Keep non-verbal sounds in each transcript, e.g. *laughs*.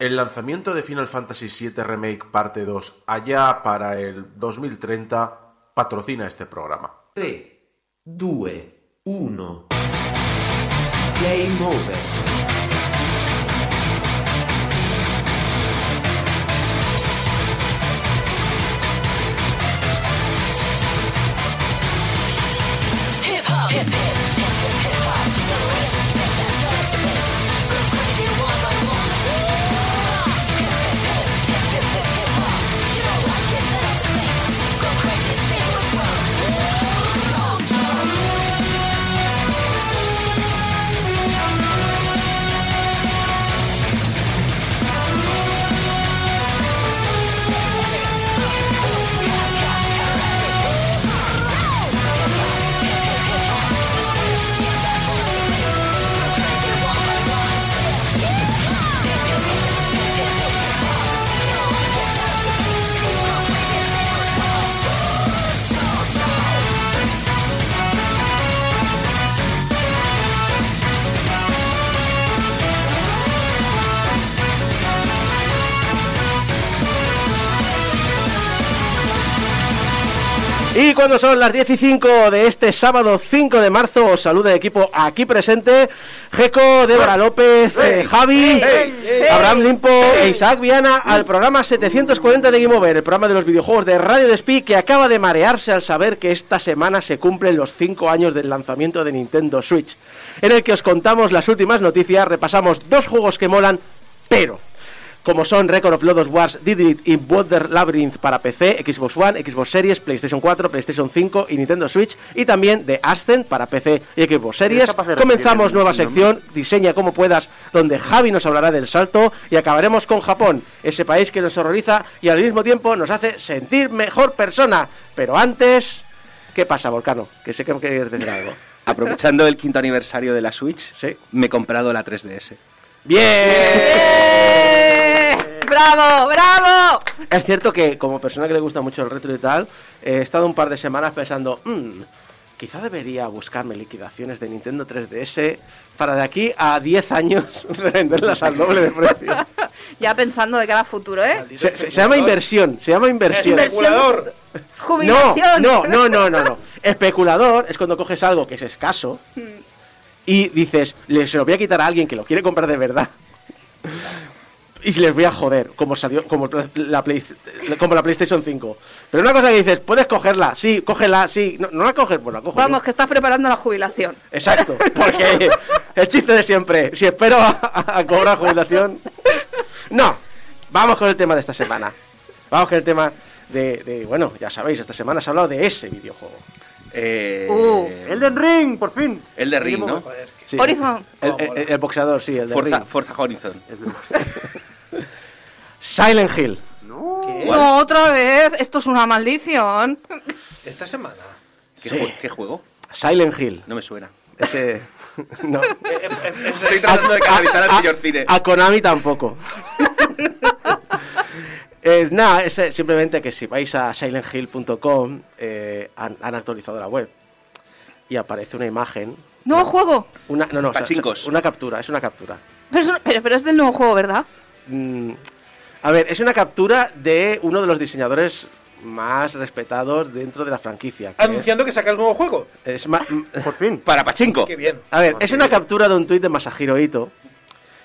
El lanzamiento de Final Fantasy VII Remake Parte 2 allá para el 2030 patrocina este programa. 3, 2, 1. Game over. Cuando son las 10 y 5 de este sábado 5 de marzo, os saluda el equipo aquí presente: Jeco, Débora López, eh, Javi, Abraham Limpo e Isaac Viana al programa 740 de Game Over, el programa de los videojuegos de Radio Despí que acaba de marearse al saber que esta semana se cumplen los 5 años del lanzamiento de Nintendo Switch, en el que os contamos las últimas noticias, repasamos dos juegos que molan, pero como son Record of Lodos Wars, Didrit y Water Labyrinth para PC, Xbox One, Xbox Series, PlayStation 4, PlayStation 5 y Nintendo Switch, y también de Ascent para PC y Xbox Series. Comenzamos nueva sección, diseña como puedas, donde Javi nos hablará del salto y acabaremos con Japón, ese país que nos horroriza y al mismo tiempo nos hace sentir mejor persona. Pero antes, ¿qué pasa, Volcano? Que sé que me quieres decir algo. *laughs* Aprovechando el quinto aniversario de la Switch, Sí. me he comprado la 3DS. ¡Bien! ¡Bravo, bravo! Es cierto que como persona que le gusta mucho el retro y tal, he estado un par de semanas pensando, "Mm, quizá debería buscarme liquidaciones de Nintendo 3DS para de aquí a 10 años *laughs* venderlas al doble de precio. *laughs* Ya pensando de cara a futuro, ¿eh? Se, se- se llama inversión, se llama inversión. Inversión. No, Jubilación. no, no, no, no, no. Especulador es cuando coges algo que es escaso y dices, le se lo voy a quitar a alguien que lo quiere comprar de verdad. *laughs* Y les voy a joder, como salió, como la, Play- como la PlayStation 5. Pero una cosa que dices, puedes cogerla, sí, cógela, sí. No, no la coges, pues la cojo. yo. Vamos, que estás preparando la jubilación. Exacto, *laughs* porque el chiste de siempre, si espero a, cobrar jubilación. No, vamos con el tema de esta semana. Vamos con el tema de, de- bueno, ya sabéis, esta semana se ha hablado de ese videojuego. Eh, Uh. Elden Ring, por fin. El de Ring, ¿no? Sí, Horizon. El, el- el boxeador, sí, el de Forza. Forza Horizon. *laughs* Silent Hill. No, otra vez. Esto es una maldición. Esta semana. ¿Qué, Sí. jue- qué juego? Silent Hill. No me suena. Ese. *laughs* No. *laughs* Estoy tratando de canalizar al señor cine. A Konami tampoco. Eh, nada, es eh, simplemente que si vais a silenthill.com eh, han, han actualizado la web y aparece una imagen. Nuevo juego. Una, no, no, o sea, Pachincos. una captura, es una captura. Pero es, pero, pero es del nuevo juego, ¿verdad? Mm, a ver, es una captura de uno de los diseñadores más respetados dentro de la franquicia. que Anunciando que saca el nuevo juego. es- ma- Por fin. Para Pachinko. Qué bien. A ver, es una captura de un tuit de Masahiro Ito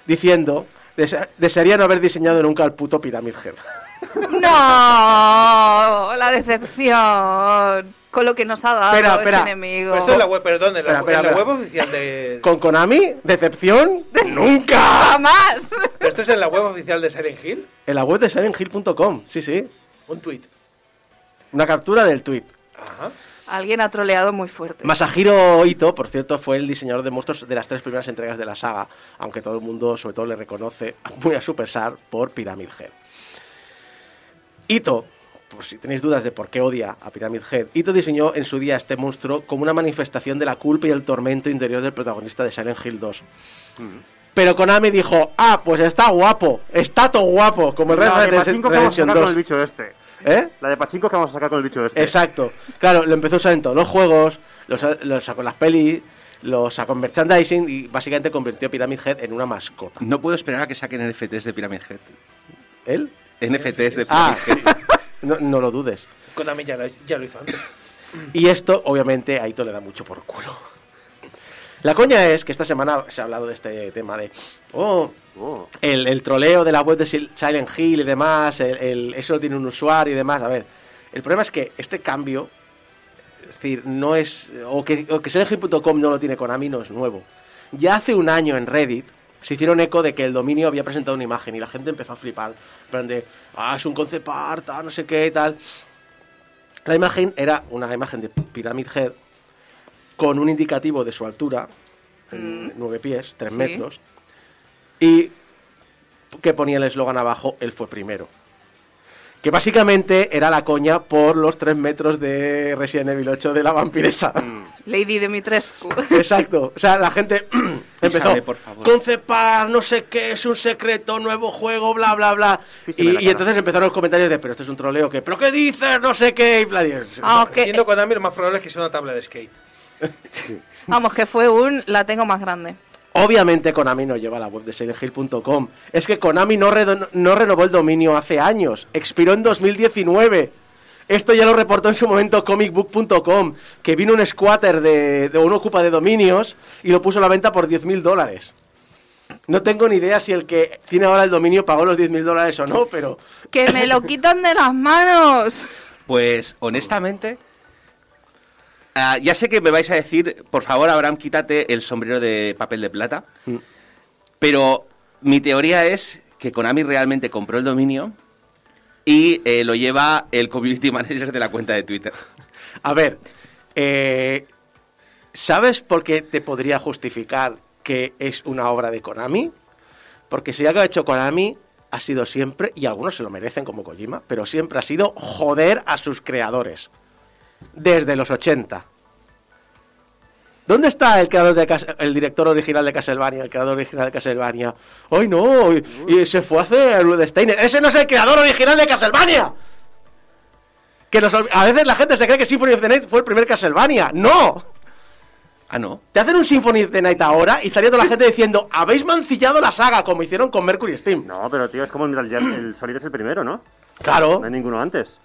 diciendo "Dese- desearía no haber diseñado nunca el puto Pyramid Head. *laughs* No, la decepción con lo que nos ha dado Espera, ese espera. enemigo. Esto es la web, perdón, en la, Espera, web oficial de. ¿Con Konami? ¿Decepción? *laughs* ¡Nunca! ¡Jamás! Pero esto es en la web oficial de Silent Hill. En la web de silenthill.com, sí, sí. Un tweet. Una captura del tuit. Ajá. Alguien ha troleado muy fuerte. Masahiro Ito, por cierto, fue el diseñador de monstruos de las tres primeras entregas de la saga, aunque todo el mundo, sobre todo, le reconoce muy a su pesar por Pyramid Head. Ito, por si tenéis dudas de por qué odia a Pyramid Head, Ito diseñó en su día este monstruo como una manifestación de la culpa y el tormento interior del protagonista de Silent Hill 2. Pero Konami dijo, ah, pues está guapo, está todo guapo, como el Red La Dead de Pachinko que vamos a Redemption sacar con el 2. bicho este. ¿Eh? La de Pachinko que vamos a sacar con el bicho este. Exacto. Claro, lo empezó a usar en todos los juegos, lo, sa- lo sacó en las pelis, los sacó en merchandising y básicamente convirtió Pyramid Head en una mascota. No puedo esperar a que saquen NFTs de Pyramid Head. ¿Él? NFTs de Pyramid Ah, Head. *laughs* no, no lo dudes. Konami ya lo, ya lo hizo antes. Y esto, obviamente, a Ito le da mucho por culo. La coña es que esta semana se ha hablado de este tema de. Oh, Oh. el, el troleo de la web de Sil- Silent Hill y demás, el, el- eso tiene un usuario y demás. A ver, el problema es que este cambio, es decir, no es. O que, o que no lo tiene Konami, no es nuevo. Ya hace un año en Reddit se hicieron eco de que el dominio había presentado una imagen y la gente empezó a flipar. Plan de, ah, es un concept art, ah, no sé qué, tal. La imagen era una imagen de Pyramid Head con un indicativo de su altura, en nueve pies, tres Sí. metros, y que ponía el eslogan abajo, él fue primero. Que básicamente era la coña por los tres metros de Resident Evil 8 de la vampiresa. Lady Dimitrescu. Exacto. O sea, la gente *clears throat* empezó. Isabel, por favor. Concepar, no sé qué, es un secreto, nuevo juego, bla, bla, bla. Y, entonces empezaron los comentarios de, pero esto es un troleo, que, pero ¿qué dices? No sé qué. Y bla, y- Vamos que, Siendo Konami, lo más probable es que sea una tabla de skate. *laughs* vamos, que fue un la tengo más grande. Obviamente Konami no lleva la web de SilentHill.com. Es que Konami no renovó el dominio hace años. Expiró en 2019. Esto ya lo reportó en su momento comicbook.com, que vino un squatter de, de un ocupa de dominios y lo puso a la venta por 10.000 dólares. No tengo ni idea si el que tiene ahora el dominio pagó los 10.000 dólares o no, pero ¡Que me lo quitan de las manos! Pues honestamente, ah, ya sé que me vais a decir, por favor, Abraham, quítate el sombrero de papel de plata. Mm. Pero mi teoría es que Konami realmente compró el dominio y eh, lo lleva el community *laughs* manager de la cuenta de Twitter. A ver, eh, ¿sabes por qué te podría justificar que es una obra de Konami? Porque si algo ha hecho Konami ha sido siempre, y algunos se lo merecen como Kojima, pero siempre ha sido joder a sus creadores. Desde los 80. ¿Dónde está el creador de Cas- el director original de Castlevania, el creador original de Castlevania? ¡Ay no! Y, y se fue a hacer el de Steiner. ¡Ese no es el creador original de Castlevania! Que nos a veces la gente se cree que Symphony of the Night fue el primer Castlevania. ¡No! Ah, no. Te hacen un Symphony of the Night ahora y estaría toda la gente diciendo habéis mancillado la saga como hicieron con Mercury Steam. No, pero tío, es como el el Solid es el primero, ¿no? Claro. No hay ninguno antes.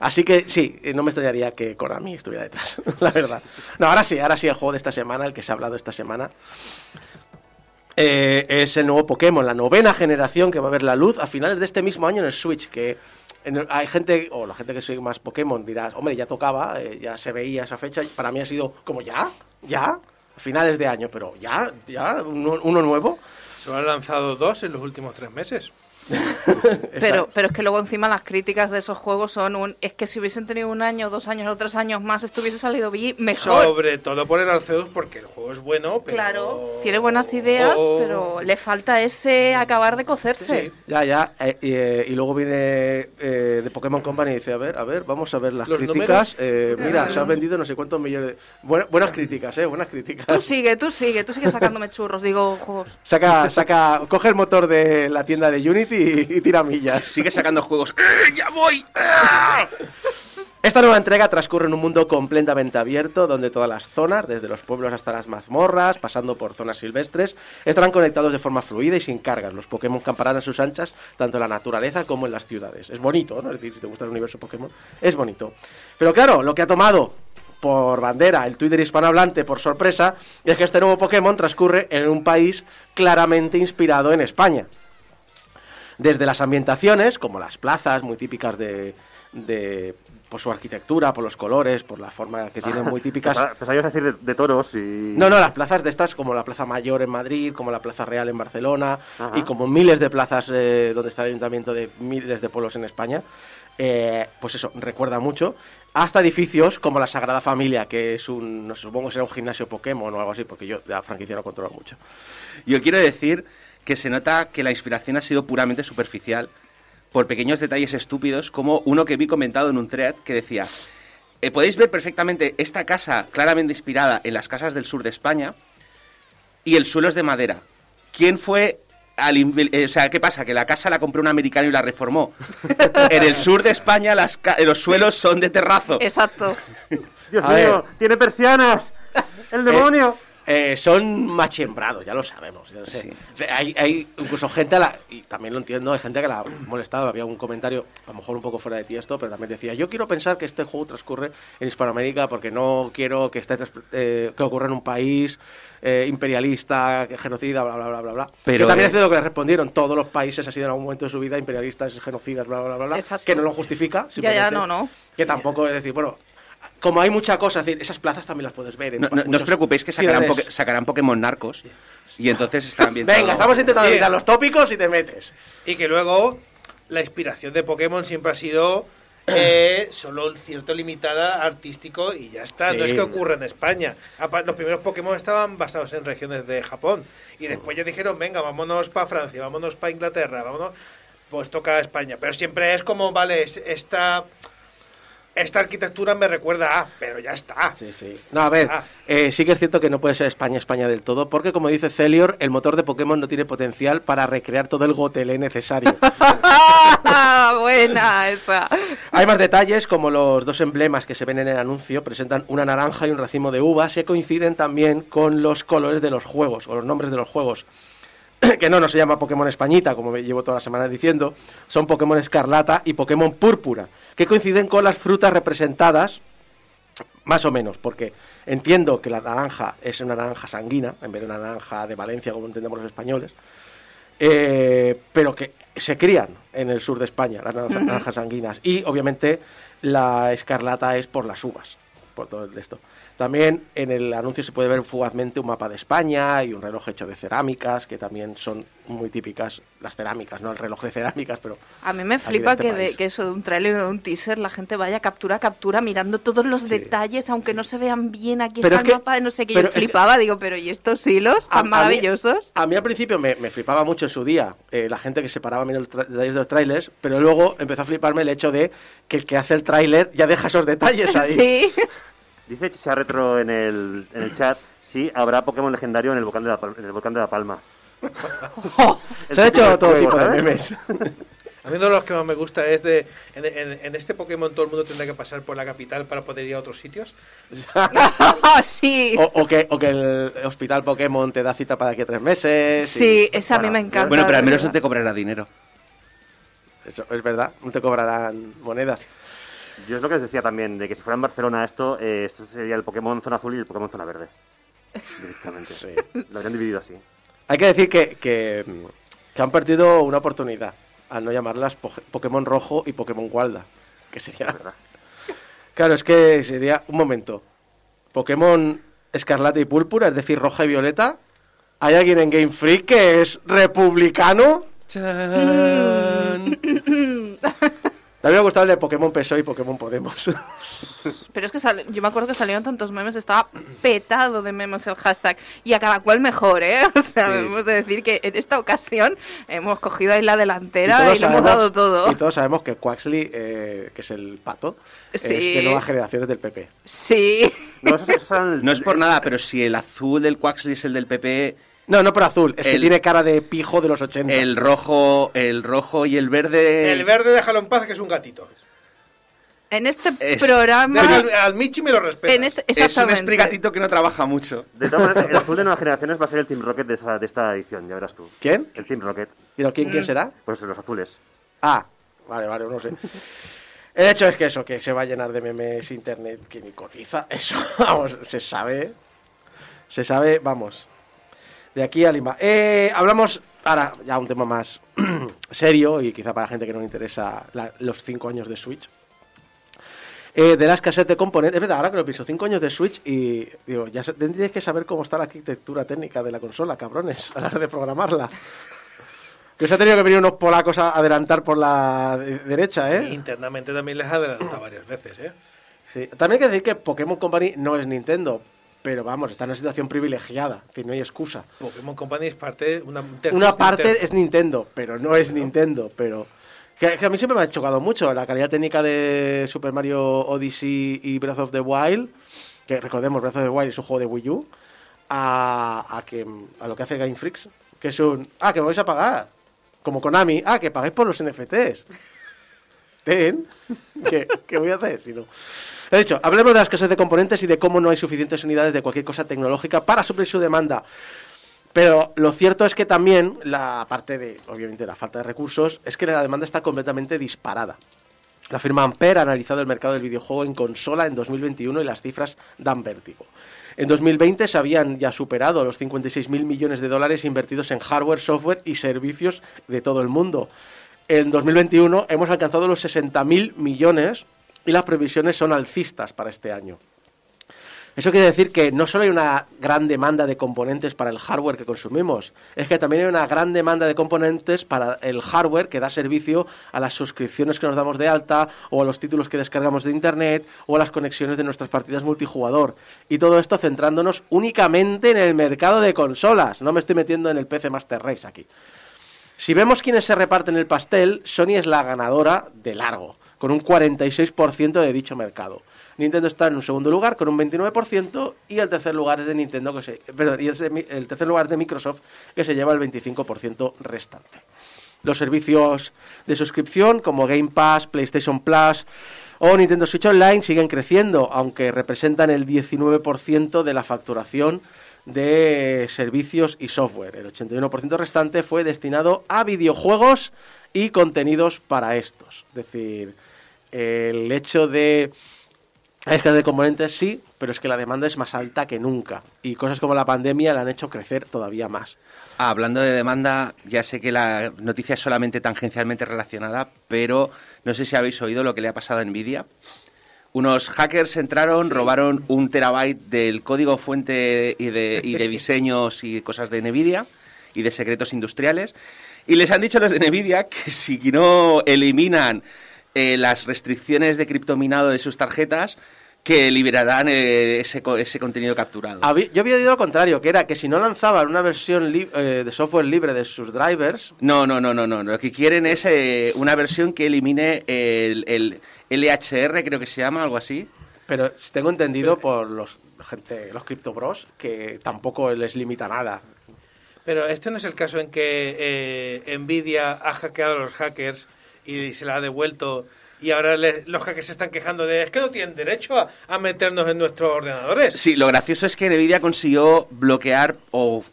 Así que sí, eh, no me extrañaría que Konami estuviera detrás, *laughs* la verdad. No, ahora sí, ahora sí el juego de esta semana, el que se ha hablado esta semana, eh, es el nuevo Pokémon, la novena generación que va a ver la luz a finales de este mismo año en el Switch, que hay gente, o la gente que sigue más Pokémon dirá, hombre, ya tocaba, eh, ya se veía esa fecha, para mí ha sido como ya, ya, a finales de año, pero ya, ya, uno, uno nuevo. Solo han lanzado dos en los últimos tres meses. Pero, pero es que luego encima las críticas de esos juegos son un... Es que si hubiesen tenido un año, dos años o tres años más, esto hubiese salido bien, mejor. Sobre todo por el Arceus, porque el juego es bueno, pero... Claro, tiene buenas ideas, Oh. pero le falta ese acabar de cocerse. Ya, ya. eh, y, eh, y luego viene eh, de Pokémon Company y dice, a ver, a ver, vamos a ver las ¿Los críticas. Eh, mira, se han vendido no sé cuántos millones de... Buena- buenas críticas, eh, buenas Tú críticas. sigue, tú sigue, tú sigue sacándome churros, digo, juegos. Saca, saca, coge el motor de la tienda de Unity y, y tira millas. Sigue sacando juegos. ¡Eh, ¡Ya voy! ¡Ah! Esta nueva entrega transcurre en un mundo completamente abierto, donde todas las zonas, desde los pueblos hasta las mazmorras, pasando por zonas silvestres, estarán conectados de forma fluida y sin cargas. Los Pokémon camparán a sus anchas, tanto en la naturaleza como en las ciudades. Es bonito, ¿no? Es decir, si te gusta el universo Pokémon, es bonito. Pero claro, lo que ha tomado por bandera el Twitter hispanohablante por sorpresa es que este nuevo Pokémon transcurre en un país claramente inspirado en España desde las ambientaciones, como las plazas muy típicas de, de- por su arquitectura, por los colores, por la forma que tienen muy *laughs* típicas. Pensaba ibas a decir de, de toros y... No, no, las plazas de estas, como la Plaza Mayor en Madrid, como la Plaza Real en Barcelona, Ajá. y como miles de plazas eh, donde está el ayuntamiento de miles de pueblos en España, eh, pues eso, recuerda mucho. Hasta edificios como la Sagrada Familia, que es un, no sé, supongo que será un gimnasio Pokémon o algo así, porque yo de la franquicia no controlo mucho. Yo quiero decir que se nota que la inspiración ha sido puramente superficial por pequeños detalles estúpidos, como uno que vi comentado en un thread que decía, eh, podéis ver perfectamente esta casa claramente inspirada en las casas del sur de España y el suelo es de madera. ¿Quién fue al... eh, o sea, ¿qué pasa? Que la casa la compró un americano y la reformó. *laughs* en el sur de España las ca- los suelos son de terrazo. Exacto. Dios mío, tiene persianas. El demonio. eh, son machembrados, ya lo sabemos. ya lo sé. Sí. De- Hay, hay incluso gente, a la, y también lo entiendo, hay gente que la ha molestado. Había un comentario, a lo mejor un poco fuera de ti esto, pero también decía: Yo quiero pensar que este juego transcurre en Hispanoamérica porque no quiero que esté tras- eh, que ocurra en un país eh, imperialista, que genocida, bla, bla, bla, bla. bla. Pero, que también eh, es cierto que le respondieron: Todos los países han sido en algún momento de su vida imperialistas, genocidas, bla, bla, bla, bla. Exacto. Que no lo justifica. Ya, ya, no, no. Que tampoco es decir, bueno. Como hay mucha cosa, es decir, esas plazas también las puedes ver. En No, no- no os preocupéis que sacarán, ciudades. poke- sacarán Pokémon narcos y entonces estarán bien. Venga, estamos intentando Sí. evitar los tópicos y te metes. Y que luego la inspiración de Pokémon siempre ha sido eh, solo cierto limitada artístico y ya está. No es que ocurra en España. Los primeros Pokémon estaban basados en regiones de Japón y después ya dijeron, venga, vámonos para Francia, vámonos para Inglaterra, vámonos, pues toca España. Pero siempre es como, vale, es- esta... Esta arquitectura me recuerda a, pero ya está. Sí, sí. No, a ver, eh, sí que es cierto que no puede ser España, España del todo, porque como dice Celior, el motor de Pokémon no tiene potencial para recrear todo el gotelé necesario. *laughs* Buena esa. Hay más detalles, como los dos emblemas que se ven en el anuncio, presentan una naranja y un racimo de uvas, que coinciden también con los colores de los juegos, o los nombres de los juegos. *clears throat* que no, no se llama Pokémon Españita, como me llevo toda la semana diciendo, son Pokémon Escarlata y Pokémon Púrpura, que coinciden con las frutas representadas, más o menos, porque entiendo que la naranja es una naranja sanguina, en vez de una naranja de Valencia, como entendemos los españoles, eh, pero que se crían en el sur de España, las naranja- naranjas sanguinas. Y obviamente la escarlata es por las uvas, por todo esto. También en el anuncio se puede ver fugazmente un mapa de España y un reloj hecho de cerámicas, que también son muy típicas, las cerámicas, no el reloj de cerámicas, pero... A mí me de flipa este que, de, que eso de un tráiler o de un teaser la gente vaya captura a captura mirando todos los detalles, aunque no se vean bien. Aquí Pero está es el que- mapa de no sé qué. Yo que- flipaba, digo, pero ¿y estos hilos A- a tan mí- maravillosos? A mí al principio me, me flipaba mucho en su día eh, la gente que se paraba mirando los detalles de los trailers, pero luego empezó a fliparme el hecho de que el que hace el tráiler ya deja esos detalles ahí. *laughs* Sí. Dice Chicha Retro en el, en el chat, sí, habrá Pokémon legendario en el volcán de la, en el volcán de la Palma. *laughs* Se ha hecho todo juego, tipo de ¿sabes? memes. *laughs* A mí uno de los que más me gusta es de. En, en- en este Pokémon todo el mundo tendrá que pasar por la capital para poder ir a otros sitios. *laughs* sí. O, o que, o que el hospital Pokémon te da cita para aquí a tres meses. Sí, y- esa a mí me encanta. Bueno, pero al menos no te cobrará dinero. Eso es verdad, no te cobrarán monedas. Yo es lo que os decía también, de que si fuera en Barcelona esto, eh, esto sería el Pokémon Zona Azul y el Pokémon Zona Verde. *laughs* Directamente. Sí. Lo habrían dividido así. Hay que decir que, que, mm, que han perdido una oportunidad al no llamarlas Pokémon Rojo y Pokémon Gualda. Que sería. verdad. *laughs* Claro, es que sería. Un momento. Pokémon Escarlata y Púrpura, es decir, roja y violeta. ¿Hay alguien en Game Freak que es republicano? Me habría gustado el de Pokémon PSOE y Pokémon Podemos. *laughs* Pero es que yo me acuerdo que salieron tantos memes, estaba petado de memes el hashtag. Y a cada cual mejor, ¿eh? *laughs* O sea, Sí. debemos de decir que en esta ocasión hemos cogido ahí la delantera y, le hemos dado todo. Y todos sabemos que Quaxley, eh, que es el pato, es de nuevas generaciones del PP. Sí. *laughs* No es por nada, pero si el azul del Quaxley es el del PP, No, no por azul, es que El- tiene cara de pijo de los 80. el rojo, el rojo y el verde. El verde déjalo en paz, que es un gatito. En este Es- programa. Al, al Michi me lo respeta. En este, es un esprigatito que no trabaja mucho. De todas maneras, el azul de nuevas generaciones va a ser el Team Rocket de, esa- de esta edición, ya verás tú. ¿Quién? El Team Rocket. ¿Pero quién, Mm. quién será? Pues los azules. Ah, vale, vale, no sé. El hecho es que eso, que se va a llenar de memes internet que ni cotiza, eso, *laughs* vamos, se sabe. Se sabe, vamos. De aquí a Lima. Eh, hablamos ahora ya un tema más *clears throat* serio y quizá para gente que no le interesa la- los cinco años de Switch. Eh, de la escasez de componentes. Es verdad, ahora que lo pienso, cinco años de Switch y digo, ya tendríais que saber cómo está la arquitectura técnica de la consola, cabrones, *laughs* a la hora de programarla. Que os ha tenido que venir unos polacos a adelantar por la de- derecha, ¿eh? Internamente también les ha adelantado varias veces, ¿eh? Sí. También hay que decir que Pokémon Company no es Nintendo, pero vamos, está en una situación privilegiada, decir, no hay excusa. Pokémon Company es parte. Una, Una parte Nintendo. es Nintendo, pero no es Nintendo, pero... Que, que a mí siempre me ha chocado mucho la calidad técnica de Super Mario Odyssey y Breath of the Wild, que recordemos, Breath of the Wild es un juego de Wii U, a, a, que, a lo que hace Game Freaks, que es un... Ah, que me vais a pagar. Como Konami, ah, que pagáis por los NFTs. *laughs* Ten, ¿qué, qué voy a hacer si no? Lo dicho, hablemos de las escasez de componentes y de cómo no hay suficientes unidades de cualquier cosa tecnológica para suplir su demanda. Pero lo cierto es que también, la parte de, obviamente, la falta de recursos, es que la demanda está completamente disparada. La firma Ampere ha analizado el mercado del videojuego en consola en 2021 y las cifras dan vértigo. En 2020 se habían ya superado los 56.000 millones de dólares invertidos en hardware, software y servicios de todo el mundo. En 2021 hemos alcanzado los 60.000 millones y las previsiones son alcistas para este año. Eso quiere decir que no solo hay una gran demanda de componentes para el hardware que consumimos, es que también hay una gran demanda de componentes para el hardware que da servicio a las suscripciones que nos damos de alta, o a los títulos que descargamos de Internet, o a las conexiones de nuestras partidas multijugador. Y todo esto centrándonos únicamente en el mercado de consolas. No me estoy metiendo en el PC Master Race aquí. Si vemos quiénes se reparten el pastel, Sony es la ganadora de largo, con un 46% de dicho mercado. Nintendo está en un segundo lugar con un 29% y el tercer lugar es de Nintendo que se, perdón, y el, tercer lugar de Microsoft que se lleva el 25% restante. Los servicios de suscripción como Game Pass, PlayStation Plus o Nintendo Switch Online siguen creciendo, aunque representan el 19% de la facturación de servicios y software. El 81% restante fue destinado a videojuegos y contenidos para estos. Es decir, el hecho de es que de componentes sí, pero es que la demanda es más alta que nunca. Y cosas como la pandemia la han hecho crecer todavía más. Ah, hablando de demanda, ya sé que la noticia es solamente tangencialmente relacionada, pero no sé si habéis oído lo que le ha pasado a Nvidia. Unos hackers entraron, robaron un terabyte del código fuente y de, y de *laughs* diseños y cosas de Nvidia y de secretos industriales. Y les han dicho a los de Nvidia que si no eliminan eh, las restricciones de criptominado de sus tarjetas que liberarán eh, ese, ese contenido capturado. yo había oído lo contrario, que era que si no lanzaban una versión eh, de software libre de sus drivers... No, no, no, no, no. Lo que quieren es una versión que elimine el, el LHR, creo que se llama, algo así. Pero tengo entendido por los gente, los CryptoBros, que tampoco les limita nada. Pero este no es el caso en que Nvidia ha hackeado a los hackers y se la ha devuelto y ahora los hackers se están quejando de es que no tienen derecho a, meternos en nuestros ordenadores. Sí, lo gracioso es que Nvidia consiguió bloquear o,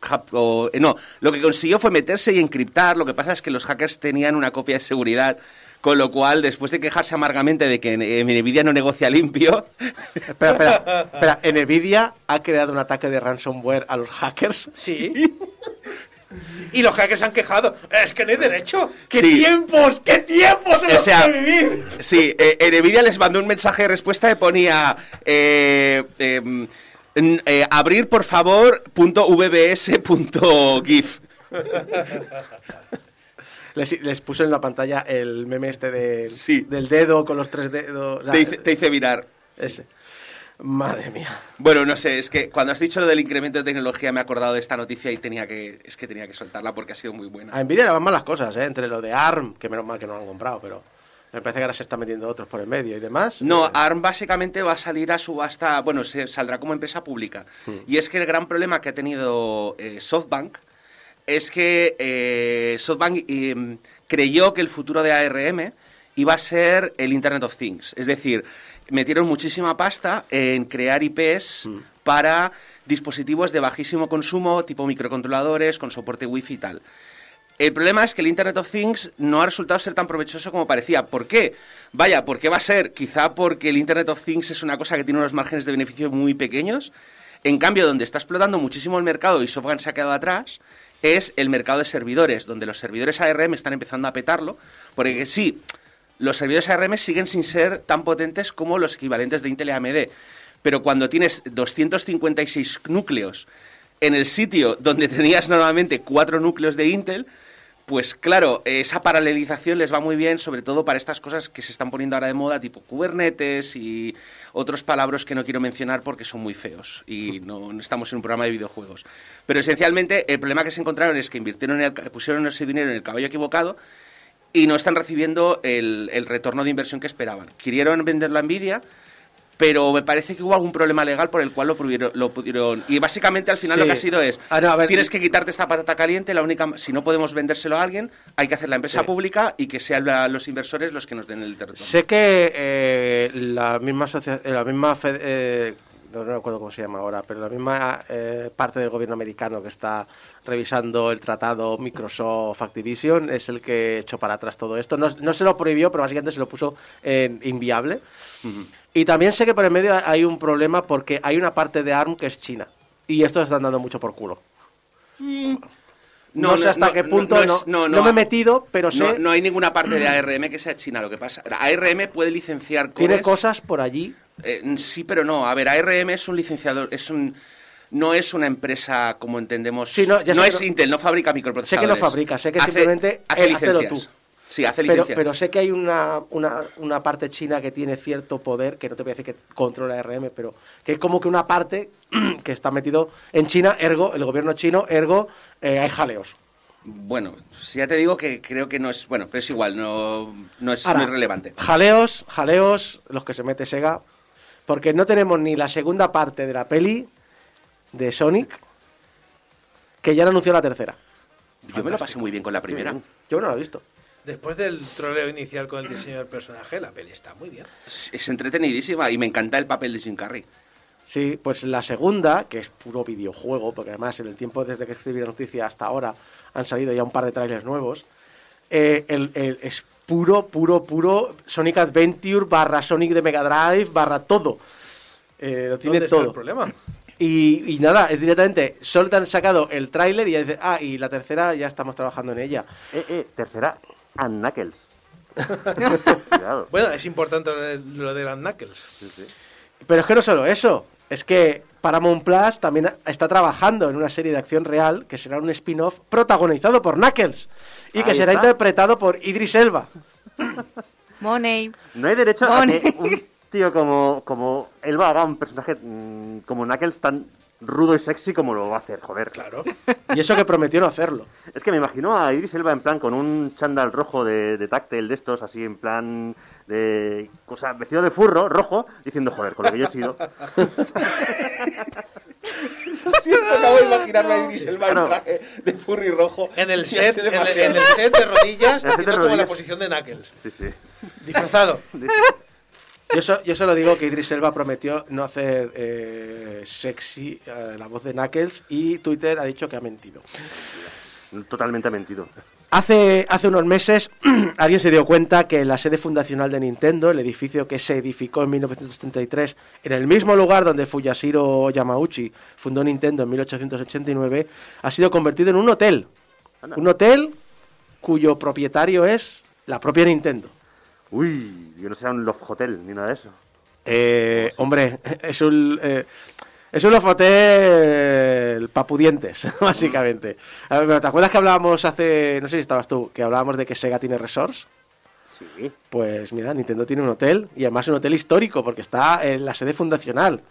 eh, no, lo que consiguió fue meterse y encriptar. Lo que pasa es que los hackers tenían una copia de seguridad. Con lo cual, después de quejarse amargamente de que Nvidia no negocia limpio... *laughs* espera, espera, espera. ¿Nvidia ha creado un ataque de ransomware a los hackers? Sí. Y los hackers han quejado. Es que no hay derecho. ¿Qué tiempos? ¿Qué tiempos hemos o vivir? Sí, eh, Nvidia les mandó un mensaje de respuesta que ponía... Eh, em, eh, abrir por favor punto vbs punto gif. Les, puso en la pantalla el meme este de, del dedo con los tres dedos. Te hice, te hice mirar. Ese. Madre mía. Bueno, no sé, es que cuando has dicho lo del incremento de tecnología me he acordado de esta noticia y tenía que, es que tenía que soltarla porque ha sido muy buena. A Nvidia le van mal las cosas, ¿eh? Entre lo de ARM, que menos mal que no lo han comprado, pero me parece que ahora se están metiendo otros por el medio y demás. No, ARM básicamente va a salir a subasta, bueno, se saldrá como empresa pública. Hmm. Y es que el gran problema que ha tenido eh, SoftBank es que eh, SoftBank em, creyó que el futuro de ARM iba a ser el Internet of Things. Es decir, metieron muchísima pasta en crear IPs mm. para dispositivos de bajísimo consumo, tipo microcontroladores, con soporte wifi y tal. El problema es que el Internet of Things no ha resultado ser tan provechoso como parecía. ¿Por qué? Vaya, ¿por qué va a ser? Quizá porque el Internet of Things es una cosa que tiene unos márgenes de beneficio muy pequeños. En cambio, donde está explotando muchísimo el mercado y SoftBank se ha quedado atrás, es el mercado de servidores, donde los servidores ARM están empezando a petarlo. Porque sí, los servidores ARM siguen sin ser tan potentes como los equivalentes de Intel y AMD. Pero cuando tienes 256 núcleos en el sitio donde *laughs* tenías normalmente cuatro núcleos de Intel, pues claro, esa paralelización les va muy bien, sobre todo para estas cosas que se están poniendo ahora de moda, tipo Kubernetes y otros palabras que no quiero mencionar porque son muy feos y no, estamos en un programa de videojuegos. Pero esencialmente el problema que se encontraron es que invirtieron pusieron ese dinero en el caballo equivocado y no están recibiendo el, retorno de inversión que esperaban. Quisieron vender la Nvidia, pero me parece que hubo algún problema legal por el cual lo pudieron, lo pudieron y básicamente al final Sí. lo que ha sido es Ah, no, a ver, tienes que quitarte esta patata caliente la única si no podemos vendérselo a alguien hay que hacer la empresa Sí. pública y que sean la- los inversores los que nos den el territorio Sé que eh, la misma asocia- la misma eh, no, recuerdo cómo se llama ahora, pero la misma eh, parte del gobierno americano que está revisando el tratado Microsoft Activision es el que echó para atrás todo esto. No, no se lo prohibió, pero básicamente se lo puso en inviable. Y también sé que por el medio hay un problema porque hay una parte de ARM que es China. Y esto están dando mucho por culo. No, sé hasta qué punto, no, es- no, me he metido, pero sé, no hay ninguna parte de ARM que sea china lo que pasa ARM puede licenciar tiene cores, cosas por allí. Eh, sí pero no a ver ARM es un licenciador es un no es una empresa como entendemos Sí, no, ya sé es Intel no fabrica Sé microprocesadores que no fabrica, sé que Hace- simplemente hace él, hazlo licencias. tú. sí hace Pero, pero sé que hay una, una, una parte china que tiene cierto poder, que no te voy a decir que controla RM, pero que es como que una parte *clears throat* que está metido en China, ergo, el gobierno chino, ergo, eh, hay jaleos. Bueno, si ya te digo que creo que no es. Bueno, pero es igual, no, no es Ahora, muy relevante. Jaleos, jaleos, los que se mete Sega, porque no tenemos ni la segunda parte de la peli de Sonic, que ya han anunciado la tercera. Yo me lo pasé muy bien con la primera. Yo no la he visto. Después del troleo inicial con el diseño del personaje, la peli está muy bien. Es, es entretenidísima y me encanta el papel de Jim Carrey. Sí, pues la segunda, que es puro videojuego, porque además en el tiempo desde que escribí la noticia hasta ahora han salido ya un par de trailers nuevos, eh, el- el- es puro, puro, puro Sonic Adventure barra Sonic de Mega Drive barra todo. Eh, lo tiene ¿Dónde está todo. el problema? Y, y nada, es directamente, solo te han sacado el tráiler y ya dices, ah, y la tercera ya estamos trabajando en ella. Eh, eh, tercera, and Knuckles. *laughs* Bueno, es importante lo de, lo de las Knuckles. Sí, sí. Pero es que no solo eso, es que Paramount Plus también está trabajando en una serie de acción real que será un spin-off protagonizado por Knuckles y que será está. interpretado por Idris Elba. *laughs* Money. No hay derecho a que un tío como, como Elba haga un personaje mm, como Knuckles tan rudo y sexy como lo va a hacer, joder. Claro. Y eso que prometió no hacerlo. Es que me imagino a Idris Elba en plan con un chándal rojo de, de táctil de estos, así en plan de cosa vestido de furro, rojo, diciendo, joder, con lo que yo he sido. Siempre acabo de imaginarme a Idris Elba en Claro. traje de furry rojo. En el *laughs* set, en el, *laughs* en el set de rodillas, En el set de haciendo como la rodillas. posición de Knuckles. Sí, sí. Disfrazado. *laughs* Yo, so- yo solo digo que Idris Elba prometió no hacer eh, sexy eh, la voz de Knuckles y Twitter ha dicho que ha mentido. Totalmente mentido. Hace, hace unos meses *clears throat* alguien se dio cuenta que la sede fundacional de Nintendo, el edificio que se edificó en 1933 en el mismo lugar donde Fuyashiro Yamauchi fundó Nintendo en 1889, ha sido convertido en un hotel. Un hotel cuyo propietario es la propia Nintendo. Uy, yo no sea un Love Hotel ni nada de eso. Eh, hombre, *laughs* es un... eh, es un hotel papudientes, *laughs* básicamente. A ver, ¿Te acuerdas que hablábamos hace, no sé si estabas tú, que hablábamos de que Sega tiene resorts? Sí. Pues mira, Nintendo tiene un hotel y además un hotel histórico porque está en la sede fundacional.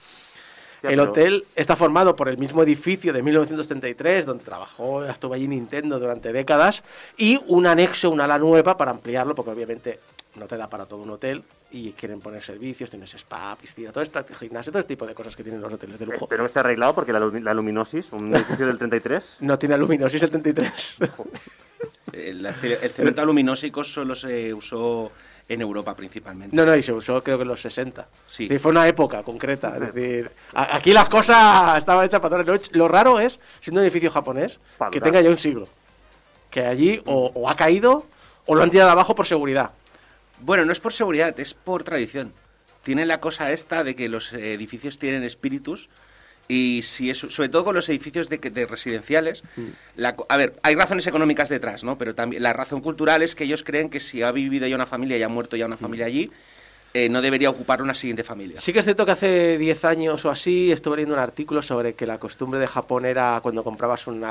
Ya, el pero- hotel está formado por el mismo edificio de 1933 donde trabajó, estuvo allí Nintendo durante décadas y un anexo, una ala nueva para ampliarlo porque obviamente no te da para todo un hotel y quieren poner servicios, tienes spa, piscina, todo este gimnasio, todo este tipo de cosas que tienen los hoteles de lujo. Espero que esté arreglado porque la, la luminosis, un edificio del 33, *laughs* No tiene luminosis 73. El, el cemento aluminósico solo se usó en Europa principalmente. No, no, y se usó creo que en los 60. Sí. Y fue una época concreta. Es decir, aquí las cosas estaban hechas para noches. Lo raro es, siendo un edificio japonés, que tenga ya un siglo. Que allí o, o ha caído o lo han tirado abajo por seguridad. Bueno, no es por seguridad, es por tradición. Tiene la cosa esta de que los edificios tienen espíritus y si es, sobre todo con los edificios de, de residenciales, la co- a ver, hay razones económicas detrás, ¿no? Pero también la razón cultural es que ellos creen que si ha vivido ya una familia y ha muerto ya una familia allí, eh, no debería ocupar una siguiente familia. Sí que es cierto que hace 10 años o así estuve leyendo un artículo sobre que la costumbre de Japón era cuando comprabas un-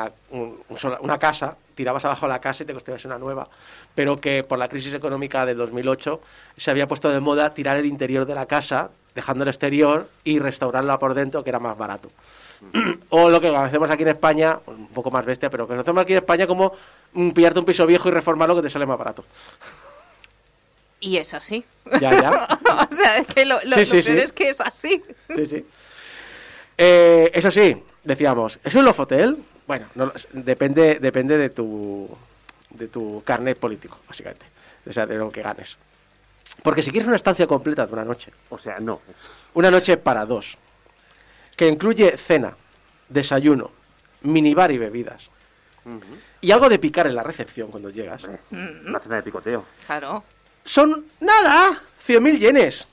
una casa, tirabas abajo la casa y te construías una nueva, pero que por la crisis económica del 2008 se había puesto de moda tirar el interior de la casa, dejando el exterior y restaurarla por dentro, que era más barato. *clears throat* o lo que hacemos aquí en España, un poco más bestia, pero que lo hacemos aquí en España como mm, pillarte un piso viejo y reformarlo que te sale más barato. Y es así. Ya, ya. *laughs* o sea, es que lo, lo- Sí, lo sí, peor sí. es que es así. Sí, sí. Eh, eso sí, decíamos, ¿es un Love Hotel? Bueno, no, depende, depende de tu de tu carnet político, básicamente. O sea, de lo que ganes. Porque si quieres una estancia completa de una noche, O sea, no. una noche para dos, que incluye cena, desayuno, minibar y bebidas, y algo de picar en la recepción cuando llegas, Una cena de picoteo. Claro. son nada, 100.000 yenes,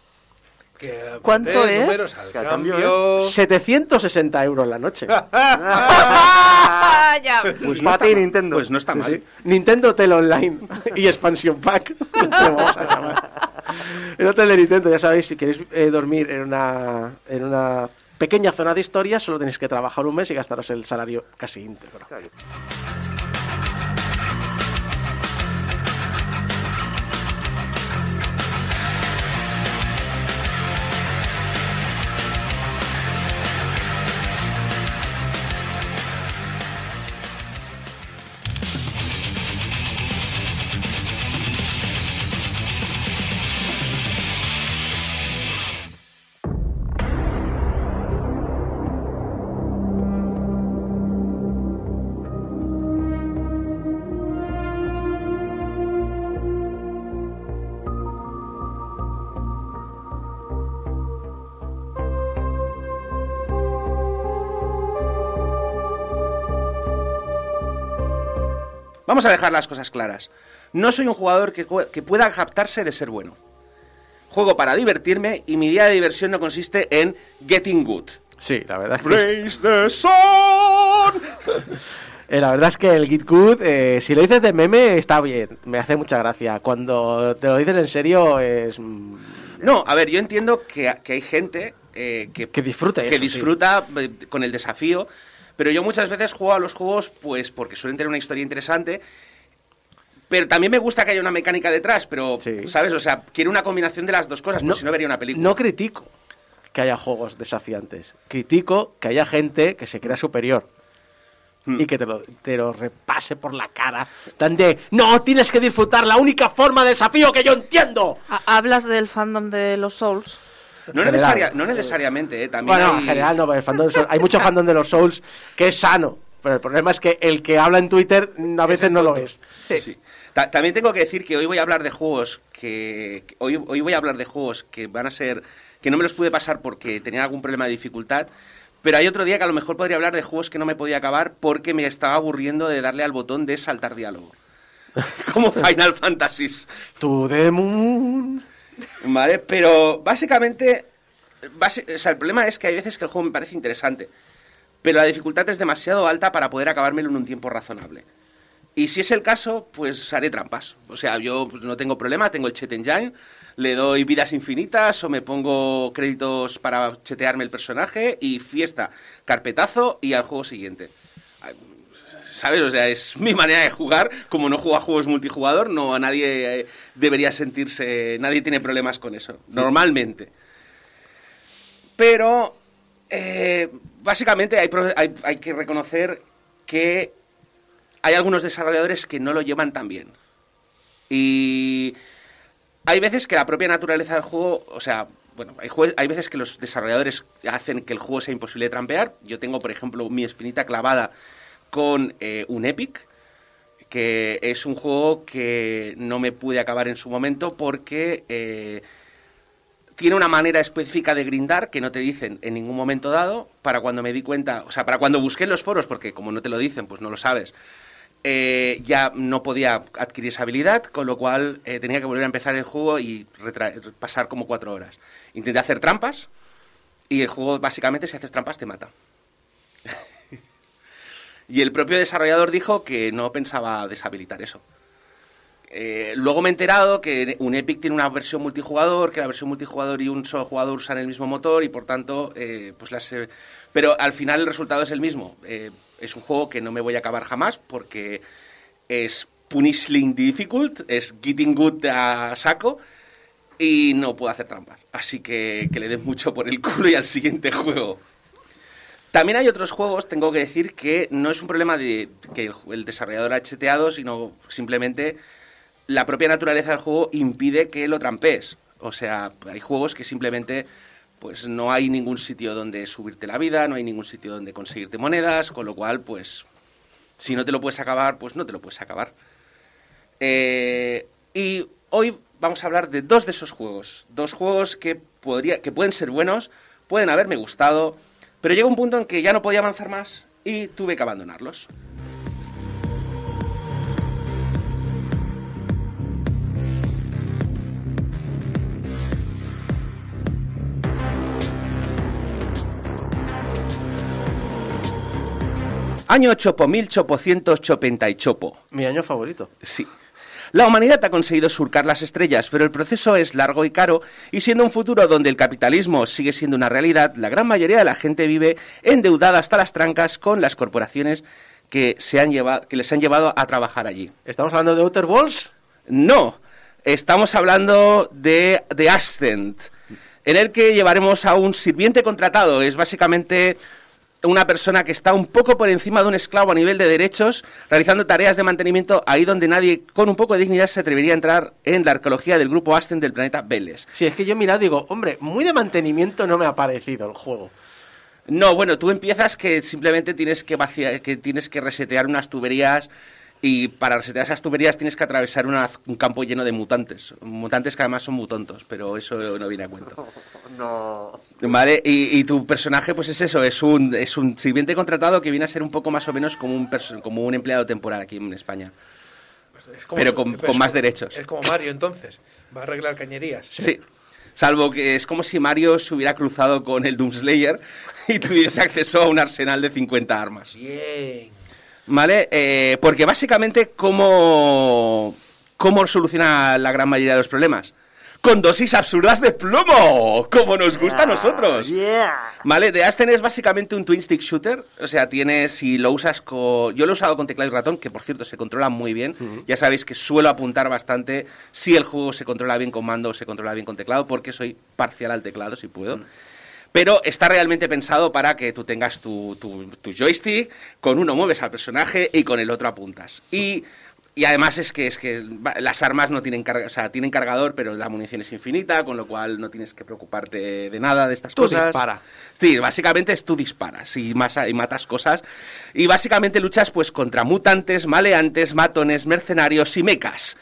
Que ¿Cuánto es? al Que a cambio, cambio. 760 euros la noche. ¡Ah, *laughs* *laughs* ya! Pues para ti, Nintendo. Pues no está Sí, mal. sí. Nintendo Hotel Online *laughs* y Expansion Pack. Vamos a llamar. El hotel de Nintendo, ya sabéis, si queréis eh, dormir en una, en una pequeña zona de historia, solo tenéis que trabajar un mes y gastaros el salario casi íntegro. Vamos a dejar las cosas claras. No soy un jugador que, que pueda captarse de ser bueno. Juego para divertirme y mi día de diversión no consiste en getting good. Sí, la verdad es que, Praise the sun. *laughs* eh, la verdad es que el Git Good, eh, si lo dices de meme, está bien. Me hace mucha gracia. Cuando te lo dices en serio, es. mm, No, a ver, yo entiendo que, que hay gente eh, que, Que disfrute que eso, sí. disfruta eh, con el desafío, pero yo muchas veces juego a los juegos pues porque suelen tener una historia interesante. Pero también me gusta que haya una mecánica detrás, pero, Sí. ¿sabes? O sea, quiero una combinación de las dos cosas, porque si no vería una película. No critico que haya juegos desafiantes. Critico que haya gente que se crea superior. Hmm. Y que te lo, te lo repase por la cara. Tan de, no, tienes que disfrutar la única forma de desafío que yo entiendo. Ha- Hablas del fandom de los Souls. No, general. necesaria- no necesariamente, ¿eh? También Bueno, hay- en general no, el fandom de Souls- hay mucho fandom de los Souls que es sano. Pero el problema es que el que habla en Twitter a veces no lo es. Sí. Sí. Ta- También tengo que decir que hoy voy a hablar de juegos que, hoy, hoy voy a hablar de juegos que van a ser que no me los pude pasar porque tenía algún problema de dificultad, pero hay otro día que a lo mejor podría hablar de juegos que no me podía acabar porque me estaba aburriendo de darle al botón de saltar diálogo. *laughs* Como *laughs* Final Fantasies. To the moon. ¿Vale? Pero básicamente, o sea, el problema es que hay veces que el juego me parece interesante, pero la dificultad es demasiado alta para poder acabármelo en un tiempo razonable. Y si es el caso, pues haré trampas. O sea, yo pues, no tengo problema, tengo el Chet Engine, le doy vidas infinitas o me pongo créditos para chetearme el personaje y fiesta, carpetazo y al juego siguiente. ¿Sabes? O sea, es mi manera de jugar. Como no juego a juegos multijugador, no a nadie eh, debería sentirse. Nadie tiene problemas con eso. Normalmente. Pero. eh, básicamente hay, hay, hay que reconocer que hay algunos desarrolladores que no lo llevan tan bien. Y. Hay veces que la propia naturaleza del juego, o sea, bueno, hay, hay veces que los desarrolladores hacen que el juego sea imposible de trampear. Yo tengo, por ejemplo, mi espinita clavada con eh, un Epic, que es un juego que no me pude acabar en su momento porque eh, tiene una manera específica de grindar que no te dicen en ningún momento dado. Para cuando me di cuenta, o sea, para cuando busqué en los foros, porque como no te lo dicen, pues no lo sabes, eh, ya no podía adquirir esa habilidad, con lo cual eh, tenía que volver a empezar el juego y pasar como cuatro horas. Intenté hacer trampas y el juego básicamente si haces trampas te mata. *laughs* y el propio desarrollador dijo que no pensaba deshabilitar eso. Eh, luego me he enterado que un Epic tiene una versión multijugador, que la versión multijugador y un solo jugador usan el mismo motor y por tanto, eh, pues las... eh, pero al final el resultado es el mismo. Es un juego que no me voy a acabar jamás porque es punishing difficult, es getting good a saco y no puedo hacer trampas. Así que que le den mucho por el culo y al siguiente juego. También hay otros juegos, tengo que decir, que no es un problema de que el, desarrollador ha cheteado, sino simplemente la propia naturaleza del juego impide que lo trampees. O sea, hay juegos que simplemente pues no hay ningún sitio donde subirte la vida, no hay ningún sitio donde conseguirte monedas, con lo cual, pues, si no te lo puedes acabar, pues no te lo puedes acabar. Eh, y hoy vamos a hablar de dos de esos juegos. Dos juegos que, podría, que pueden ser buenos, pueden haberme gustado, pero llega un punto en que ya no podía avanzar más y tuve que abandonarlos. Año chopo, mil chopocientos chopenta y chopo. Mi año favorito. Sí. La humanidad ha conseguido surcar las estrellas, pero el proceso es largo y caro, y siendo un futuro donde el capitalismo sigue siendo una realidad, la gran mayoría de la gente vive endeudada hasta las trancas con las corporaciones que, se han llevado, que les han llevado a trabajar allí. ¿Estamos hablando de Outer Worlds? No, estamos hablando de, de Ascent, en el que llevaremos a un sirviente contratado. Es básicamente una persona que está un poco por encima de un esclavo a nivel de derechos, realizando tareas de mantenimiento ahí donde nadie con un poco de dignidad se atrevería a entrar en la arqueología del grupo Aston del planeta Veles. Sí, es que yo he mirado y digo, hombre, muy de mantenimiento no me ha parecido el juego. No, bueno, tú empiezas que simplemente tienes que vaciar, que tienes que resetear unas tuberías y para resetear esas tuberías tienes que atravesar una- un campo lleno de mutantes. Mutantes que además son muy tontos, pero eso no viene a cuento. *laughs* No. Vale, y, y tu personaje, pues es eso, es un, es un sirviente contratado que viene a ser un poco más o menos como un, como un empleado temporal aquí en España. Es como- Pero con- con más derechos. Es como Mario, entonces. Va a arreglar cañerías. Sí. Salvo que es como si Mario se hubiera cruzado con el Doomslayer y tuviese *laughs* acceso a un arsenal de 50 armas. Bien. ¿Vale? Eh, porque básicamente, ¿cómo, ¿cómo soluciona la gran mayoría de los problemas? Con dosis absurdas de plomo, como nos gusta a nosotros. Yeah. Vale, The Ascent es básicamente un twin stick shooter, o sea, tienes, si lo usas con... Yo lo he usado con teclado y ratón, que por cierto se controla muy bien, ya sabéis que suelo apuntar bastante si el juego se controla bien con mando o se controla bien con teclado, porque soy parcial al teclado si puedo. Pero está realmente pensado para que tú tengas tu, tu- tu joystick, con uno mueves al personaje y con el otro apuntas. Y, y además es que, es que las armas no tienen carga, o sea, tienen cargador, pero la munición es infinita, con lo cual no tienes que preocuparte de nada de estas Tú cosas. dispara. Sí, básicamente es tú disparas y, masa- y matas cosas. Y básicamente luchas pues contra mutantes, maleantes, matones, mercenarios y mecas.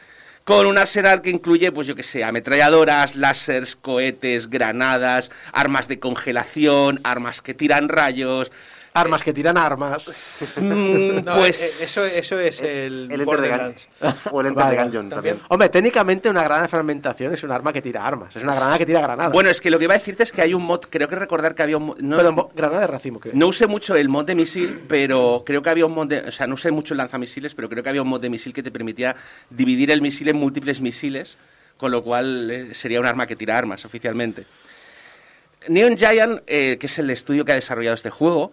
Con un arsenal que incluye, pues yo que sé, ametralladoras, láseres, cohetes, granadas, armas de congelación, armas que tiran rayos. Armas que tiran armas. *laughs* Mm, No, pues eh, eso, eso es el, El Borderlands. O el Enter Vale, Gungeon también. también. Hombre, técnicamente una granada de fragmentación es un arma que tira armas. Es una granada que tira granadas. Bueno, es que lo que iba a decirte es que hay un mod, creo que recordar que había un mod, no, Pero granada de racimo, creo. no usé mucho el mod de misil, pero creo que había un mod de, o sea, no usé mucho el lanzamisiles, pero creo que había un mod de misil que te permitía dividir el misil en múltiples misiles, con lo cual eh, sería un arma que tira armas oficialmente. Neon Giant, eh, que es el estudio que ha desarrollado este juego,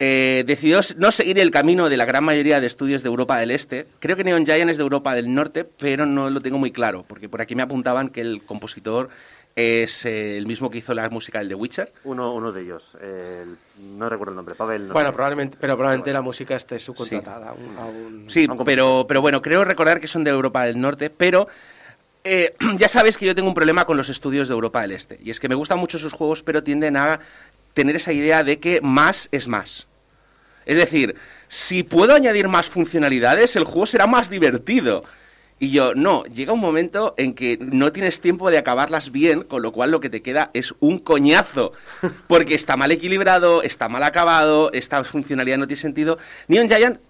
eh, decidió no seguir el camino de la gran mayoría de estudios de Europa del Este. Creo que Neon Giant es de Europa del Norte, pero no lo tengo muy claro, porque por aquí me apuntaban que el compositor es eh, el mismo que hizo la música del The Witcher. Uno, uno de ellos. el- no recuerdo el nombre. Pavel. No bueno, sé. probablemente, pero probablemente la música esté subcontratada a un- a un- Sí, pero, pero bueno, creo recordar que son de Europa del Norte, pero eh, *clears throat* ya sabéis que yo tengo un problema con los estudios de Europa del Este. Y es que me gustan mucho sus juegos, pero tienden a tener esa idea de que más es más. Es decir, si puedo añadir más funcionalidades, el juego será más divertido. Y yo, no, llega un momento en que no tienes tiempo de acabarlas bien, con lo cual lo que te queda es un coñazo. *laughs* Porque está mal equilibrado, está mal acabado, esta funcionalidad no tiene sentido. Neon Giant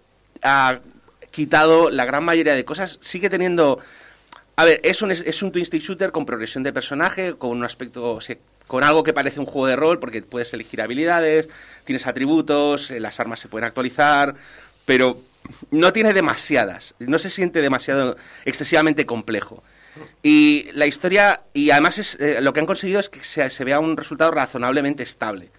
ha quitado la gran mayoría de cosas, sigue teniendo... A ver, es un, es un twin stick shooter con progresión de personaje, con un aspecto, con algo que parece un juego de rol, porque puedes elegir habilidades, tienes atributos, eh, las armas se pueden actualizar, pero no tiene demasiadas, no se siente demasiado excesivamente complejo. Y la historia, y además es, eh, lo que han conseguido es que se, se vea un resultado razonablemente estable.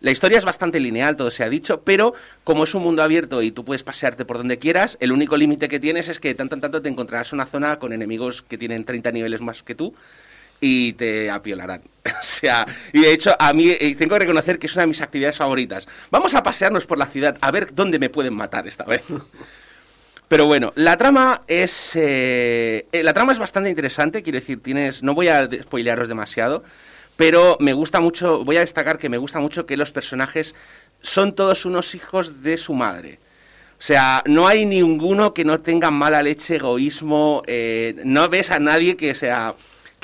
La historia es bastante lineal, todo se ha dicho, pero como es un mundo abierto y tú puedes pasearte por donde quieras, el único límite que tienes es que tanto en tanto te encontrarás una zona con enemigos que tienen 30 niveles más que tú y te apiolarán. *laughs* o sea, y de hecho a mí eh, tengo que reconocer que es una de mis actividades favoritas. Vamos a pasearnos por la ciudad a ver dónde me pueden matar esta vez. *laughs* Pero bueno, la trama es eh, eh, la trama es bastante interesante, quiero decir, tienes no voy a spoilearos demasiado, pero me gusta mucho, voy a destacar que me gusta mucho que los personajes son todos unos hijos de su madre. O sea, no hay ninguno que no tenga mala leche, egoísmo, eh, no ves a nadie que sea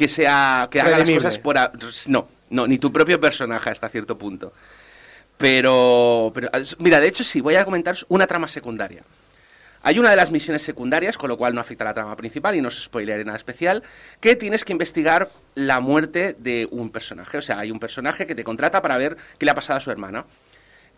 que sea que haga las cosas por a- no, no, ni tu propio personaje hasta cierto punto. Pero, pero mira, de hecho sí, voy a comentar una trama secundaria. Hay una de las misiones secundarias, con lo cual no afecta a la trama principal y no os spoilearé nada especial, que tienes que investigar la muerte de un personaje. O sea, hay un personaje que te contrata para ver qué le ha pasado a su hermana.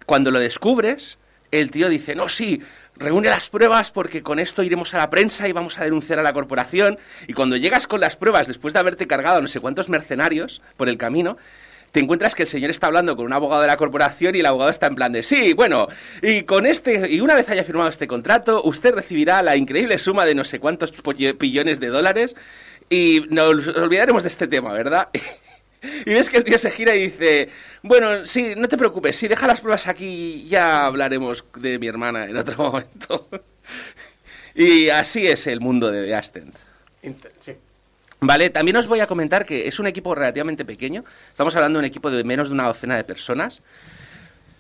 Cuando lo descubres, el tío dice, no, sí, reúne las pruebas porque con esto iremos a la prensa y vamos a denunciar a la corporación. Y cuando llegas con las pruebas, después de haberte cargado no sé cuántos mercenarios por el camino, te encuentras que el señor está hablando con un abogado de la corporación y el abogado está en plan de sí, bueno, y con este, y una vez haya firmado este contrato, usted recibirá la increíble suma de no sé cuántos pillones de dólares y nos olvidaremos de este tema, ¿verdad? *laughs* *laughs* Y ves que el tío se gira y dice, bueno, sí, no te preocupes, si deja las pruebas aquí ya hablaremos de mi hermana en otro *laughs* momento. y así es el mundo de The Ascent. Sí. Vale, también os voy a comentar que es un equipo relativamente pequeño. Estamos hablando de un equipo de menos de una docena de personas.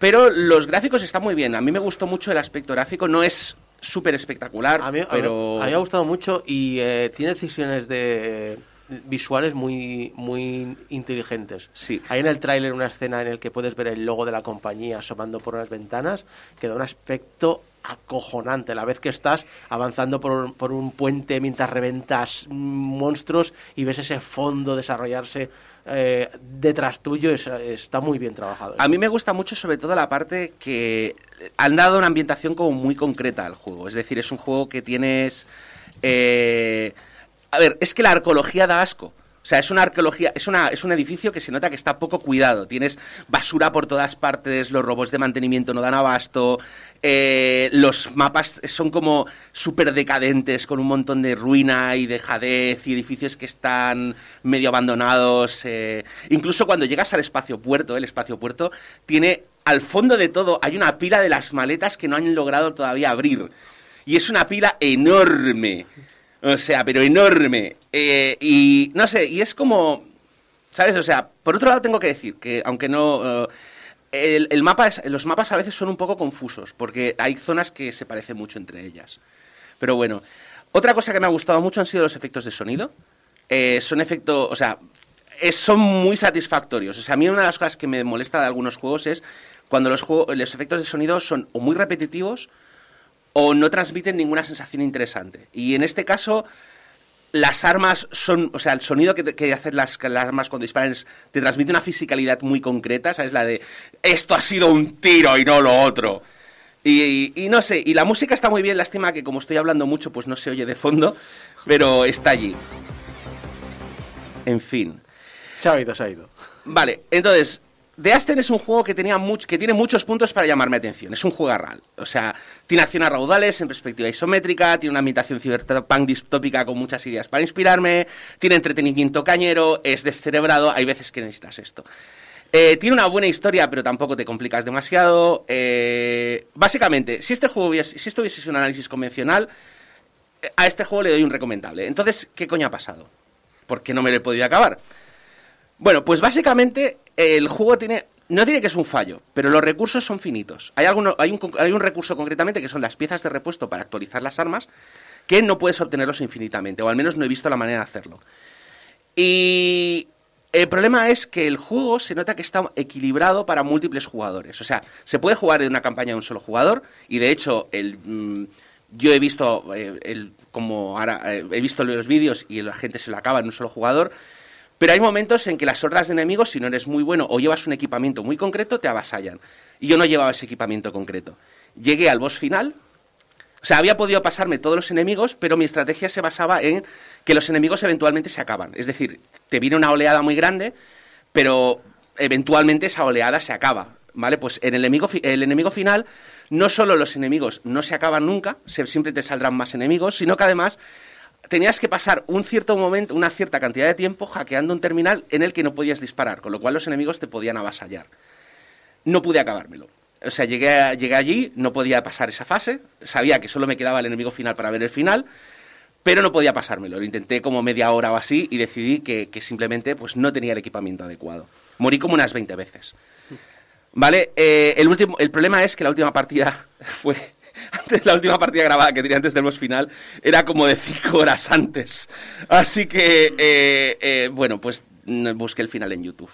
Pero los gráficos están muy bien. A mí me gustó mucho el aspecto gráfico. No es súper espectacular, A mí, a mí- pero... a mí me ha gustado mucho y eh, tiene decisiones de visuales muy muy inteligentes. Sí. Hay en el tráiler una escena en el que puedes ver el logo de la compañía asomando por unas ventanas que da un aspecto acojonante la vez que estás avanzando por un, por un puente mientras reventas monstruos y ves ese fondo desarrollarse eh, detrás tuyo es- está muy bien trabajado. A mí me gusta mucho sobre todo la parte que han dado una ambientación como muy concreta al juego. Es decir, es un juego que tienes... eh, A ver, es que la arqueología da asco. O sea, es una arqueología, es, una, es un edificio que se nota que está poco cuidado. Tienes basura por todas partes, los robots de mantenimiento no dan abasto, eh, los mapas son como súper decadentes, con un montón de ruina y dejadez y edificios que están medio abandonados. eh. Incluso cuando llegas al espacio puerto, el espacio puerto tiene al fondo de todo hay una pila de las maletas que no han logrado todavía abrir. Y es una pila enorme. O sea, pero enorme. Eh, y no sé, y es como. ¿Sabes? O sea, por otro lado tengo que decir que, aunque no. eh, el, mapa es- los mapas a veces son un poco confusos, porque hay zonas que se parecen mucho entre ellas. Pero bueno, otra cosa que me ha gustado mucho han sido los efectos de sonido. Eh, son efectos, o sea, son muy satisfactorios. O sea, a mí una de las cosas que me molesta de algunos juegos es cuando los, juegos, los efectos de sonido son o muy repetitivos o no transmiten ninguna sensación interesante. Y en este caso, las armas son, o sea, el sonido que, que hacen las, armas cuando disparan es- te transmite una fisicalidad muy concreta, ¿sabes? La de, esto ha sido un tiro y no lo otro. Y, y- y no sé, y la música está muy bien, lástima que como estoy hablando mucho, pues no se oye de fondo, pero está allí. En fin. Se ha ido, se ha ido. Vale, entonces, The Ascent es un juego que, tenía much- que tiene muchos puntos para llamarme atención. Es un juego real. O sea, tiene acción a raudales en perspectiva isométrica, tiene una ambientación cyberpunk distópica con muchas ideas para inspirarme, tiene entretenimiento cañero, es descerebrado, hay veces que necesitas esto. Eh, tiene una buena historia, pero tampoco te complicas demasiado. Eh, básicamente, si este juego hubiese, si esto hubiese sido un análisis convencional, eh, a este juego le doy un recomendable. Entonces, ¿qué coño ha pasado? ¿Por qué no me lo he podido acabar? Bueno, pues básicamente el juego tiene. No tiene que es un fallo, pero los recursos son finitos. Hay, alguno, hay, un, hay un recurso concretamente que son las piezas de repuesto para actualizar las armas, que no puedes obtenerlos infinitamente, o al menos no he visto la manera de hacerlo. Y el problema es que el juego se nota que está equilibrado para múltiples jugadores. O sea, se puede jugar en una campaña de un solo jugador, y de hecho, el, mm, yo he visto eh, el, como ahora, eh, he visto los vídeos y la gente se lo acaba en un solo jugador. Pero hay momentos en que las hordas de enemigos, si no eres muy bueno o llevas un equipamiento muy concreto, te avasallan. Y yo no llevaba ese equipamiento concreto. Llegué al boss final. O sea, había podido pasarme todos los enemigos, pero mi estrategia se basaba en que los enemigos eventualmente se acaban. Es decir, te viene una oleada muy grande, pero eventualmente esa oleada se acaba. ¿Vale? Pues en el enemigo, el enemigo final, no solo los enemigos no se acaban nunca, se- siempre te saldrán más enemigos, sino que además tenías que pasar un cierto momento, una cierta cantidad de tiempo hackeando un terminal en el que no podías disparar, con lo cual los enemigos te podían avasallar. No pude acabármelo. O sea, llegué, a- llegué allí, no podía pasar esa fase, sabía que solo me quedaba el enemigo final para ver el final, pero no podía pasármelo. Lo intenté como media hora o así y decidí que, que simplemente pues, no tenía el equipamiento adecuado. Morí como unas 20 veces. Vale, eh, el, último, el problema es que la última partida *laughs* fue... Antes, la última partida grabada que tenía antes del boss final era como de 5 horas antes. Así que, eh, eh, bueno, pues mm, busqué el final en YouTube.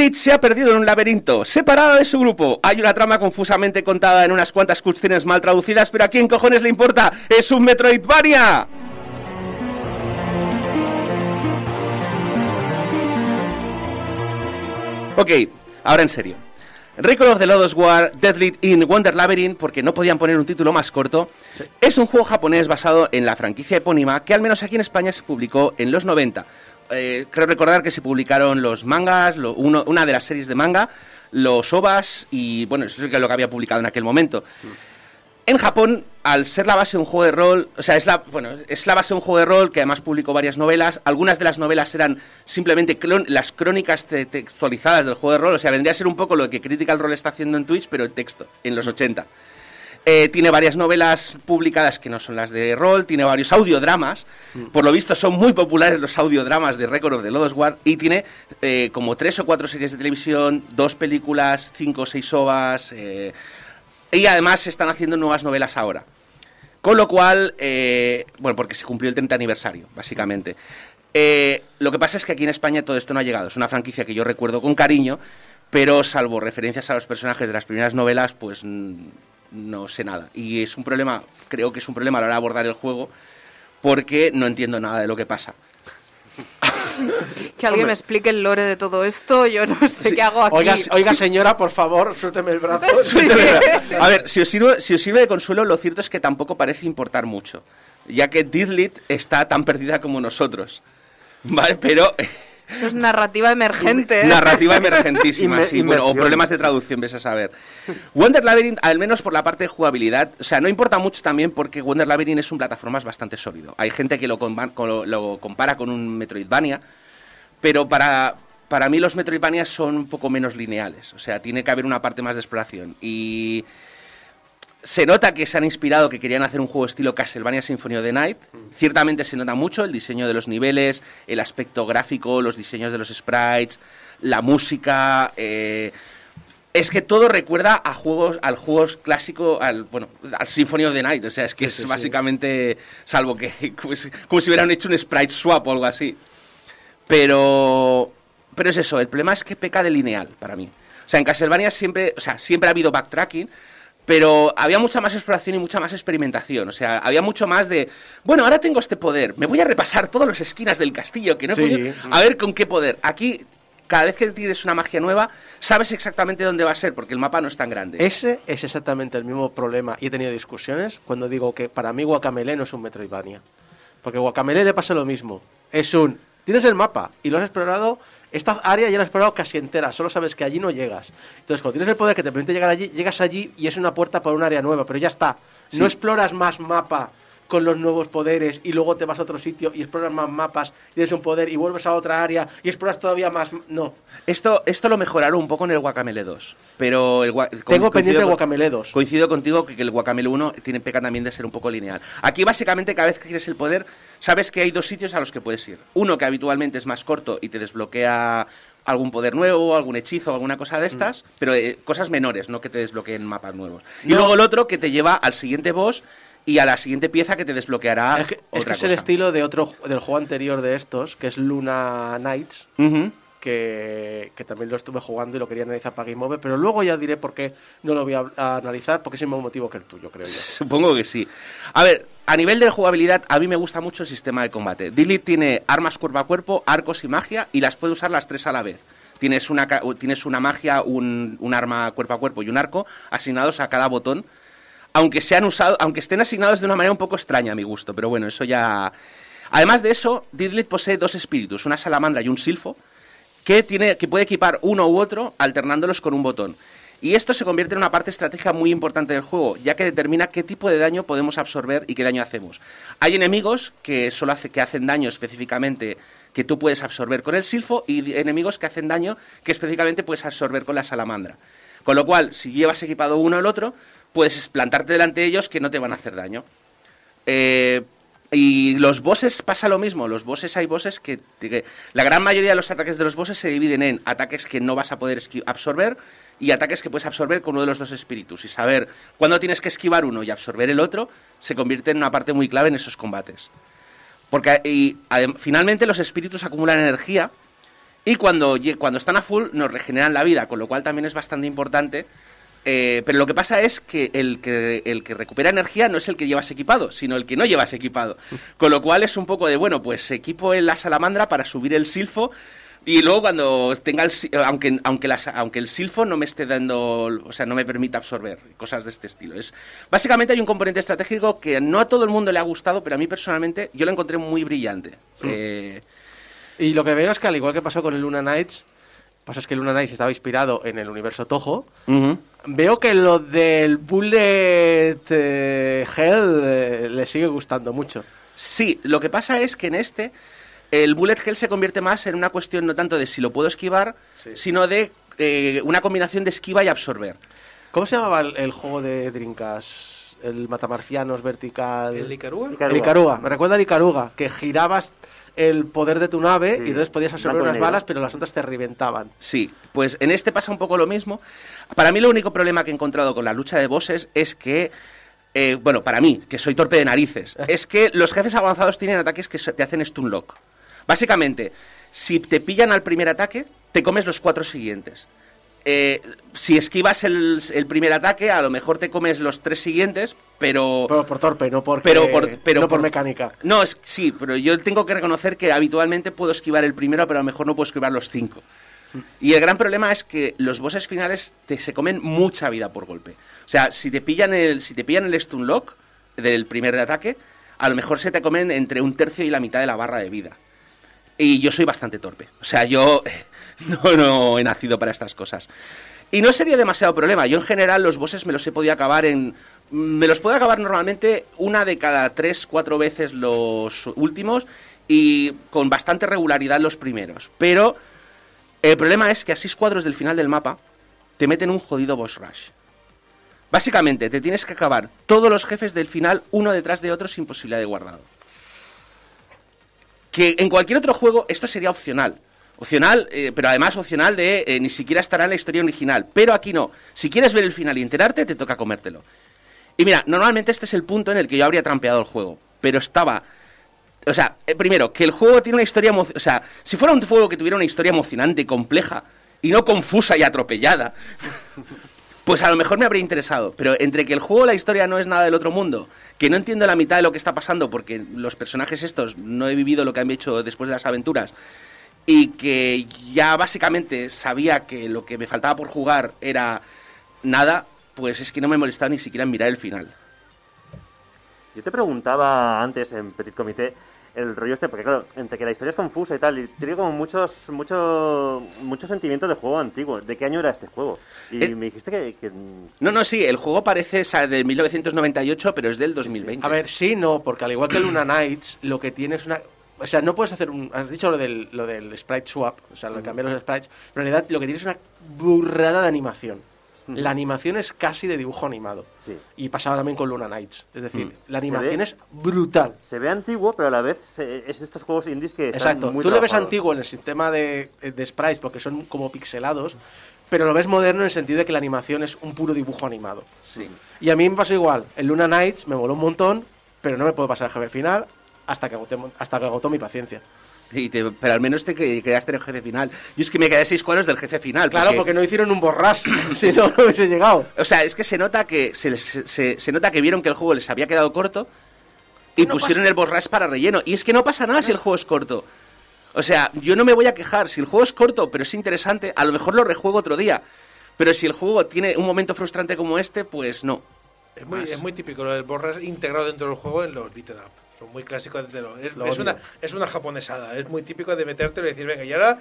Didilit se ha perdido en un laberinto, separado de su grupo. Hay una trama confusamente contada en unas cuantas cutscenes mal traducidas, pero ¿a quién cojones le importa? ¡Es un Metroidvania! Ok, ahora en serio. Record of the Lodos War, Deadlit in Wonder Labyrinth, porque no podían poner un título más corto, es un juego japonés basado en la franquicia epónima que al menos aquí en España se publicó en los 90. Eh, creo recordar que se publicaron los mangas, una de las series de manga, los ovas y bueno, eso es lo que había publicado en aquel momento. En Japón, al ser la base de un juego de rol, o sea, es la, bueno, es la base de un juego de rol que además publicó varias novelas. Algunas de las novelas eran simplemente clon- las crónicas te- textualizadas del juego de rol. O sea, vendría a ser un poco lo que Critical Role está haciendo en Twitch, pero en texto, en los 80. Eh, tiene varias novelas publicadas que no son las de rol, tiene varios audiodramas. Por lo visto son muy populares los audiodramas de Record of the Lodos War y tiene eh, como tres o cuatro series de televisión, dos películas, cinco o seis ovas. eh, y además se están haciendo nuevas novelas ahora. Con lo cual, bueno, porque se cumplió el 30 aniversario, básicamente. Lo que pasa es que aquí en España todo esto no ha llegado. Es una franquicia que yo recuerdo con cariño, pero salvo referencias a los personajes de las primeras novelas, pues mm, no sé nada. Y es un problema, creo que es un problema a la hora de abordar el juego, porque no entiendo nada de lo que pasa. *laughs* Que alguien me explique el lore de todo esto, yo no sé qué hago aquí. Oiga, oiga, señora, por favor, suélteme el brazo. *laughs* Sí. A ver, si os, sirve, si os sirve de consuelo, lo cierto es que tampoco parece importar mucho, ya que Didlit está tan perdida como nosotros. ¿Vale? Pero Eso es narrativa emergente. ¿eh? narrativa *laughs* emergentísima, sí, bueno, o problemas de traducción, ves a saber. Wonder Labyrinth, al menos por la parte de jugabilidad, o sea, no importa mucho también porque Wonder Labyrinth es un plataformas bastante sólido. Hay gente que lo, compara con un Metroidvania, pero para, para mí los Metroidvanias son un poco menos lineales. O sea, tiene que haber una parte más de exploración. Y se nota que se han inspirado, que querían hacer un juego estilo Castlevania Symphony of the Night. Ciertamente se nota mucho el diseño de los niveles, el aspecto gráfico, los diseños de los sprites, la música. eh, es que todo recuerda a juegos, al juegos clásico, al bueno, al Symphony of the Night. O sea, es que es básicamente, salvo que *laughs* pues, como si hubieran hecho un sprite swap o algo así. Pero, pero es eso, el problema es que peca de lineal para mí. O sea, en Castlevania siempre, o sea, siempre ha habido backtracking, pero había mucha más exploración y mucha más experimentación. O sea, había mucho más de, bueno, ahora tengo este poder, me voy a repasar todas las esquinas del castillo que no he Sí. podido- a ver con qué poder. Aquí, cada vez que tienes una magia nueva, sabes exactamente dónde va a ser, porque el mapa no es tan grande. Ese es exactamente el mismo problema y he tenido discusiones cuando digo que para mí Guacamele no es un Metroidvania. Porque Guacamele le pasa lo mismo. Es un... Tienes el mapa y lo has explorado, esta área ya la has explorado casi entera, solo sabes que allí no llegas. Entonces cuando tienes el poder que te permite llegar allí, llegas allí y es una puerta para un área nueva, pero ya está. No exploras más mapa con los nuevos poderes y luego te vas a otro sitio y exploras más mapas y tienes un poder y vuelves a otra área y exploras todavía más... No. Esto, esto lo mejoraron un poco en el Guacamele 2, pero el Tengo pendiente el Guacamele 2. Coincido contigo que el Guacamele 1 tiene peca también de ser un poco lineal. Aquí básicamente cada vez que quieres el poder, sabes que hay dos sitios a los que puedes ir. Uno que habitualmente es más corto y te desbloquea algún poder nuevo, algún hechizo, alguna cosa de estas, pero eh, cosas menores, no que te desbloqueen mapas nuevos. Y luego el otro que te lleva al siguiente boss y a la siguiente pieza que te desbloqueará es que, es, otra que es el estilo de otro del juego anterior de estos, que es Luna Knights, que, que también lo estuve jugando y lo quería analizar para Game Over, pero luego ya diré por qué no lo voy a, a analizar, porque es el mismo motivo que el tuyo, creo yo. *laughs* Supongo que sí. A ver, a nivel de jugabilidad, a mí me gusta mucho el sistema de combate. Dilit tiene armas cuerpo a cuerpo, arcos y magia, y las puede usar las tres a la vez. Tienes una, tienes una magia, un, un arma cuerpo a cuerpo y un arco asignados a cada botón. Aunque sean usado, aunque estén asignados de una manera un poco extraña a mi gusto, pero bueno, eso ya. Además de eso, Didlit posee dos espíritus, una salamandra y un silfo, que, tiene, que puede equipar uno u otro alternándolos con un botón. Y esto se convierte en una parte estratégica muy importante del juego, ya que determina qué tipo de daño podemos absorber y qué daño hacemos. Hay enemigos que solo que hacen daño específicamente que tú puedes absorber con el silfo y enemigos que hacen daño que específicamente puedes absorber con la salamandra. Con lo cual, si llevas equipado uno el otro, puedes plantarte delante de ellos que no te van a hacer daño. Eh, y los bosses pasa lo mismo. Los bosses hay bosses que, La gran mayoría de los ataques de los bosses se dividen en ataques que no vas a poder absorber y ataques que puedes absorber con uno de los dos espíritus. Y saber cuándo tienes que esquivar uno y absorber el otro se convierte en una parte muy clave en esos combates. Porque finalmente los espíritus acumulan energía y cuando, cuando están a full nos regeneran la vida, con lo cual también es bastante importante eh, pero lo que pasa es que el, que el que recupera energía no es el que llevas equipado, sino el que no llevas equipado. *laughs* Con lo cual es un poco de, bueno, pues equipo en la salamandra para subir el silfo y luego cuando tenga el aunque aunque las, aunque el silfo no me esté dando, o sea, no me permita absorber cosas de este estilo. Es básicamente hay un componente estratégico que no a todo el mundo le ha gustado, pero a mí personalmente yo lo encontré muy brillante. Mm. Eh, y lo que veo es que al igual que pasó con el Luna Nights, pasa es que el Luna Nights estaba inspirado en el universo Toho. Veo que lo del Bullet eh, Hell eh, le sigue gustando mucho. Sí, lo que pasa es que en este el Bullet Hell se convierte más en una cuestión no tanto de si lo puedo esquivar, sino de eh, una combinación de esquiva y absorber. ¿Cómo se llamaba el, juego de Drinkas? El Matamarcianos vertical. ¿El Icaruga? El Icaruga. Me recuerda al Icaruga, que girabas el poder de tu nave y entonces podías absorber unas balas, pero las otras te reventaban. Sí, pues en este pasa un poco lo mismo. Para mí lo único problema que he encontrado con la lucha de bosses es que eh, bueno, para mí, que soy torpe de narices, *laughs* es que los jefes avanzados tienen ataques que te hacen stun lock. Básicamente, si te pillan al primer ataque, te comes los cuatro siguientes. Eh, si esquivas el, primer ataque, a lo mejor te comes los tres siguientes, pero... Pero por torpe, no, por, pero no por, mecánica. No, es, sí, pero yo tengo que reconocer que habitualmente puedo esquivar el primero, pero a lo mejor no puedo esquivar los cinco. Y el gran problema es que los bosses finales te, se comen mucha vida por golpe. O sea, si te pillan el, si te pillan el stun lock del primer ataque, a lo mejor se te comen entre un tercio y la mitad de la barra de vida. Y yo soy bastante torpe. O sea, yo *laughs* no, no he nacido para estas cosas. Y no sería demasiado problema. Yo en general los bosses me los he podido acabar en... Me los puedo acabar normalmente una de cada tres, cuatro veces los últimos y con bastante regularidad los primeros. Pero el problema es que a seis cuadros del final del mapa te meten un jodido boss rush. Básicamente, te tienes que acabar todos los jefes del final uno detrás de otro sin posibilidad de guardado. Que en cualquier otro juego esto sería opcional. Opcional, eh, pero además opcional de eh, ni siquiera estará en la historia original. Pero aquí no. Si quieres ver el final y enterarte, te toca comértelo. Y mira, normalmente este es el punto en el que yo habría trampeado el juego. Pero estaba. O sea, eh, primero, que el juego tiene una historia. O sea, si fuera un juego que tuviera una historia emocionante, compleja, y no confusa y atropellada, *laughs* pues a lo mejor me habría interesado. Pero entre que el juego, la historia no es nada del otro mundo, que no entiendo la mitad de lo que está pasando porque los personajes estos no he vivido lo que han hecho después de las aventuras y que ya básicamente sabía que lo que me faltaba por jugar era nada, pues es que no me molestaba ni siquiera en mirar el final. Yo te preguntaba antes en Petit Comité el rollo este, porque claro, entre que la historia es confusa y tal, y tiene como muchos, muchos, muchos sentimientos de juego antiguo. ¿De qué año era este juego? Y eh, me dijiste que, No, no, sí, el juego parece de 1998, pero es del 2020. A ver, sí, no, porque al igual que Luna Nights, lo que tiene es una o sea, no puedes hacer un. Has dicho lo del, lo del sprite swap, o sea, lo de cambiar los sprites, pero en realidad lo que tienes es una burrada de animación. La animación es casi de dibujo animado. Sí. Y pasaba también con Luna Nights. Es decir, la animación es brutal. Se ve antiguo, pero a la vez es de estos juegos indies que. Exacto. Muy Tú lo ves antiguo en el sistema de, de sprites porque son como pixelados, pero lo ves moderno en el sentido de que la animación es un puro dibujo animado. Sí. Y a mí me pasó igual. El Luna Nights me moló un montón, pero no me puedo pasar el jefe final hasta que, hasta que agotó mi paciencia. pero al menos te quedaste en el jefe final. Y es que me quedé seis cuadros del jefe final. Claro, porque no hicieron un borras, *coughs* si no, no hubiese llegado. O sea, es que se nota que se, se, nota que vieron que el juego les había quedado corto y pusieron el borras para relleno. Y es que no pasa nada si el juego es corto. O sea, yo no me voy a quejar. Si el juego es corto, pero es interesante, a lo mejor lo rejuego otro día. Pero si el juego tiene un momento frustrante como este, pues no. Es muy, es muy típico lo del borras integrado dentro del juego en los beaten up. Son muy clásicos de lo- es, Lo es una, es una japonesada. Es muy típico de metértelo y decir, venga, y ahora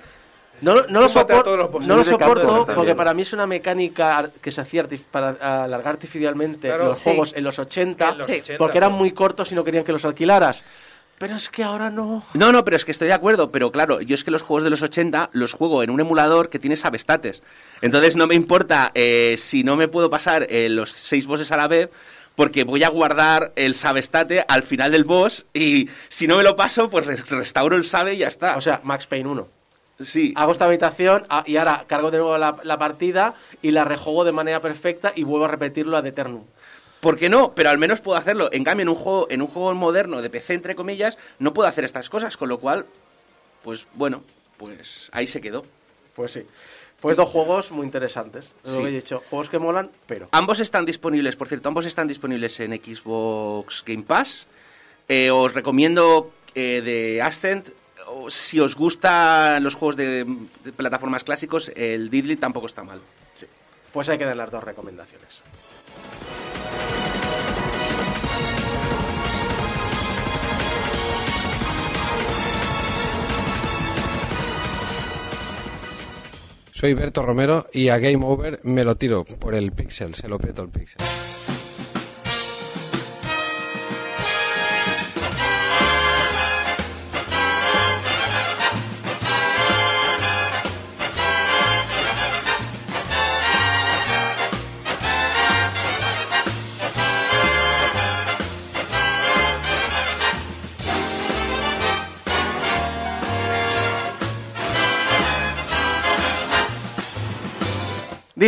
No, lo- no lo, Túmbate a sopor- todos los bosses no lo soporto porque para mí es una mecánica que se hacía artif- para alargar artificialmente Claro. los Sí. juegos en los 80 en los Sí. 80, porque eran ¿no? muy cortos y no querían que los alquilaras. Pero es que ahora no. No, no, pero es que estoy de acuerdo, pero claro, yo es que los juegos de los 80 los juego en un emulador que tiene sabestates. Entonces no me importa eh, si no me puedo pasar eh, los seis bosses a la vez, porque voy a guardar el sabestate al final del boss y si no me lo paso, pues re- restauro el sabe y ya está. O sea, Max Payne 1. sí. Hago esta habitación ah, y ahora cargo de nuevo la, la partida y la rejuego de manera perfecta y vuelvo a repetirlo ad eternum. ¿Por qué no? Pero al menos puedo hacerlo. En cambio, en un juego, en un juego moderno de PC, entre comillas, no puedo hacer estas cosas, con lo cual, pues bueno, pues ahí se quedó. Pues sí. Pues dos juegos muy interesantes. Es lo que he dicho. Juegos que molan, pero. Ambos están disponibles, por cierto, ambos están disponibles en Xbox Game Pass. Eh, os recomiendo eh, de Ascent. o Si os gustan los juegos de, de plataformas clásicos, el Diddly tampoco está mal. Pues hay que dar las dos recomendaciones. Soy Berto Romero y a Game Over me lo tiro por el pixel, se lo peto el pixel.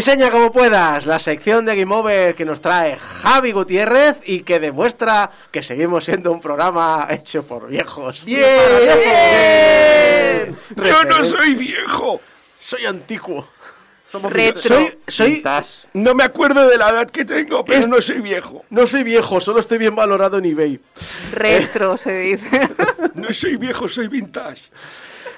Diseña como puedas la sección de Game Over que nos trae Javi Gutiérrez y que demuestra que seguimos siendo un programa hecho por viejos. ¡Bien! Yo no soy viejo. Soy antiguo. Retro. Soy, soy, Vintage. No me acuerdo de la edad que tengo, pero Es- no soy viejo. no soy viejo, solo estoy bien valorado en eBay. Retro se dice. *laughs* No soy viejo, soy vintage.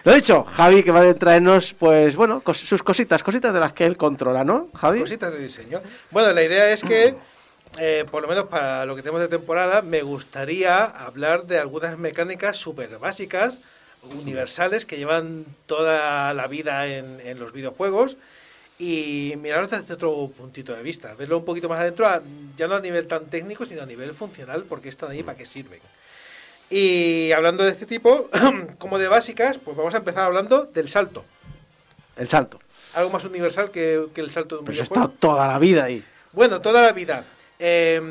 Lo dicho, Javi que va a traernos, pues bueno, cos- sus cositas, cositas de las que él controla, ¿no, Javi? cositas de diseño. Bueno, la idea es que, eh, por lo menos para lo que tenemos de temporada, me gustaría hablar de algunas mecánicas súper básicas, universales, que llevan toda la vida en, los videojuegos y mirarlos desde otro puntito de vista, verlo un poquito más adentro, ya no a nivel tan técnico, sino a nivel funcional, porque están ahí, para qué sirven. Y hablando de este tipo, *clears throat* como de básicas, pues vamos a empezar hablando del salto. El salto. Algo más universal que, que el salto de un Pues he videojuego. estado toda la vida ahí. Bueno, toda la vida. Eh,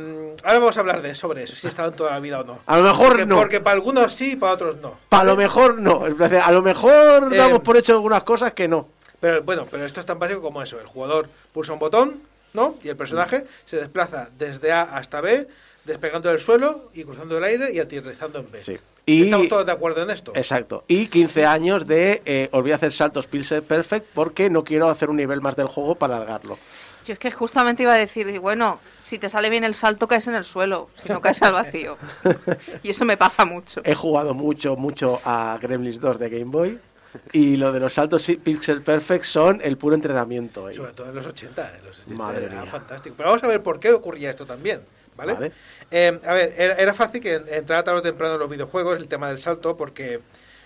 ahora vamos a hablar de sobre eso, si estaban toda la vida o no. A lo mejor porque, no. Porque para algunos sí, para otros no. Para lo mejor no. A lo mejor Eh, damos por hecho algunas cosas que no. Pero bueno, pero esto es tan básico como eso. El jugador pulsa un botón, ¿no? Y el personaje se desplaza desde A hasta B, despegando del suelo y cruzando el aire y aterrizando en B. Sí. Y, ¿Estamos todos de acuerdo en esto? exacto. Y 15 años de eh, os voy a hacer saltos Pixel Perfect porque no quiero hacer un nivel más del juego para alargarlo. Yo es que justamente iba a decir, bueno, si te sale bien el salto caes en el suelo, si no caes al vacío. *laughs* Y eso me pasa mucho. He jugado mucho, mucho a Gremlins 2 de Game Boy. Y lo de los saltos Pixel Perfect son el puro entrenamiento. ahí. Sobre todo en los 80. En los 80 Madre era mía. fantástico. Pero vamos a ver por qué ocurría esto también. ¿Vale? Vale. Eh, a ver, era, era fácil que entrara tarde o temprano en los videojuegos el tema del salto porque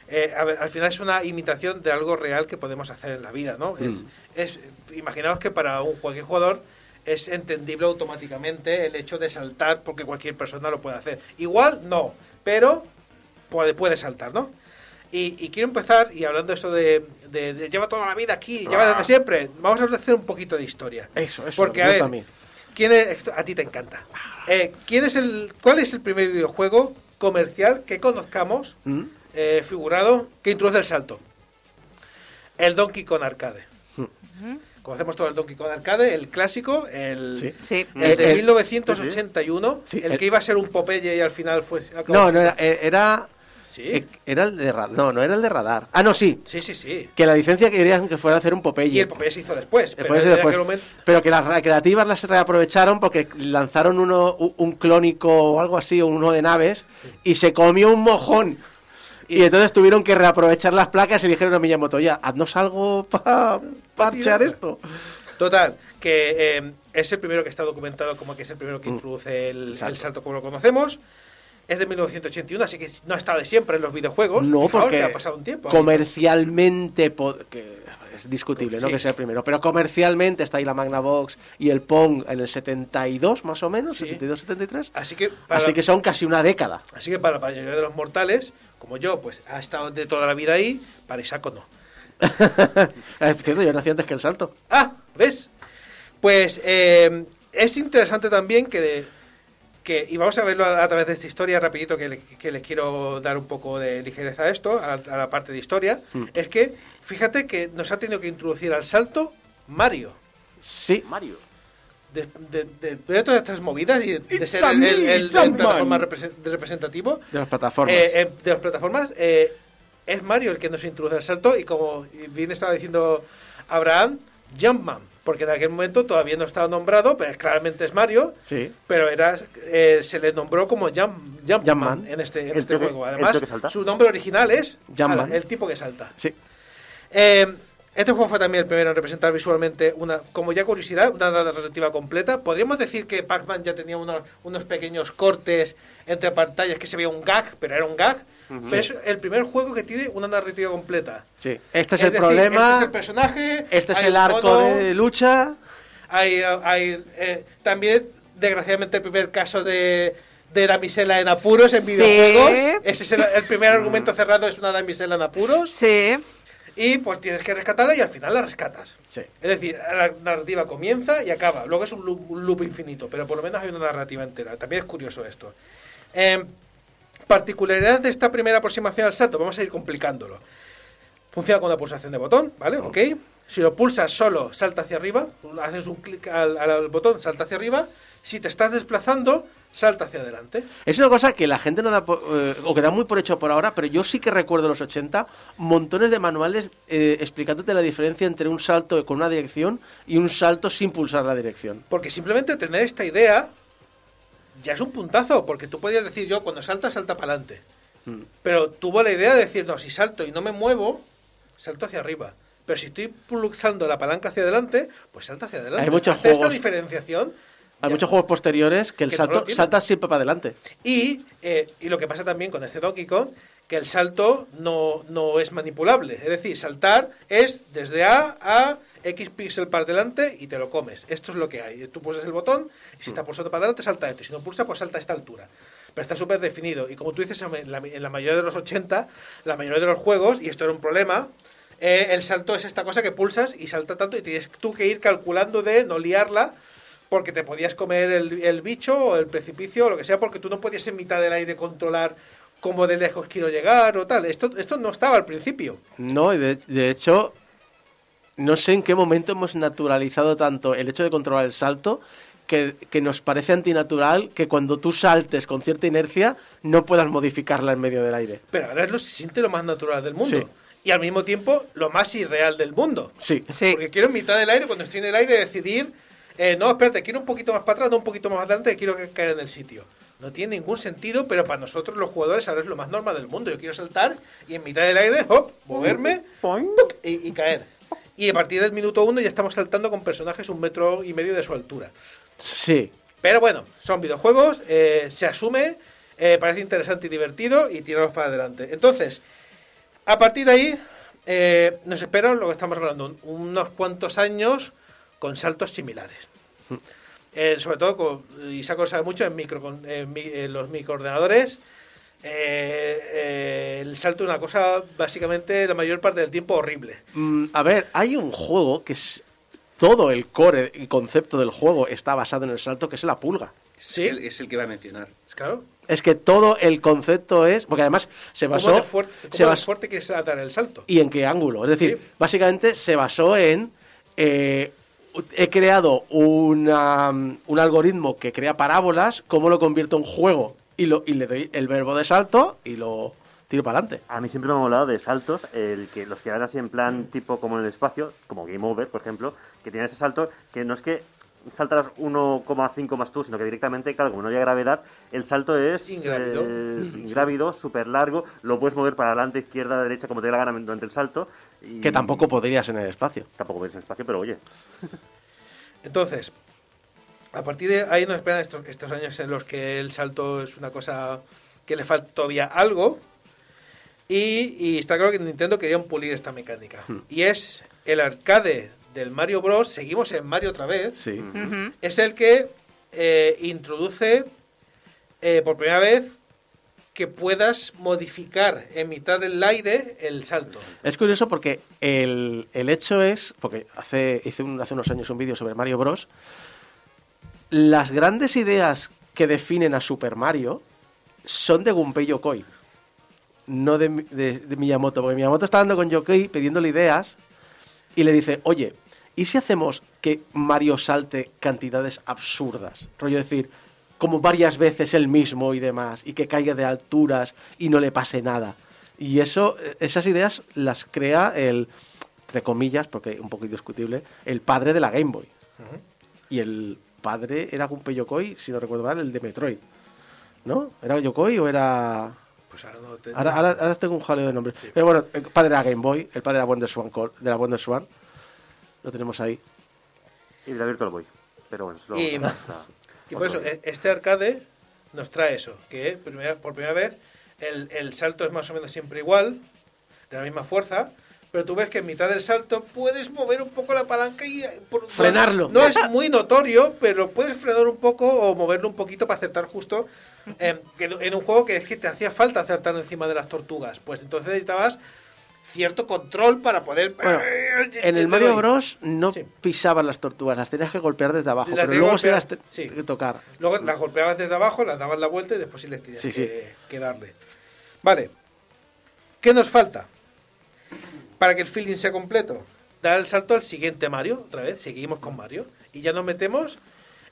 eh, a ver, al final es una imitación de algo real que podemos hacer en la vida, ¿no? Es, Mm. es, imaginaos que para un, cualquier jugador es entendible automáticamente el hecho de saltar porque cualquier persona lo puede hacer. Igual no, pero puede, puede saltar, ¿no? Y, y quiero empezar, y hablando eso de, de- de lleva toda la vida aquí, lleva desde siempre, vamos a hacer un poquito de historia. Eso, eso. Porque, a ver, también. ¿Quién es, esto a ti te encanta. Eh, ¿quién es el, ¿Cuál es el primer videojuego comercial que conozcamos, ¿Mm? eh, figurado, que introduce el salto? El Donkey Kong Arcade. Conocemos todo el Donkey Kong Arcade, el clásico, el, Sí. Sí. el de El- 1981, Sí, el, el- que iba a ser un Popeye y al final fue... No, no era, eh, era. Sí, eh, Era el de radar. No, no era el de radar. Ah, no, sí. sí, sí, sí. Que la licencia querían que fuera a hacer un Popeye. Y el Popeye se hizo después. Pero Después- en después. aquel momento- Pero que las recreativas las reaprovecharon porque lanzaron uno, un clónico o algo así, o uno de naves, y se comió un mojón. Y entonces tuvieron que reaprovechar las placas y dijeron a Miyamoto, ya, haznos algo para parchear tirar. esto. Total, que eh, es el primero que está documentado como que es el primero que Mm. introduce el, el Salto. salto. como lo conocemos. Es de 1981, así que no ha estado de siempre en los videojuegos. No, Fijaos porque que ha pasado un tiempo. comercialmente que es discutible, Pues no sí. que sea el primero, pero comercialmente está ahí la Magnavox y el Pong en el 72 más o menos, Sí. 72 73. Así que para, Así que son casi una década. así que para la mayoría de los mortales, como yo, pues ha estado de toda la vida ahí, para Isaac no. *laughs* es cierto, yo nací antes que el salto. Ah, ¿ves? Pues eh, es interesante también que, que, y vamos a verlo a, a través de esta historia rapidito, que le, que le quiero dar un poco de ligereza a esto, a, a la parte de historia, Mm. es que fíjate que nos ha tenido que introducir al salto Mario. Sí, Mario. De, de, de- de todas estas movidas y de It's ser el, el- el- plataforma representativo de las plataformas. eh, eh, de las plataformas, eh, es Mario el que nos introduce al salto y como bien estaba diciendo Abraham, Jumpman, porque en aquel momento todavía no estaba nombrado, pero claramente es Mario, sí. pero era eh, se le nombró como Jump, Jumpman, Jumpman. en este, en este juego. Además, su nombre original es Jumpman. el tipo que salta. Sí. Eh, este juego fue también el primero en representar visualmente una, como ya curiosidad, una narrativa completa. Podríamos decir que Pac-Man ya tenía unos, unos pequeños cortes entre pantallas que se veía un gag, pero era un gag. Pero es el primer juego que tiene una narrativa completa. Sí. Este es, el decir, problema. Este es el personaje. Este es el arco de lucha. Hay, hay, eh, también, desgraciadamente, el primer caso de, de damisela en apuros en Sí. videojuegos. Ese es el, el primer argumento cerrado, es una damisela en apuros. Sí. Y pues tienes que rescatarla y al final la rescatas. Sí. Es decir, la narrativa comienza y acaba. Luego es un loop, un loop infinito, pero por lo menos hay una narrativa entera. También es curioso esto. Eh, particularidad de esta primera aproximación al salto, vamos a ir complicándolo. Funciona con una pulsación de botón, ¿vale? Ok. Si lo pulsas solo, salta hacia arriba. Haces un clic al, al botón, salta hacia arriba. Si te estás desplazando, salta hacia adelante. Es una cosa que la gente no da por- eh, o que da muy por hecho por ahora, pero yo sí que recuerdo en los 80 montones de manuales eh, explicándote la diferencia entre un salto con una dirección y un salto sin pulsar la dirección. Porque simplemente tener esta idea ya es un puntazo, porque tú podías decir yo, cuando salta, salta para adelante. Mm. Pero tuvo la idea de decir, no, si salto y no me muevo, salto hacia arriba. Pero si estoy pulsando la palanca hacia adelante, pues salta hacia adelante. Hay muchos Hace esta juegos- diferenciación. Hay ya. muchos juegos posteriores que el Que salto salta siempre para adelante. Y, eh, y lo que pasa también con este Donkey Kong, que el salto no, no es manipulable. Es decir, saltar es desde A a X píxel para adelante y te lo comes. Esto es lo que hay. Tú pulsas el botón y si está pulsando para adelante salta esto. Si no pulsa, pues salta a esta altura. Pero está súper definido. Y como tú dices, en la, en la mayoría de los 80, la mayoría de los juegos, y esto era un problema, eh, el salto es esta cosa que pulsas y salta tanto y tienes tú que ir calculando de no liarla porque te podías comer el, el bicho o el precipicio o lo que sea, porque tú no podías en mitad del aire controlar cómo de lejos quiero llegar o tal. Esto, esto no estaba al principio. No, y de, de hecho, no sé en qué momento hemos naturalizado tanto el hecho de controlar el salto que, que nos parece antinatural que cuando tú saltes con cierta inercia no puedas modificarla en medio del aire. Pero ahora es lo, se siente lo más natural del mundo. Sí. Y al mismo tiempo lo más irreal del mundo. Sí. Sí. Porque quiero en mitad del aire, cuando estoy en el aire, decidir, eh, no, espérate, quiero un poquito más para atrás, no un poquito más adelante, quiero que caer en el sitio. No tiene ningún sentido, pero para nosotros los jugadores ahora es lo más normal del mundo. Yo quiero saltar y en mitad del aire, hop, moverme y caer. Y a partir del minuto uno ya estamos saltando con personajes un metro y medio de su altura. Sí. Pero bueno, son videojuegos, eh, se asume, eh, parece interesante y divertido y tiramos para adelante. Entonces, a partir de ahí, eh, nos esperan lo que estamos hablando, unos cuantos años con saltos similares. Eh, sobre todo, con, y Saco lo sabe mucho, en, micro, con- en en los microordenadores, eh, eh, el salto es una cosa básicamente la mayor parte del tiempo horrible. Mm, a ver, hay un juego que es... Todo el core y concepto del juego está basado en el salto, que es la pulga. Sí. El- es el que iba a mencionar. Claro. Es que todo el concepto es... Porque además se ¿Cómo basó... de fuerte, cómo se de basó- fuerte quieres dar el salto? y en qué ángulo. Es decir, Sí. básicamente se basó en. eh, he creado una, mm, un algoritmo que crea parábolas, cómo lo convierto en juego y, lo, y le doy el verbo de salto y lo tiro para adelante. A mí siempre me ha molado de saltos, el que los que eran así en plan tipo como en el espacio, como Game Over, por ejemplo, que tienen ese salto que no es que saltas 1,5 más tú, sino que directamente, claro, como no había gravedad, el salto es Ingrávido. eh, ingrávido, súper largo, lo puedes mover para adelante, izquierda, derecha, como te dé la gana durante el salto. y- Que tampoco podrías en el espacio. Tampoco ves el espacio, pero oye. Entonces, A partir de ahí nos esperan estos, estos años en los que el salto es una cosa que le falta todavía algo. Y, y está claro que Nintendo quería pulir esta mecánica. Y es el arcade del Mario Bros. Seguimos en Mario otra vez. Sí. Es el que eh, introduce eh, por primera vez que puedas modificar en mitad del aire el salto. Es curioso porque el, el hecho es, porque hace, hice un- hace unos años un vídeo sobre Mario Bros. Las grandes ideas que definen a Super Mario son de Gunpei Yokoi, no de, Mi- de- de Miyamoto, porque Miyamoto está hablando con Yokoi pidiéndole ideas y le dice, oye, ¿y si hacemos que Mario salte cantidades absurdas? Rollo decir, como varias veces el mismo y demás, y que caiga de alturas y no le pase nada. Y eso, esas ideas las crea el, entre comillas, porque un poco discutible, el padre de la Game Boy. Y el padre era Gunpei Yokoi, si no recuerdo mal, el de Metroid. ¿No? ¿Era Yokoi o era...? Pues ahora no te- Ahora, ahora, ahora tengo un jaleo de nombre. Pero bueno, el padre de la Game Boy, el padre de la Wonder Swan, de la Wonder Swan. Lo tenemos ahí. Y de la Virtual Boy. Pero bueno, es lo Y- Y por eso, otro. e- este arcade nos trae eso, que primera- por primera vez el, el salto es más o menos siempre igual, de la misma fuerza, pero tú ves que en mitad del salto puedes mover un poco la palanca y... eh, por- Frenarlo. No, es muy notorio, pero puedes frenar un poco o moverlo un poquito para acertar justo eh, en, un juego que es que te hacía falta acertar encima de las tortugas. Pues entonces necesitabas cierto control para poder... Bueno, en el Mario. Bros. no Sí. pisabas las tortugas, las tenías que golpear desde abajo, Las pero luego que sí las golpear, sí. que tocar. Luego las golpeabas desde abajo, las dabas la vuelta y después sí les tenías Sí, que, que darle. Vale. ¿Qué nos falta? Para que el feeling sea completo. Dar el salto al siguiente Mario, otra vez, seguimos con Mario. Y ya nos metemos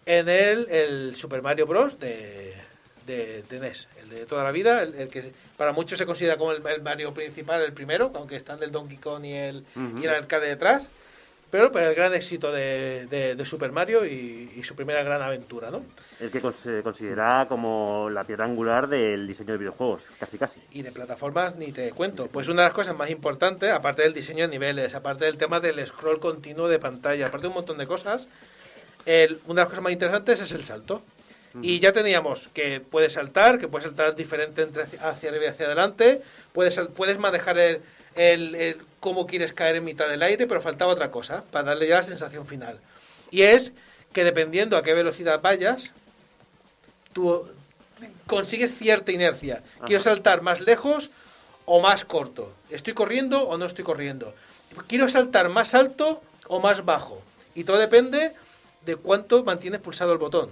en el, el Super Mario Bros. de, de, de NES, el de toda la vida, el, el que para muchos se considera como el, el Mario principal, el primero, aunque están del Donkey Kong y el, y el arcade detrás. Pero, pero el gran éxito de, de- de Super Mario y, y su primera gran aventura, ¿no? El que se considera como la piedra angular del diseño de videojuegos, casi casi. Y de plataformas ni te cuento. Pues una de las cosas más importantes, aparte del diseño de niveles, aparte del tema del scroll continuo de pantalla, aparte de un montón de cosas, el- una de las cosas más interesantes es el salto. Y ya teníamos que puedes saltar, que puedes saltar diferente entre hacia hacia arriba y hacia adelante, puedes, puedes manejar el, el- el cómo quieres caer en mitad del aire, pero faltaba otra cosa para darle ya la sensación final. Y es que dependiendo a qué velocidad vayas, tú consigues cierta inercia. Quiero saltar más lejos o más corto. ¿Estoy corriendo o no estoy corriendo? Quiero saltar más alto o más bajo. Y todo depende de cuánto mantienes pulsado el botón.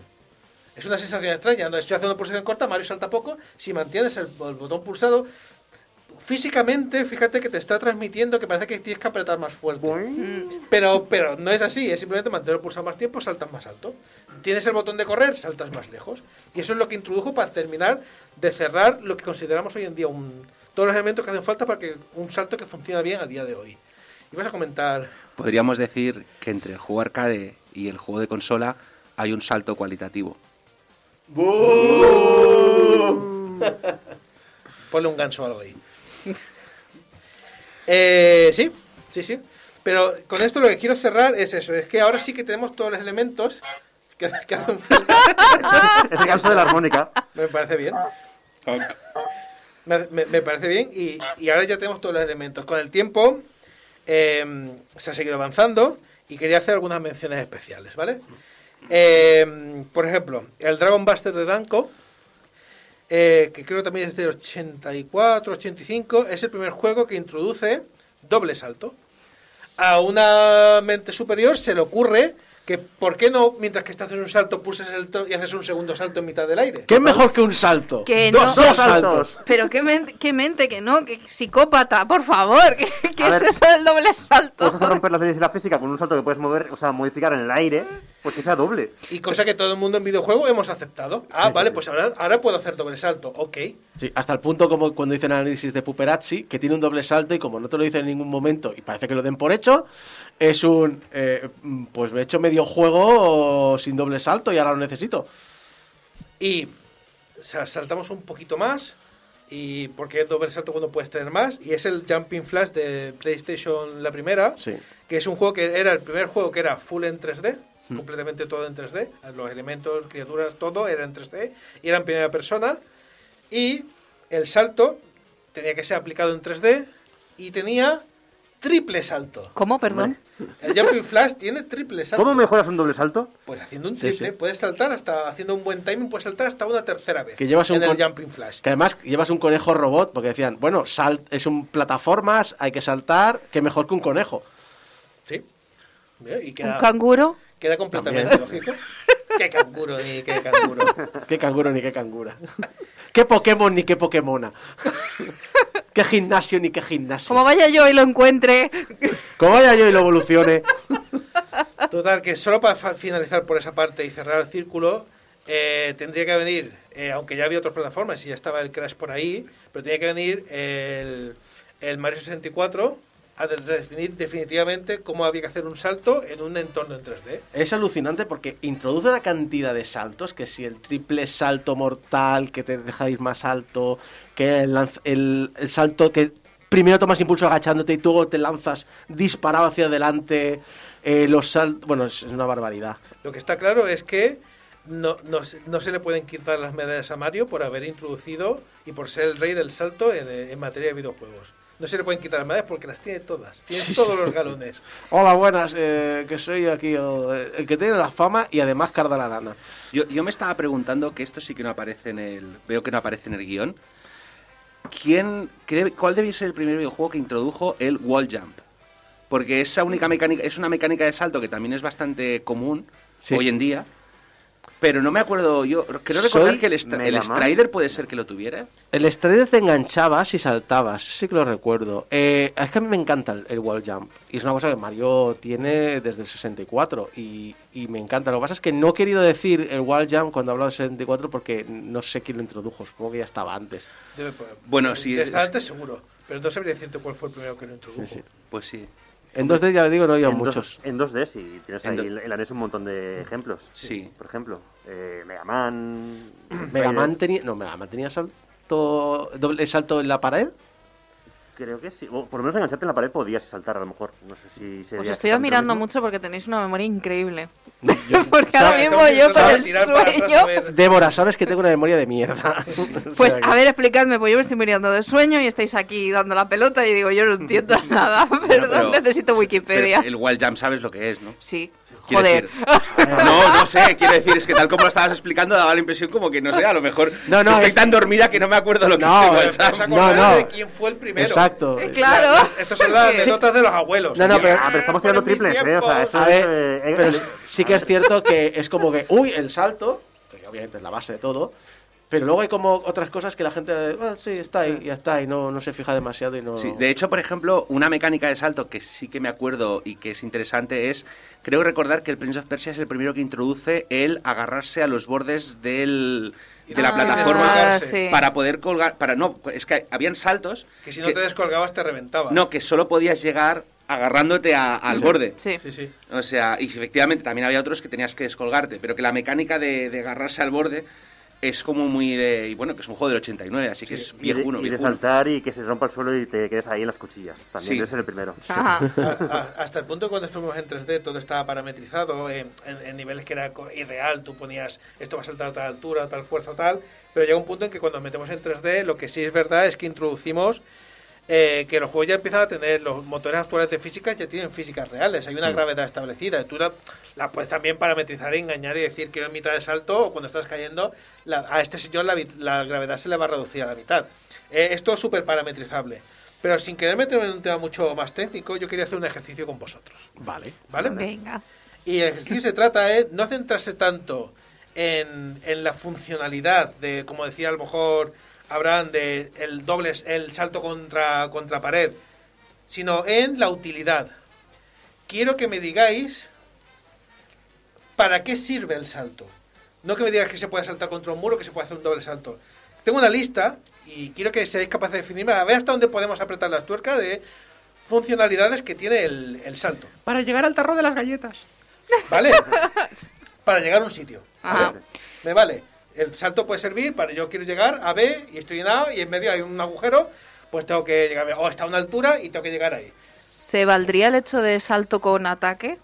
Es una sensación extraña. No estoy haciendo pulsación corta, Mario salta poco. Si mantienes el, el botón pulsado, físicamente, fíjate que te está transmitiendo que parece que tienes que apretar más fuerte. Pero, pero no es así, es simplemente mantener pulsado más tiempo, saltas más alto. Tienes el botón de correr, saltas más lejos. Y eso es lo que introdujo para terminar de cerrar lo que consideramos hoy en día un, todos los elementos que hacen falta para que un salto que funciona bien a día de hoy. Y vas a comentar. Podríamos decir que entre el juego arcade y el juego de consola hay un salto cualitativo. *laughs* Ponle un ganso o algo ahí. Eh, sí, sí, sí. Pero con esto lo que quiero cerrar es eso, es que ahora sí que tenemos todos los elementos que, que hacen falta. Es el caso de la armónica. Me parece bien. Me, me- me parece bien y, y ahora ya tenemos todos los elementos. Con el tiempo eh, se ha seguido avanzando y quería hacer algunas menciones especiales, ¿vale? Eh, por ejemplo, el Dragon Buster de Danko, eh, que creo también es del 84, 85, es el primer juego que introduce doble salto. A una mente superior se le ocurre que, ¿por qué no, mientras que estás haciendo un salto, pulses el to- y haces un segundo salto en mitad del aire? ¿Qué es mejor que un salto? Que dos, no. dos saltos. Pero qué, men- qué mente, que no, que psicópata, por favor, *laughs* que A es ver, eso del doble salto. Puedes hacer romper las leyes de la física con un salto que puedes mover, o sea, modificar en el aire, pues que sea doble. Y cosa que todo el mundo en videojuego hemos aceptado. Ah, vale, pues ahora, ahora puedo hacer doble salto. Ok. Sí, hasta el punto como cuando dicen análisis de Puperazzi, que tiene un doble salto y como no te lo dicen en ningún momento y parece que lo den por hecho, es un, eh, pues me he hecho medio juego sin doble salto y ahora lo necesito. Y sa- saltamos un poquito más. Y porque es doble salto cuando puedes tener más. Y es el Jumping Flash de PlayStation la primera. Sí. Que es un juego que era el primer juego que era full en 3D. Completamente todo en 3D. Los elementos, criaturas, todo era en 3D y era en primera persona. Y el salto tenía que ser aplicado en 3D y tenía triple salto. ¿Cómo, perdón? El Jumping Flash tiene triple salto. ¿Cómo mejoras un doble salto? Pues haciendo un triple, sí. puedes saltar hasta haciendo un buen timing, puedes saltar hasta una tercera vez Que llevas un en el con- Jumping Flash. Que además llevas un conejo robot, porque decían, bueno, sal es un plataformas, hay que saltar, que mejor que un conejo. Sí. ¿Un queda, canguro? queda completamente lógico. *laughs* qué canguro ni qué canguro. *laughs* Qué canguro ni qué cangura. qué Pokémon ni qué Pokémona. *laughs* qué gimnasio ni qué gimnasio. Como vaya yo y lo encuentre. Como vaya yo y lo evolucione. Total, que solo para finalizar por esa parte y cerrar el círculo, eh, tendría que venir, eh, aunque ya había otras plataformas y ya estaba el Crash por ahí, pero tenía que venir el, el Mario 64 a de- definir definitivamente cómo había que hacer un salto en un entorno en 3D. Es alucinante porque introduce una cantidad de saltos, que si el triple salto mortal, que te deja ir más alto, que el, el- el salto que primero tomas impulso agachándote y luego te lanzas disparado hacia adelante, eh, los saltos... Bueno, es una barbaridad. Lo que está claro es que no, no, se- no se le pueden quitar las medallas a Mario por haber introducido y por ser el rey del salto en, en materia de videojuegos. No se le pueden quitar las medallas porque las tiene todas, tiene todos los galones. *laughs* Hola, buenas, eh, que soy aquí el que tiene la fama y además carda la lana. Yo, yo me estaba preguntando, que esto sí que no aparece en el... Veo que no aparece en el guion. ¿Quién, qué debe- ¿Cuál debía ser el primer videojuego que introdujo el wall jump? Porque esa única mecánica, es una mecánica de salto que también es bastante común Sí. hoy en día. Pero no me acuerdo, yo creo Soy recordar que el, Stra- el. Strider puede ser que lo tuviera. El Strider te enganchabas y saltabas, sí que lo recuerdo. Eh, es que a mí me encanta el, el wall jump. Y es una cosa que Mario tiene desde el 64 y, y me encanta. Lo que pasa es que no he querido decir el wall jump cuando hablo del 64 porque no sé quién lo introdujo. Supongo que ya estaba antes. Debe poder- Bueno, sí, es- antes seguro, pero no sabría decirte cuál fue el primero que lo introdujo. Sí, sí. Pues sí. En 2D ya le digo, no había en, muchos. Dos, en 2D sí, tienes En ahí do- en la NES un montón de ejemplos. Sí. Por ejemplo, eh, Mega Man... *clears throat* Mega Man tenía... No, Mega Man tenía salto... Doble salto en la pared. Creo que sí. O por lo menos engancharte en la pared podías saltar a lo mejor. No sé si sería Os estoy admirando mucho porque tenéis una memoria increíble. *laughs* Yo- *laughs* Porque ahora mismo yo con el sueño... Débora, sabes que tengo una memoria de mierda. *laughs* O Pues a ver, explicadme, pues yo me estoy muriendo de sueño y estáis aquí dando la pelota y digo, yo no entiendo nada, perdón, Pero- necesito Wikipedia. pero el wall jump sabes lo que es, ¿no? Sí, Quiero joder. decir- no, no sé, quiero decir, es que tal como lo estabas explicando daba la impresión como que, no sé, a lo mejor No, no, estoy es- tan dormida que no me acuerdo lo que No, No, no. de quién fue el primero. Exacto. Eh, claro. Estas son las anécdotas de los abuelos. No, no, pero- Ah, pero estamos tirando triples, ¿eh? O sea, esto A es, eh, pero eh, sí que es cierto que es como que, uy, el salto, que obviamente es la base de todo, pero luego hay como otras cosas que la gente, "Ah, sí, está ahí, ya está, y no, no se fija demasiado y no... Sí, de hecho, por ejemplo, una mecánica de salto que sí que me acuerdo y que es interesante es, creo recordar que el Prince of Persia es el primero que introduce el agarrarse a los bordes del, de la Ah, plataforma sí. para poder colgar, para no, es que habían saltos Que si no te descolgabas te reventaba. no, que solo podías llegar agarrándote a- al borde. Sí. Sí, sí. O sea, y efectivamente también había otros que tenías que descolgarte, pero que la mecánica de, de agarrarse al borde es como muy de... Y bueno, que es un juego del 89, así que es y de, viejuno, y de saltar y que se rompa el suelo y te quedes ahí en las cuchillas. También Sí. debe ser el primero. Ajá. A- a- hasta el punto cuando estuvimos en 3D todo estaba parametrizado en, en- en niveles que era co- irreal, tú ponías esto va a saltar a tal altura, a tal fuerza tal, pero llega un punto en que cuando metemos en 3D lo que sí es verdad es que introducimos eh, que los juegos ya empiezan a tener, los motores actuales de física ya tienen físicas reales, hay una gravedad establecida, tú la, la puedes también parametrizar, engañar y decir que en mitad de salto o cuando estás cayendo, la- a este señor la, la gravedad se le va a reducir a la mitad. Eh, esto es súper parametrizable. Pero sin querer meterme en un tema mucho más técnico, yo quería hacer un ejercicio con vosotros. Vale. ¿Vale? Venga. Y el ejercicio se trata de no centrarse tanto en, en la funcionalidad de, como decía a lo mejor Abraham, de el doble, el salto contra, contra pared, sino en la utilidad. Quiero que me digáis para qué sirve el salto. No que me digas que se puede saltar contra un muro, que se puede hacer un doble salto. Tengo una lista y quiero que seáis capaces de definirme, a ver hasta dónde podemos apretar las tuercas de funcionalidades que tiene el, el salto. Para llegar al tarro de las galletas. ¿Vale? *laughs* para llegar a un sitio. Ajá. Me vale. El salto puede servir para yo quiero llegar a B y estoy en A y en medio hay un agujero, pues tengo que llegar a B. O está a una altura y tengo que llegar ahí. ¿Se valdría el hecho de salto con ataque?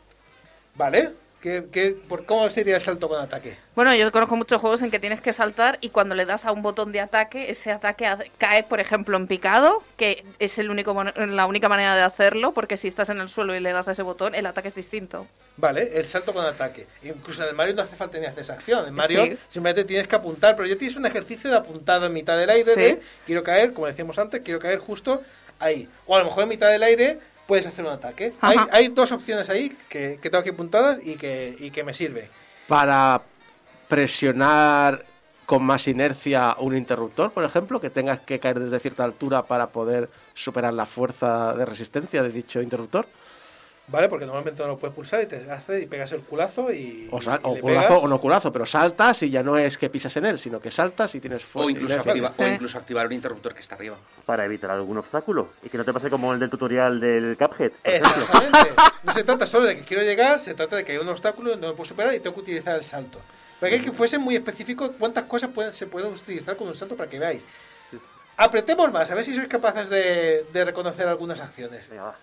¿Vale? ¿Qué, qué, por, ¿Cómo sería el salto con ataque? Bueno, yo conozco muchos juegos en que tienes que saltar y cuando le das a un botón de ataque, ese ataque cae, por ejemplo, en picado, que es el único, la única manera de hacerlo, porque si estás en el suelo y le das a ese botón, el ataque es distinto. Vale, el salto con ataque. Incluso en el Mario no hace falta ni hacer esa acción. En Mario Sí. simplemente tienes que apuntar, pero ya tienes un ejercicio de apuntado en mitad del aire. Sí. de quiero caer, como decíamos antes, quiero caer justo ahí. O a lo mejor en mitad del aire puedes hacer un ataque. Hay, hay dos opciones ahí que, que tengo aquí apuntadas y que, y que me sirve. Para presionar con más inercia un interruptor, por ejemplo, que tengas que caer desde cierta altura para poder superar la fuerza de resistencia de dicho interruptor. ¿Vale? Porque normalmente no lo puedes pulsar y te hace y pegas el culazo y. O, sal- y o le culazo pegas. o no culazo, pero saltas y ya no es que pisas en él, sino que saltas y tienes fuerza. O incluso, activa- o Eh. incluso activar un interruptor que está arriba. Para evitar algún obstáculo. Y que no te pase como el del tutorial del Cuphead. por ejemplo. Exactamente. No se trata solo de que quiero llegar, se trata de que hay un obstáculo donde no me puedo superar y tengo que utilizar el salto. Pero hay que fuese muy específico cuántas cosas pueden, se pueden utilizar con un salto para que veáis. Apretemos más, a ver si sois capaces de, de reconocer algunas acciones. Venga, va.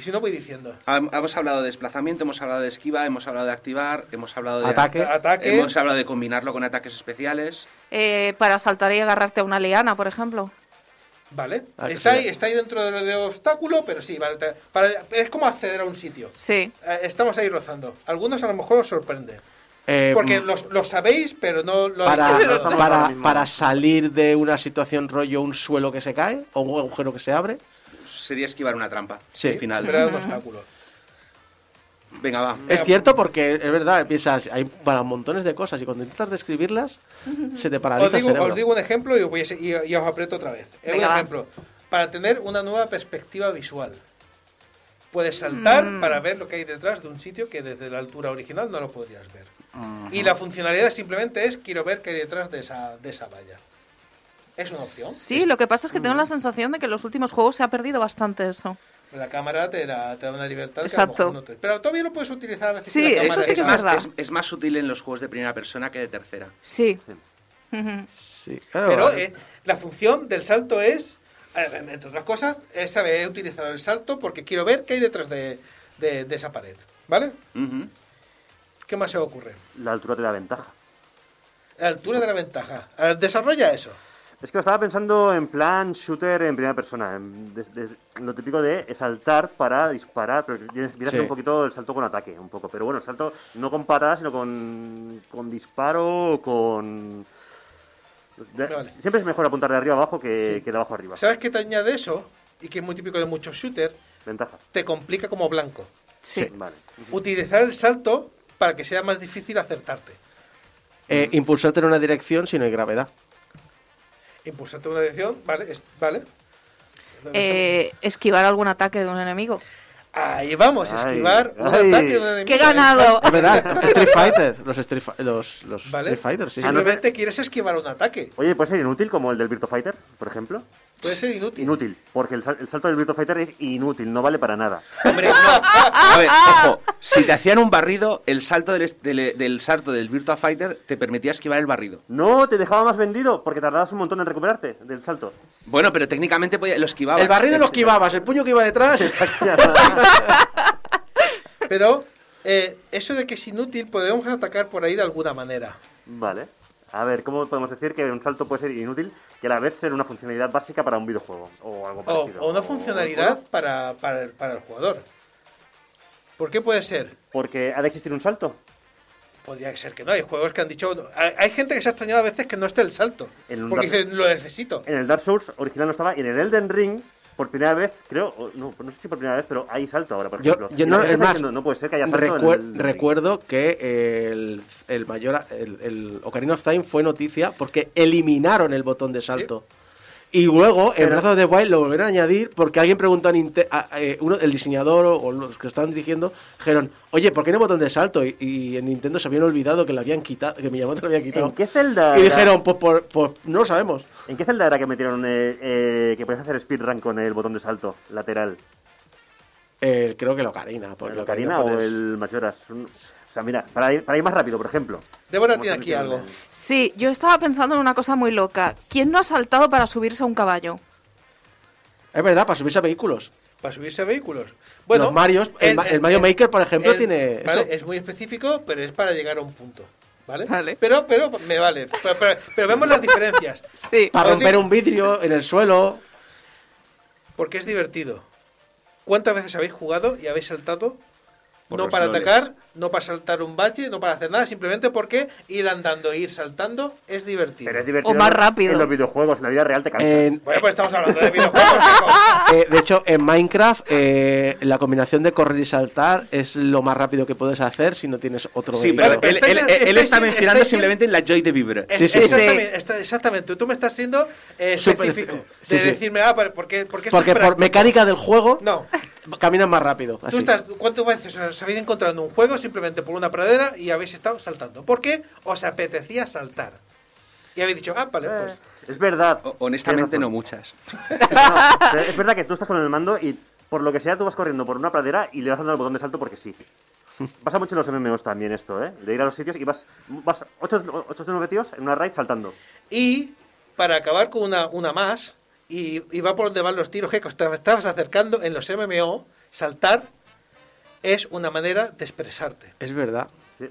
Y si no, voy diciendo. Hemos hablado de desplazamiento, hemos hablado de esquiva, hemos hablado de activar, hemos hablado de Ataque. Ataque. hemos hablado de combinarlo con ataques especiales. Eh, para saltar y agarrarte a una liana, por ejemplo. Vale. Ah, está, sí. ahí, está ahí dentro de lo de obstáculo, pero sí, vale. te- para- es como acceder a un sitio. Sí. Eh, estamos ahí rozando. Algunos a lo mejor os sorprende. Eh, Porque mm, los, los sabéis, pero no lo para, para, para salir de una situación rollo un suelo que se cae o un agujero que se abre. Sería esquivar una trampa. Sí. Al final. Superar un obstáculo. Venga, va. Es cierto porque es verdad, piensas, hay para montones de cosas y cuando intentas describirlas se te paraliza Os digo, el cerebro. os digo un ejemplo y os, voy a y- y os aprieto otra vez. Es un va. ejemplo. Para tener una nueva perspectiva visual. Puedes saltar Mm. para ver lo que hay detrás de un sitio que desde la altura original no lo podrías ver. Y la funcionalidad simplemente es quiero ver qué hay detrás de esa, de esa valla. Es una opción. Sí, lo que pasa es que tengo la sensación de que en los últimos juegos se ha perdido bastante eso. La cámara te da, te da una libertad que a lo Exacto. mejor no te... Pero todavía lo puedes utilizar a veces. Sí, la eso cámara sí que es, más, verdad. es- es más útil en los juegos de primera persona que de tercera. Sí. Sí, claro, Pero vale. eh, la función del salto es, eh, entre otras cosas, esta vez he utilizado el salto porque quiero ver qué hay detrás de, de- de esa pared. ¿Vale? ¿Qué más se ocurre? La altura te da ventaja. La altura de la ventaja. Eh, Desarrolla eso. Es que lo estaba pensando en plan shooter en primera persona. en- de- de- lo típico de saltar para disparar, pero viene viene a ser Sí. un poquito el salto con ataque, un poco. Pero bueno, el salto no con parada, sino con, con disparo o con... de- Vale. Siempre es mejor apuntar de arriba abajo que, Sí. que de abajo arriba. ¿Sabes qué te añade eso? Y que es muy típico de muchos shooters. Ventaja. Te complica como blanco. Sí. Vale. Utilizar el salto para que sea más difícil acertarte. Eh, impulsarte en una dirección si no hay gravedad. Impulsarte una dirección, ¿vale? es- ¿Vale? Eh, esquivar algún ataque de un enemigo. Ahí vamos, Ay, esquivar un ay. ataque de un enemigo. ¡Qué ganado! Es verdad, *laughs* Street Fighter, los Street, los, los ¿Vale? Street Fighter, sí. Simplemente quieres esquivar un ataque. Oye, ¿puede ser inútil como el del Virtua Fighter, por ejemplo? Puede ser inútil. Inútil, porque el, sal- el salto del Virtua Fighter es inútil, no vale para nada. Hombre, no. A ver, ojo. Si te hacían un barrido, el salto del, del, del salto del Virtua Fighter te permitía esquivar el barrido. No, te dejaba más vendido, porque tardabas un montón en recuperarte del salto. Bueno, pero técnicamente podía- lo esquivaba. El barrido lo *laughs* esquivabas, el puño que iba detrás. *laughs* Pero eh, eso de que es inútil, podemos atacar por ahí de alguna manera. Vale. A ver, ¿cómo podemos decir que un salto puede ser inútil y a la vez ser una funcionalidad básica para un videojuego? O algo parecido. o una funcionalidad para, para, el, para el jugador. ¿Por qué puede ser? Porque ha de existir un salto. Podría ser que no. Hay juegos que han dicho. Hay, gente que se ha extrañado a veces que no esté el salto. En Porque Dark- dicen, lo necesito. En el Dark Souls original no estaba y en el Elden Ring, por primera vez, creo, o no, no sé si por primera vez, pero hay salto ahora, por Yo, ejemplo. yo no, es más, diciendo, no puede ser que haya salto en el recuerdo que el, el mayor, el, el Ocarina of Time fue noticia porque eliminaron el botón de salto. Y luego, en Breath of the Wild lo volvieron a añadir porque alguien preguntó a, Ninte- a- eh, uno, el diseñador o, o los que lo estaban dirigiendo, dijeron, oye, ¿por qué no hay botón de salto? Y, y en Nintendo se habían olvidado que lo habían quitado, que Miyamoto lo había quitado. ¿En qué celda? Y era- dijeron, pues, por- pues no lo sabemos. ¿En qué celda era que metieron eh, eh, que puedes hacer speedrun con el botón de salto lateral? Eh, creo que lo Ocarina. Porque ¿El el Ocarina Ocarina o puedes- el Majora's? O sea, mira, para ir, para ir más rápido, por ejemplo. Débora tiene aquí algo. Sí, yo estaba pensando en una cosa muy loca. ¿Quién no ha saltado para subirse a un caballo? Es verdad, para subirse a vehículos. para subirse a vehículos. Bueno, Los Marios, el, Ma- el Mario Maker, por ejemplo, el- tiene. vale, eso. es muy específico, pero es para llegar a un punto. ¿Vale? Vale. Pero, pero me vale. Pero, pero- pero vemos las diferencias. *laughs* Sí. Para romper un vidrio en el suelo. Porque es divertido. ¿Cuántas veces habéis jugado y habéis saltado? No para atacar, no para saltar un valle, no para hacer nada, simplemente porque ir andando e ir saltando es divertido. Pero es divertido. O más rápido. En los videojuegos, en la vida real te cansas. En- Bueno, pues estamos hablando de *laughs* videojuegos. eh, de hecho, en Minecraft, eh, la combinación de correr y saltar es lo más rápido que puedes hacer si no tienes otro. Sí, vehículo. pero él, él- él- él está mencionando simplemente la Joy de Vibra. Sí, sí, exactamente, está- exactamente. Tú me estás siendo eh, Súper- específico. *laughs* sí, de sí. decirme, ah, ¿por qué, por qué Porque por práctico? mecánica del juego No, caminas más rápido. tú así. estás, ¿cuántas veces os habéis encontrado en un juego simplemente por una pradera y habéis estado saltando? Porque os apetecía saltar. Y habéis dicho, ah, vale, pues. Es verdad. O- Honestamente no muchas. *laughs* No, es verdad que tú estás con el mando y por lo que sea tú vas corriendo por una pradera y le vas dando al botón de salto porque sí. *laughs* Pasa mucho en los MMOs también esto, ¿eh? De ir a los sitios y vas, vas 8 o 9 tíos en una raid saltando. Y para acabar con una, una más, y, y va por donde van los tiros, que te estabas acercando en los MMO, saltar es una manera de expresarte. Es verdad. Sí.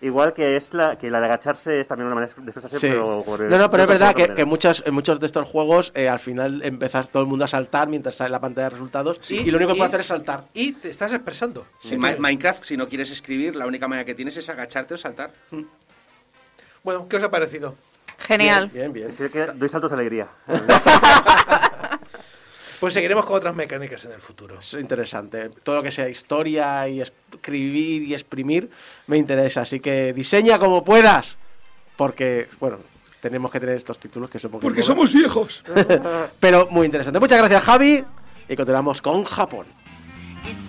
Igual que es la que la de agacharse es también una manera de expresarse, Sí. pero por No, no, pero es verdad que, que muchos, en muchos de estos juegos eh, al final empezás todo el mundo a saltar mientras sale la pantalla de resultados Sí, y lo único que y- puede hacer es saltar. Y te estás expresando. Minecraft, si no quieres escribir, la única manera que tienes es agacharte o saltar. Bueno, ¿qué os ha parecido? Genial. Bien, bien. Es que doy saltos de alegría. *laughs* Pues seguiremos con otras mecánicas en el futuro. Es interesante. Todo lo que sea historia y escribir y exprimir me interesa. Así que diseña como puedas. Porque, bueno, tenemos que tener estos títulos que supongo que Porque molan. somos viejos. *laughs* Pero muy interesante. Muchas gracias, Javi. Y continuamos con Japón. It's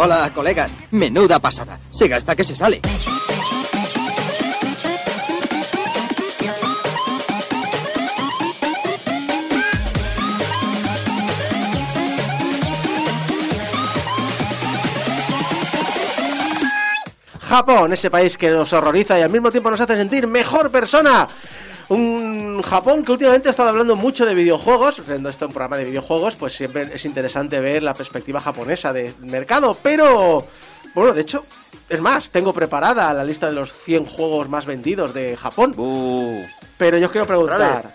Hola, colegas. Menuda pasada. Se gasta que se sale. Japón, ese país que nos horroriza y al mismo tiempo nos hace sentir mejor persona. Japón que últimamente ha estado hablando mucho de videojuegos, siendo esto un programa de videojuegos, pues siempre es interesante ver la perspectiva japonesa del mercado, pero bueno, de hecho, es más, tengo preparada la lista de los 100 juegos más vendidos de Japón, Uh, pero yo os quiero preguntar,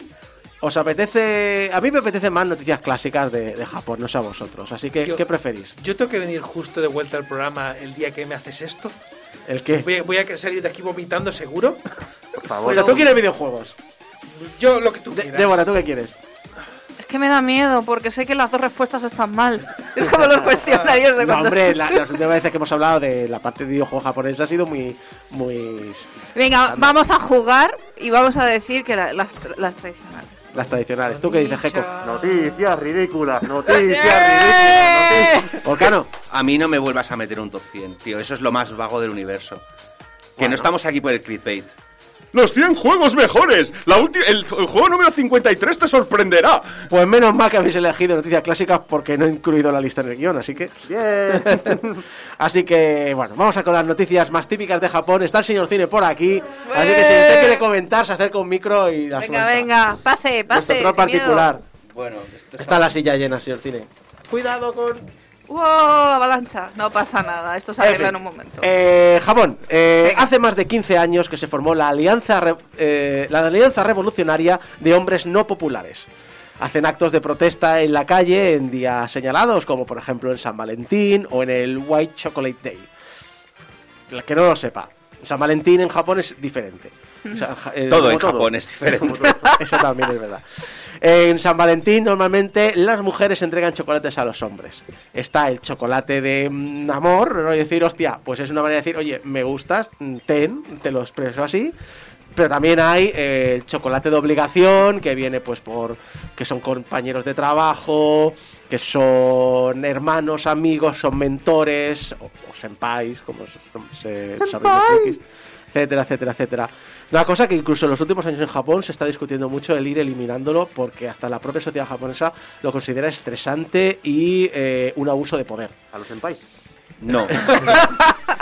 ¿os apetece, a mí me apetecen más noticias clásicas de, de Japón, no sé a vosotros, así que, Yo- ¿qué preferís? Yo tengo que venir justo de vuelta al programa el día que me haces esto. ¿El qué? Voy a, voy a salir de aquí vomitando seguro. Por favor. O sea, tú quieres videojuegos. Yo lo que tú De- quieras. Débora, ¿tú qué quieres? Es que me da miedo porque sé que las dos respuestas están mal. *laughs* Es como los cuestionarios de No, cuando... hombre, *laughs* la- las últimas veces que hemos hablado de la parte de videojuegos japonesa ha sido muy, muy... Venga, vamos a jugar y vamos a decir que la- las, tra- las tradicionales. Las tradicionales. ¿Tú qué dices, Jeco? Noticias ridículas, *laughs* noticias ¡Eh! ridículas. noticias- Volcano. a mí no me vuelvas a meter un top 100, tío. Eso es lo más vago del universo. Que no estamos aquí por el clickbait. Los 100 juegos mejores. La el, el juego número 53 te sorprenderá. Pues menos mal que habéis elegido noticias clásicas porque no he incluido la lista en el guion, así que... Bien. *laughs* Así que, bueno, vamos a con las noticias más típicas de Japón. Está el señor Cine por aquí. Así que si usted quiere comentar, se acerca un micro y la Venga, suelta. venga, pase, pase. sin miedo. particular. Bueno, esto Está la silla llena, señor Cine. Cuidado con... ¡Wow! Avalancha. No pasa nada, esto se arregla en, un momento. eh, Japón, eh, hace más de 15 años que se formó la Alianza, Re- eh, la Alianza Revolucionaria de Hombres No Populares. Hacen actos de protesta en la calle en días señalados, como por ejemplo en San Valentín o en el White Chocolate Day. El que no lo sepa, San Valentín en Japón es diferente. O sea, ja- eh, Todo en Japón es *laughs* diferente. Eso también es verdad. En San Valentín normalmente las mujeres entregan chocolates a los hombres. Está el chocolate de mm, amor, ¿no? Y decir, hostia, pues es una manera de decir, oye, me gustas, mm, ten, te lo expreso así. Pero también hay eh, el chocolate de obligación, que viene pues por que son compañeros de trabajo, que son hermanos, amigos, son mentores, o, o senpais, como se, se etcétera, etcétera, etcétera. Una cosa que incluso en los últimos años en Japón se está discutiendo mucho el ir eliminándolo porque hasta la propia sociedad japonesa lo considera estresante y eh, un abuso de poder. ¿A los senpais? No. *laughs*